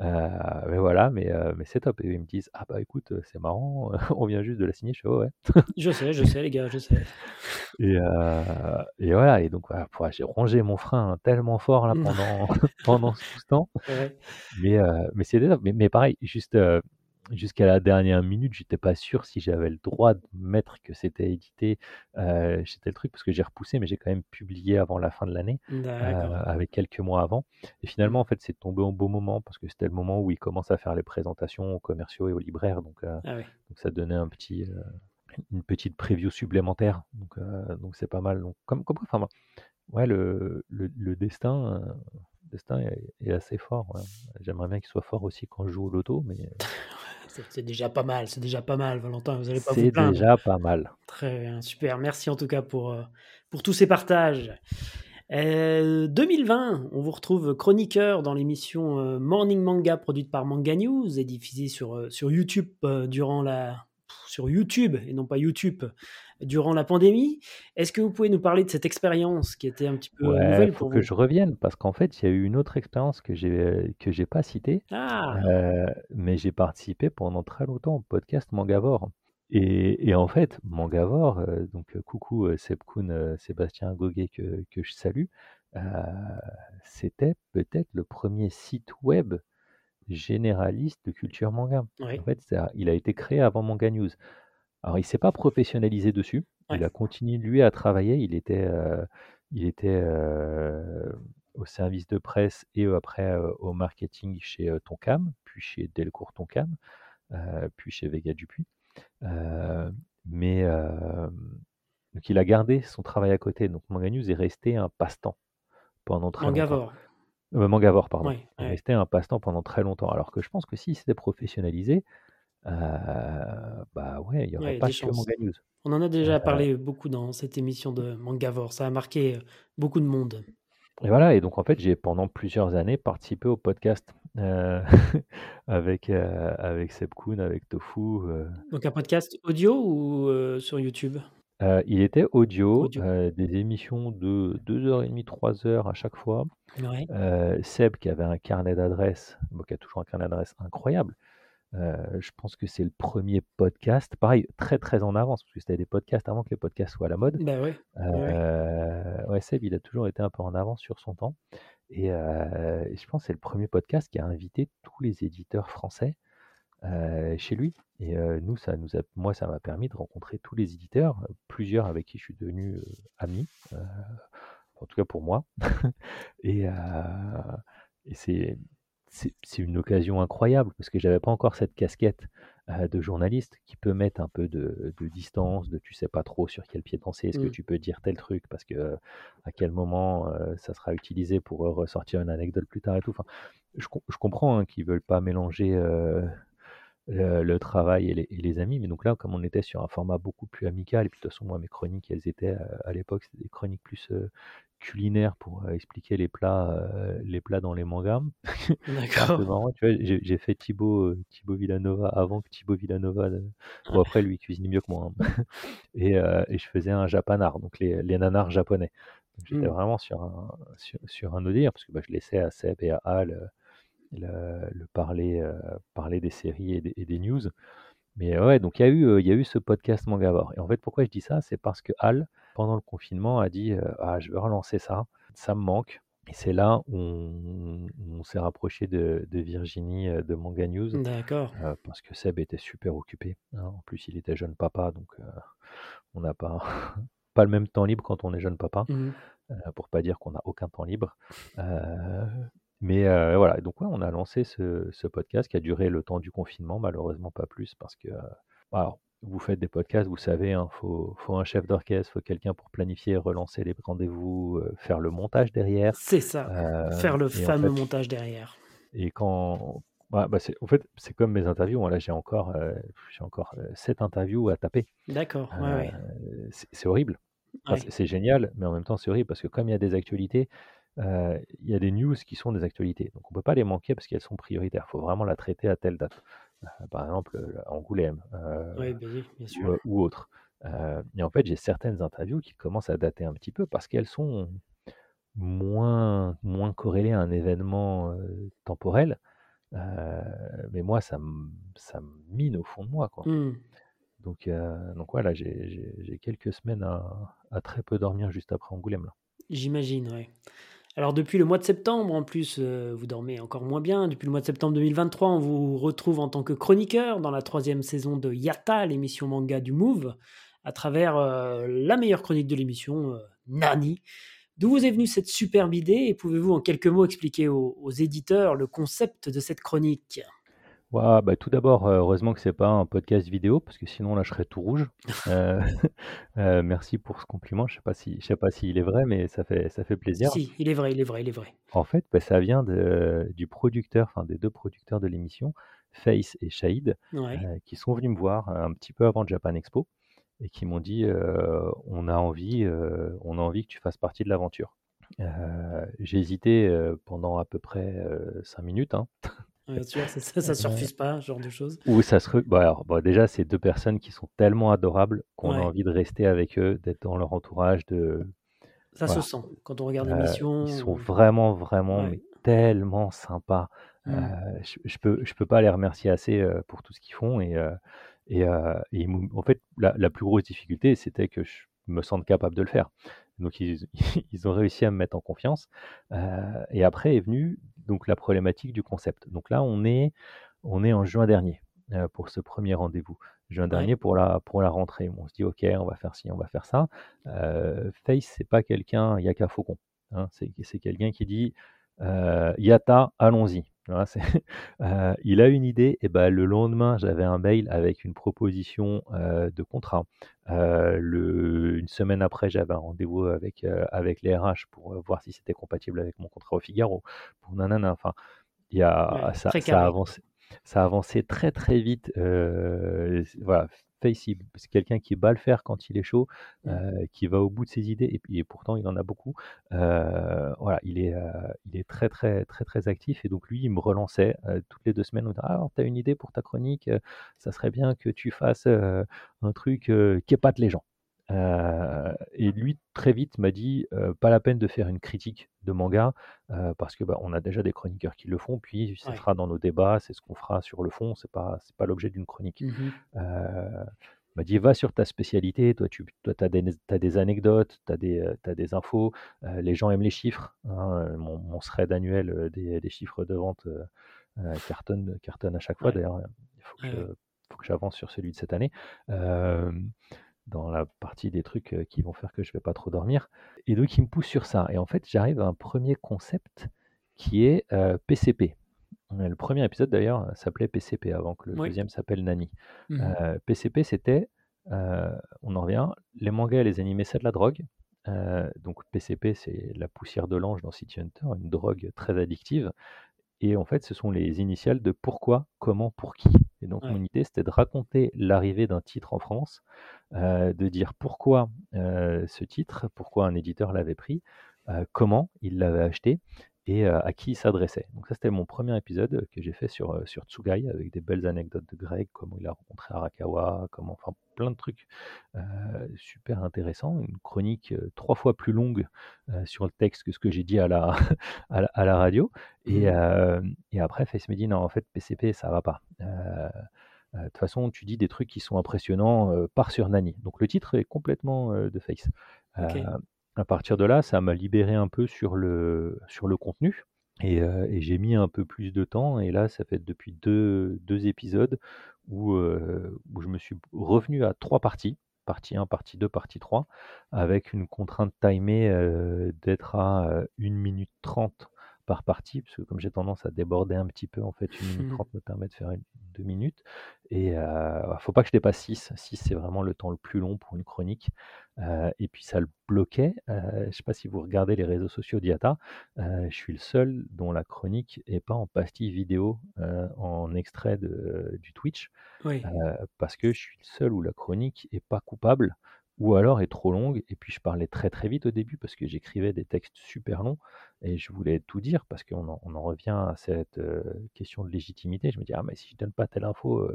Euh, mais voilà, mais, euh, mais c'est top. Et ils me disent Ah bah écoute, c'est marrant, on vient juste de la signer. Je fais ouais. je sais, je sais, les gars, je sais. Et, euh, et voilà, et donc voilà, j'ai rongé mon frein tellement fort là pendant, pendant tout ce temps. Mais, mais c'est mais, mais pareil, juste jusqu'à la dernière minute, j'étais pas sûr si j'avais le droit de mettre que c'était édité euh, le truc parce que j'ai repoussé, mais j'ai quand même publié avant la fin de l'année, euh, avec quelques mois avant. Et finalement, en fait, c'est tombé au beau moment parce que c'était le moment où il commence à faire les présentations aux commerciaux et aux libraires, donc, euh, ah donc ça donnait un petit, euh, une petite preview supplémentaire. Donc donc c'est pas mal. Donc comme comme enfin ouais le, le, le destin destin est, assez fort. J'aimerais bien qu'il soit fort aussi quand je joue au loto, mais C'est déjà pas mal, c'est déjà pas mal, Valentin. Vous allez pas C'est déjà pas mal. Très bien, super. Merci en tout cas pour, euh, pour tous ces partages. 2020, euh, on vous retrouve chroniqueur dans l'émission euh, Morning Manga produite par Manga News et diffusée sur, sur YouTube durant la sur YouTube et non pas YouTube durant la pandémie. Est-ce que vous pouvez nous parler de cette expérience qui était un petit peu nouvelle pour faut que je revienne parce qu'en fait, il y a eu une autre expérience que j'ai que j'ai pas citée, ah! euh, mais j'ai participé pendant très longtemps au podcast Mangavore. Et, et en fait, Mangavore, euh, donc euh, coucou euh, Sébastien Goguet que, que je salue, c'était peut-être le premier site web généraliste de culture manga. Oui. En fait, ça- il a été créé avant Manga News. Alors, il s'est pas professionnalisé dessus. Ouais. Il a continué, lui, à travailler. Il était, euh, il était euh, au service de presse et euh, après euh, au marketing chez Tonkam, puis chez Delcourt Tonkam, euh, puis chez Vega Dupuis. Mais donc il a gardé son travail à côté. Donc Manga News est resté un passe-temps pendant très longtemps. Mangavore. Mangavore, pardon. Ouais, est resté un passe-temps pendant très longtemps. Alors que je pense que s'il s'était professionnalisé, bah ouais, il n'y Ouais, aurait a pas que chances. Manga News. On en a déjà Euh, parlé beaucoup dans cette émission de Mangavore. Ça a marqué euh, beaucoup de monde. Et voilà, et donc en fait, j'ai pendant plusieurs années participé au podcast euh, avec, euh, avec Seb Kuhn, avec Tofu. euh. Donc un podcast audio ou euh, sur YouTube? Euh, il était audio, Audio. euh, des émissions de 2h30, 3h à chaque fois. Ouais. Euh, Seb qui avait un carnet d'adresses, bon, qui a toujours un carnet d'adresses incroyable. Euh, je pense que c'est le premier podcast, pareil, très très en avance, parce que c'était des podcasts avant que les podcasts soient à la mode. Bah ouais. ouais. Euh, ouais, Seb, il a toujours été un peu en avance sur son temps. Et, euh, et je pense que c'est le premier podcast qui a invité tous les éditeurs français euh, chez lui. Et nous, ça nous a, moi, ça m'a permis de rencontrer tous les éditeurs, plusieurs avec qui je suis devenu ami, en tout cas pour moi. et et c'est, c'est, une occasion incroyable parce que j'avais pas encore cette casquette euh, de journaliste qui peut mettre un peu de, de distance, de tu sais pas trop sur quel pied danser, est-ce que Mm. tu peux dire tel truc parce que euh, à quel moment euh, ça sera utilisé pour ressortir une anecdote plus tard et tout. Enfin, je, com- je comprends hein, qu'ils veulent pas mélanger le, le travail et les, et les amis, mais donc là, comme on était sur un format beaucoup plus amical, et puis de toute façon, moi, mes chroniques, elles étaient euh, à l'époque, c'était des chroniques plus euh, culinaires pour euh, expliquer les plats, euh, les plats dans les mangas. D'accord. marrant, tu vois, j'ai j'ai fait Thibaut, Thibaut Villanova avant que Thibaut Villanova. Bon, après, lui, il cuisine mieux que moi. hein. Et, et je faisais un japanar, donc les, les nanars japonais. Donc j'étais Mm. vraiment sur un, sur, sur un délire, parce que bah, je laissais à Seb et à Al le, le parler, euh, parler des séries et des, et des news. Mais ouais, donc il y, a eu, euh, il y a eu ce podcast Mangavore. Et en fait, pourquoi je dis ça? C'est parce que Al, pendant le confinement, a dit euh, Ah, je veux relancer ça, ça me manque. Et c'est là où on, on s'est rapproché de, de Virginie de Manga News, D'accord. euh, parce que Seb était super occupé. hein. En plus, il était jeune papa, donc euh, on n'a pas, pas le même temps libre quand on est jeune papa, Mhm. euh, pour pas dire qu'on n'a aucun temps libre. Mais euh, voilà, donc ouais, on a lancé ce, ce podcast qui a duré le temps du confinement, malheureusement pas plus, parce que euh, alors, vous faites des podcasts, vous savez, il faut, faut un chef d'orchestre, faut quelqu'un pour planifier, relancer les rendez-vous, euh, faire le montage derrière. C'est ça. Euh, Faire le en fameux fait, montage derrière. et quand. bah, bah, en fait, c'est comme mes interviews. hein, Là, j'ai encore, j'ai encore sept interviews à taper. D'accord. Ouais, ouais. c'est, horrible. Enfin, Ouais. c'est, c'est génial, mais en même temps, c'est horrible parce que comme il y a des actualités, euh, il y a des news qui sont des actualités. Donc, on ne peut pas les manquer parce qu'elles sont prioritaires. Il faut vraiment la traiter à telle date. Euh, par exemple, Angoulême euh, ben oui, bien ou, sûr. ou autre. Et en fait, j'ai certaines interviews qui commencent à dater un petit peu parce qu'elles sont moins, moins corrélées à un événement temporel. Mais moi, ça me, ça mine au fond de moi. Quoi. Hmm. Donc, donc voilà, j'ai, quelques semaines à, à très peu dormir juste après Angoulême. Là. J'imagine, ouais. Alors depuis le mois de septembre, en plus, euh, vous dormez encore moins bien. Depuis le mois de septembre 2023, on vous retrouve en tant que chroniqueur dans la troisième saison de Yata, l'émission manga du Move, à travers euh, la meilleure chronique de l'émission, euh, Nani. D'où vous est venue cette superbe idée et pouvez-vous en quelques mots expliquer aux, aux éditeurs le concept de cette chronique? Bah, tout d'abord, euh, heureusement que c'est pas un podcast vidéo, parce que sinon là je serais tout rouge. Euh, euh, merci pour ce compliment. Je sais pas si, je sais pas s'il est vrai, mais ça fait, ça fait plaisir. Si, il est vrai, il est vrai, il est vrai. En fait, bah, ça vient de, du producteur, enfin des deux producteurs de l'émission, Face et Shahid, Ouais. euh, qui sont venus me voir un petit peu avant Japan Expo et qui m'ont dit on a envie, on a envie que tu fasses partie de l'aventure. J'ai hésité pendant à peu près euh, cinq minutes. Hein, Bien sûr, ça, ça, ça se Euh, refuse pas, ce genre de choses. où ça se. Bon, alors, bon, déjà, c'est deux personnes qui sont tellement adorables qu'on a envie de rester avec eux, d'être dans leur entourage, de. Ça se sent quand on regarde Euh, l'émission. ils sont ou- vraiment, vraiment, Ouais. mais tellement sympas. Euh, je, je peux, je peux pas les remercier assez euh, pour tout ce qu'ils font. Et, euh, euh, en fait, la, la plus grosse difficulté, c'était que je me sente capable de le faire. Donc, ils, ils ont réussi à me mettre en confiance. Euh, et après est venue donc la problématique du concept. Donc là, on est, on est en juin dernier pour ce premier rendez-vous. Juin dernier pour la, pour la rentrée. on se dit, OK, on va faire ci, on va faire ça. Face, c'est pas quelqu'un, il y a qu'un faucon. Hein, c'est quelqu'un qui dit, Yata, allons-y. Euh, il a une idée, et ben le lendemain, j'avais un mail avec une proposition euh, de contrat. Euh, le, une semaine après, j'avais un rendez-vous avec, avec les RH pour voir si c'était compatible avec mon contrat au Figaro. Pour nanana, enfin, y a, ça, ça, a avancé, ça a avancé très très vite. voilà, c'est quelqu'un qui bat le fer quand il est chaud, mmh. euh, qui va au bout de ses idées, et, puis, pourtant il en a beaucoup. Euh, voilà, il est, euh, il est très très très très actif, et donc lui, il me relançait toutes les deux semaines. Ah, alors, tu as une idée pour ta chronique Ça serait bien que tu fasses un truc qui épate les gens. Et lui, très vite, m'a dit pas la peine de faire une critique de manga parce que bah, on a déjà des chroniqueurs qui le font. Puis ce sera dans nos débats, c'est ce qu'on fera sur le fond. C'est pas c'est pas l'objet d'une chronique. Mmh m'a dit va sur ta spécialité. Toi, tu toi, as, des, as des anecdotes, tu as des, as des infos. les gens aiment les chiffres. Hein, mon, mon, thread annuel des, des, chiffres de vente cartonne, cartonne à chaque fois. D'ailleurs, il faut que, faut que j'avance sur celui de cette année dans la partie des trucs qui vont faire que je vais pas trop dormir. Et donc, il me pousse sur ça. Et en fait, j'arrive à un premier concept qui est PCP. Le premier épisode d'ailleurs s'appelait PCP avant que le deuxième s'appelle Nani. PCP, mmh c'était, on en revient, les mangas et les animés, c'est de la drogue. donc PCP, c'est la poussière de l'ange dans City Hunter, une drogue très addictive. Et en fait, ce sont les initiales de pourquoi, comment, pour qui. Et donc, mon idée, c'était de raconter l'arrivée d'un titre en France, euh, de dire pourquoi euh, ce titre, pourquoi un éditeur l'avait pris, euh, comment il l'avait acheté, et à qui il s'adressait. Donc ça, c'était mon premier épisode que j'ai fait sur, sur Tsugai, avec des belles anecdotes de Greg, comment il a rencontré Arakawa, comment, enfin plein de trucs super intéressants. Une chronique trois fois plus longue sur le texte que ce que j'ai dit à la, à la, radio. Et, mmh. et, après, Face me dit, non, en fait, PCP, ça va pas. De toute façon, tu dis des trucs qui sont impressionnants, par sur Nani. Donc le titre est complètement de Face à partir de là, ça m'a libéré un peu sur le, contenu. Et, j'ai mis un peu plus de temps. Et là, ça fait depuis deux, deux épisodes où, où je me suis revenu à trois parties. Partie 1, partie 2, partie 3, avec une contrainte timée d'être à 1 minute 30 par partie, parce que comme j'ai tendance à déborder un petit peu, en fait, 1 minute 30 me permet de faire une, 2 minutes. Et il ne faut pas que je dépasse 6. 6, c'est vraiment le temps le plus long pour une chronique. et puis ça le bloquait. je ne sais pas si vous regardez les réseaux sociaux d'IATA. je suis le seul dont la chronique n'est pas en pastille vidéo en extrait de, du Twitch. parce que je suis le seul où la chronique n'est pas coupable ou alors est trop longue. Et puis je parlais très très vite au début parce que j'écrivais des textes super longs et je voulais tout dire parce qu'on en, on en revient à cette question de légitimité. Je me dis, ah mais si je donne pas telle info,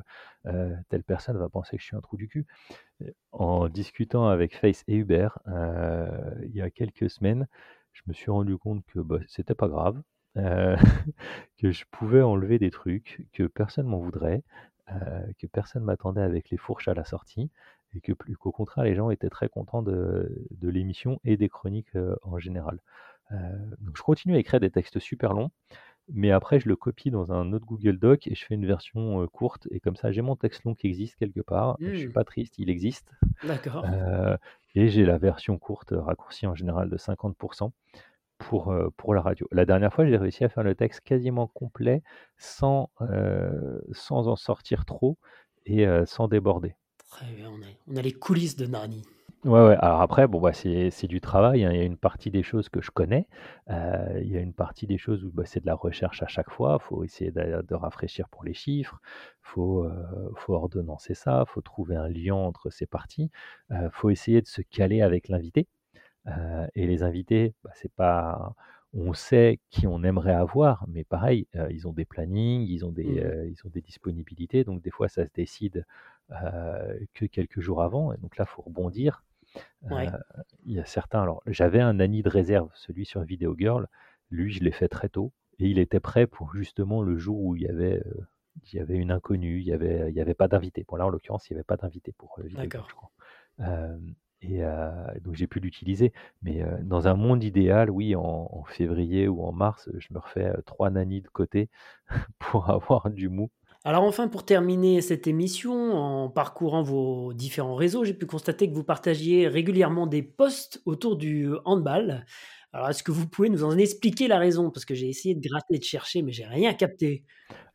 telle personne va penser que je suis un trou du cul. En discutant avec Face et Hubert il y a quelques semaines, je me suis rendu compte que bah, c'était pas grave. que je pouvais enlever des trucs, que personne m'en voudrait, que personne m'attendait avec les fourches à la sortie, et que plus qu'au contraire, les gens étaient très contents de, de l'émission et des chroniques euh, en général. Euh, donc je continue à écrire des textes super longs, mais après je le copie dans un autre Google Doc et je fais une version euh, courte, et comme ça j'ai mon texte long qui existe quelque part. Je suis mmh. pas triste, il existe. D'accord. et j'ai la version courte raccourcie en général de 50% pour, pour la radio. La dernière fois, j'ai réussi à faire le texte quasiment complet sans, sans en sortir trop et sans déborder. On a, les coulisses de Nani. Ouais, ouais. Alors après, bon, bah, c'est du travail. Hein. Il y a une partie des choses que je connais. Euh, il y a une partie des choses où bah, c'est de la recherche à chaque fois. Il faut essayer de, rafraîchir pour les chiffres. Il faut, euh, faut ordonnancer ça. Il faut trouver un lien entre ces parties. Il euh, faut essayer de se caler avec l'invité. et les invités, bah, c'est pas on sait qui on aimerait avoir, mais pareil, ils ont des plannings, ils ont des, mmh. ils ont des disponibilités, donc des fois ça se décide que quelques jours avant, et donc là, il faut rebondir. il y a certains, alors j'avais un Annie de réserve, celui sur Video Girl, lui je l'ai fait très tôt, et il était prêt pour justement le jour où il y avait, il y avait une inconnue, il n'y avait, il y avait pas d'invité. Bon là, en l'occurrence, il n'y avait pas d'invité pour je crois. Et donc j'ai pu l'utiliser. Mais dans un monde idéal, oui, en, février ou en mars, je me refais trois nannies de côté pour avoir du mou. Alors enfin, pour terminer cette émission, en parcourant vos différents réseaux, j'ai pu constater que vous partagiez régulièrement des posts autour du handball. Alors est-ce que vous pouvez nous en expliquer la raison? Parce que j'ai essayé de gratter et de chercher, mais j'ai rien capté.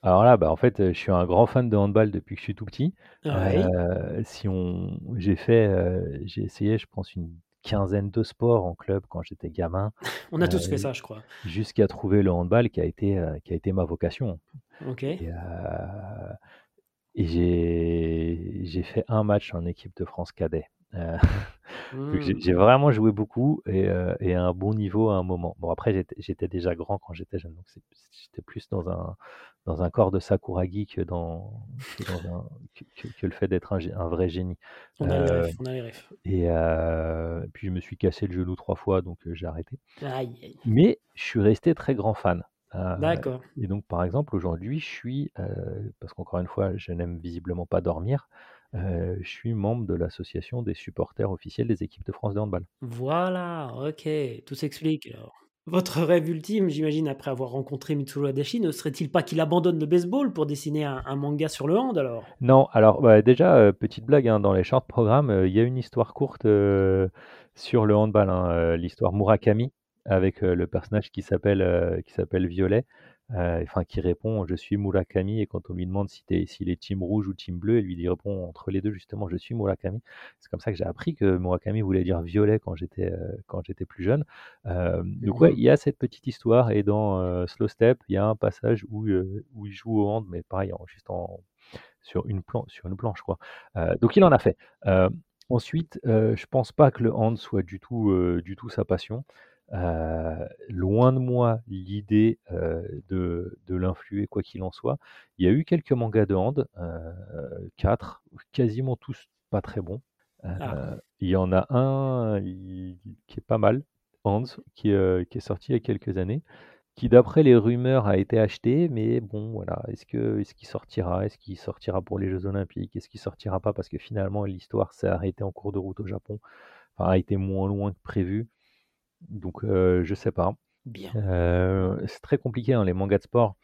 Alors là, bah, en fait, je suis un grand fan de handball depuis que je suis tout petit. si on j'ai fait, j'ai essayé, je pense, une quinzaine de sports en club quand j'étais gamin, On a tous fait ça, je crois. jusqu'à trouver le handball qui a été, qui a été ma vocation OK. et j'ai j'ai fait un match en équipe de France cadet. Mmh. j'ai vraiment joué beaucoup et, et, à un bon niveau à un moment. Bon, après, j'étais déjà grand quand j'étais jeune, donc j'étais plus dans un, dans un corps de Sakuragi que, dans, que, le fait d'être un, vrai génie. On a les refs, on a les refs. Et puis, je me suis cassé le genou trois fois, donc j'ai arrêté. Mais je suis resté très grand fan. D'accord. Et donc, par exemple, aujourd'hui, je suis, parce qu'encore une fois, je n'aime visiblement pas dormir, je suis membre de l'association des supporters officiels des équipes de France de handball. Voilà, ok, tout s'explique alors. Votre rêve ultime, j'imagine, après avoir rencontré Mitsuru Adachi, ne serait-il pas qu'il abandonne le baseball pour dessiner un, manga sur le hand alors? Non, alors bah, déjà, petite blague, hein, dans les short programmes, il y a une histoire courte sur le handball, hein, l'histoire Murakami, avec le personnage qui s'appelle qui s'appelle Violet. Euh, enfin qui répond je suis Murakami et quand on lui demande si s'il est team rouge ou team bleu, il lui répond entre les deux justement je suis Murakami. C'est comme ça que j'ai appris que Murakami voulait dire violet quand j'étais euh, quand j'étais plus jeune. Euh, donc ouais, il y a cette petite histoire et dans Slow Step, il y a un passage où où il joue au hand mais pareil en, juste en sur une planche sur une planche quoi. donc il en a fait. ensuite, je pense pas que le hand soit du tout du tout sa passion. Euh, loin de moi l'idée euh, de, de l'influer, quoi qu'il en soit. Il y a eu quelques mangas de hand, euh, quatre, quasiment tous pas très bons. Ah. Il y en a un qui est pas mal, Hans, qui, qui est sorti il y a quelques années, qui d'après les rumeurs a été acheté, mais bon voilà, est-ce que est-ce qu'il sortira, est-ce qu'il sortira pour les Jeux Olympiques, est-ce qu'il sortira pas? Parce que finalement l'histoire s'est arrêtée en cours de route au Japon, enfin a été moins loin que prévu. Donc, je sais pas. Bien. c'est très compliqué, hein, les mangas de sport.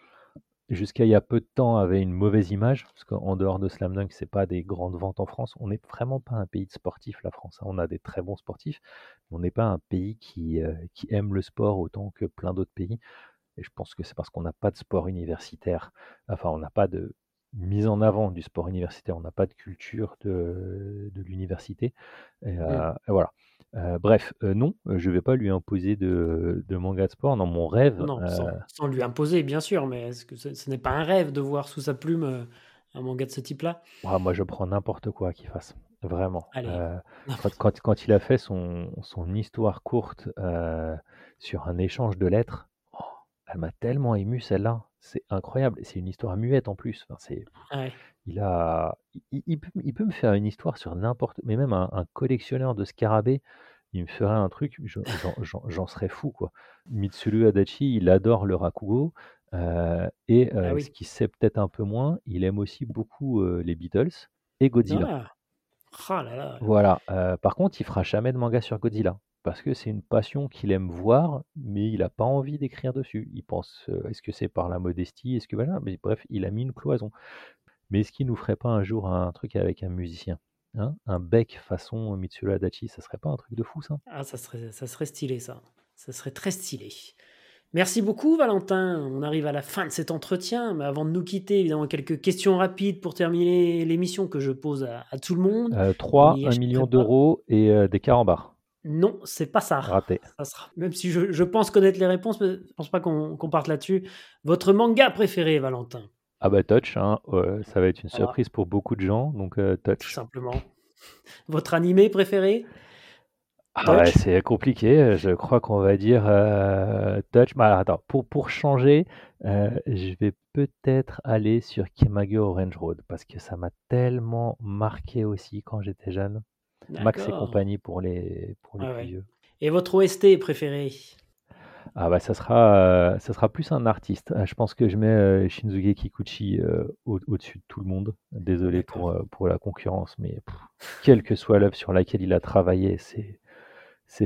Jusqu'à il y a peu de temps, avaient une mauvaise image, parce qu'en dehors de Slam Dunk, c'est pas des grandes ventes en France. On n'est vraiment pas un pays de sportifs, la France. Hein. On a des très bons sportifs, mais on n'est pas un pays qui, qui aime le sport autant que plein d'autres pays. Et je pense que c'est parce qu'on n'a pas de sport universitaire. Enfin, on n'a pas de mise en avant du sport universitaire. On n'a pas de culture de, de l'université. Et, mmh. voilà. Euh, bref, euh, non, je vais pas lui imposer de, de manga de sport. Dans mon rêve. Non, sans, lui imposer, bien sûr, mais est-ce que ce, n'est pas un rêve de voir sous sa plume un manga de ce type-là? Moi, je prends n'importe quoi qu'il fasse. Vraiment. quand, quand, il a fait son, son histoire courte sur un échange de lettres, oh, elle m'a tellement ému celle-là. C'est incroyable. C'est une histoire muette en plus. Enfin, c'est. Il a, il, peut, il peut me faire une histoire sur n'importe, mais même un, collectionneur de scarabées, il me ferait un truc, j'en serais fou quoi. Mitsuru Adachi, il adore le rakugo, euh, et euh, ah ce qui sait peut-être un peu moins, il aime aussi beaucoup euh, les Beatles et Godzilla. Ah. Ah là là. Voilà. par contre, il fera jamais de manga sur Godzilla parce que c'est une passion qu'il aime voir, mais il n'a pas envie d'écrire dessus. Il pense, est-ce que c'est par la modestie, est-ce que voilà, mais bref, il a mis une cloison. Mais est-ce qu'il nous ferait pas un jour un truc avec un musicien hein Un bec façon Mitsuru Adachi, ça serait pas un truc de fou ça? Ah, ça serait, ça serait stylé ça. Ça serait très stylé. Merci beaucoup Valentin. On arrive à la fin de cet entretien, mais avant de nous quitter, évidemment, quelques questions rapides pour terminer l'émission que je pose à, tout le monde. 3, euh, 1 million d'euros et euh, des carambars. Non, c'est pas ça. Raté. Ça sera... Même si je, pense connaître les réponses, mais je pense pas qu'on parte là-dessus. Votre manga préféré, Valentin? Ah bah Touch, hein, ça va être une surprise pour beaucoup de gens, donc Touch. Tout simplement. Votre animé préféré? Ah ouais, c'est compliqué. Je crois qu'on va dire Touch. Bah, attends, pour, pour changer, je vais peut-être aller sur Kemage Orange Road parce que ça m'a tellement marqué aussi quand j'étais jeune. Max et compagnie pour les, pour les plus vieux. Et votre OST préféré? Ah bah ça sera, ça sera plus un artiste. Ah, je pense que je mets Shinzuke Kikuchi au-dessus de tout le monde. Désolé pour, pour la concurrence, mais quelle que soit l'œuvre sur laquelle il a travaillé, c'est,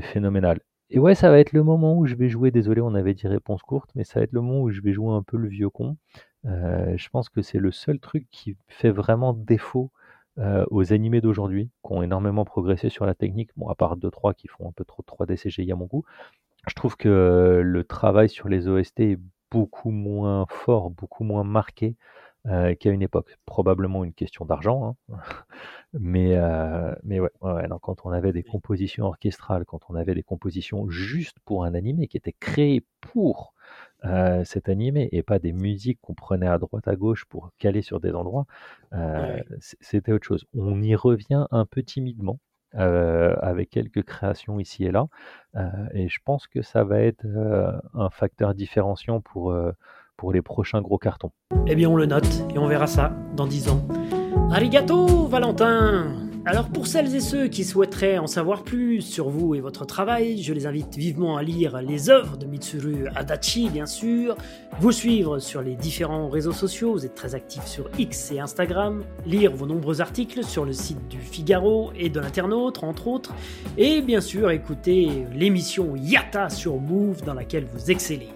phénoménal. Et ouais, ça va être le moment où je vais jouer, désolé, on avait dit réponse courte, mais ça va être le moment où je vais jouer un peu le vieux con. je pense que c'est le seul truc qui fait vraiment défaut aux animés d'aujourd'hui, qui ont énormément progressé sur la technique, bon, à part 2-3 qui font un peu trop de 3D CGI à mon goût. Je trouve que le travail sur les OST est beaucoup moins fort, beaucoup moins marqué qu'à une époque. Probablement une question d'argent, hein. mais, mais ouais, ouais quand on avait des compositions orchestrales, quand on avait des compositions juste pour un animé qui était créé pour cet animé et pas des musiques qu'on prenait à droite à gauche pour caler sur des endroits, c'était autre chose. On y revient un peu timidement. Avec quelques créations ici et là. et je pense que ça va être un facteur différenciant pour, pour les prochains gros cartons. Eh bien, on le note et on verra ça dans 10 ans. Arigato, Valentin alors pour celles et ceux qui souhaiteraient en savoir plus sur vous et votre travail, je les invite vivement à lire les œuvres de Mitsuru Adachi bien sûr, vous suivre sur les différents réseaux sociaux, vous êtes très actif sur X et Instagram, lire vos nombreux articles sur le site du Figaro et de l'Internaute entre autres, et bien sûr écouter l'émission Yata sur Move dans laquelle vous excellez.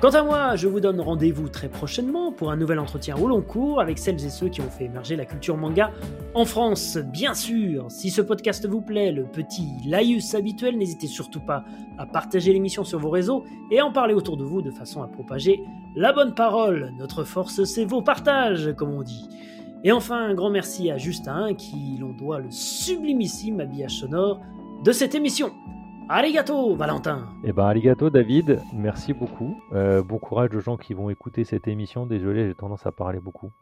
Quant à moi, je vous donne rendez-vous très prochainement pour un nouvel entretien au long cours avec celles et ceux qui ont fait émerger la culture manga en France, bien sûr. Si ce podcast vous plaît, le petit laïus habituel, n'hésitez surtout pas à partager l'émission sur vos réseaux et à en parler autour de vous de façon à propager la bonne parole. Notre force, c'est vos partages, comme on dit. Et enfin, un grand merci à Justin, qui l'on doit le sublimissime habillage sonore de cette émission. Arigato, Valentin. Eh ben, arigato, David. Merci beaucoup. Euh, bon courage aux gens qui vont écouter cette émission. Désolé, j'ai tendance à parler beaucoup.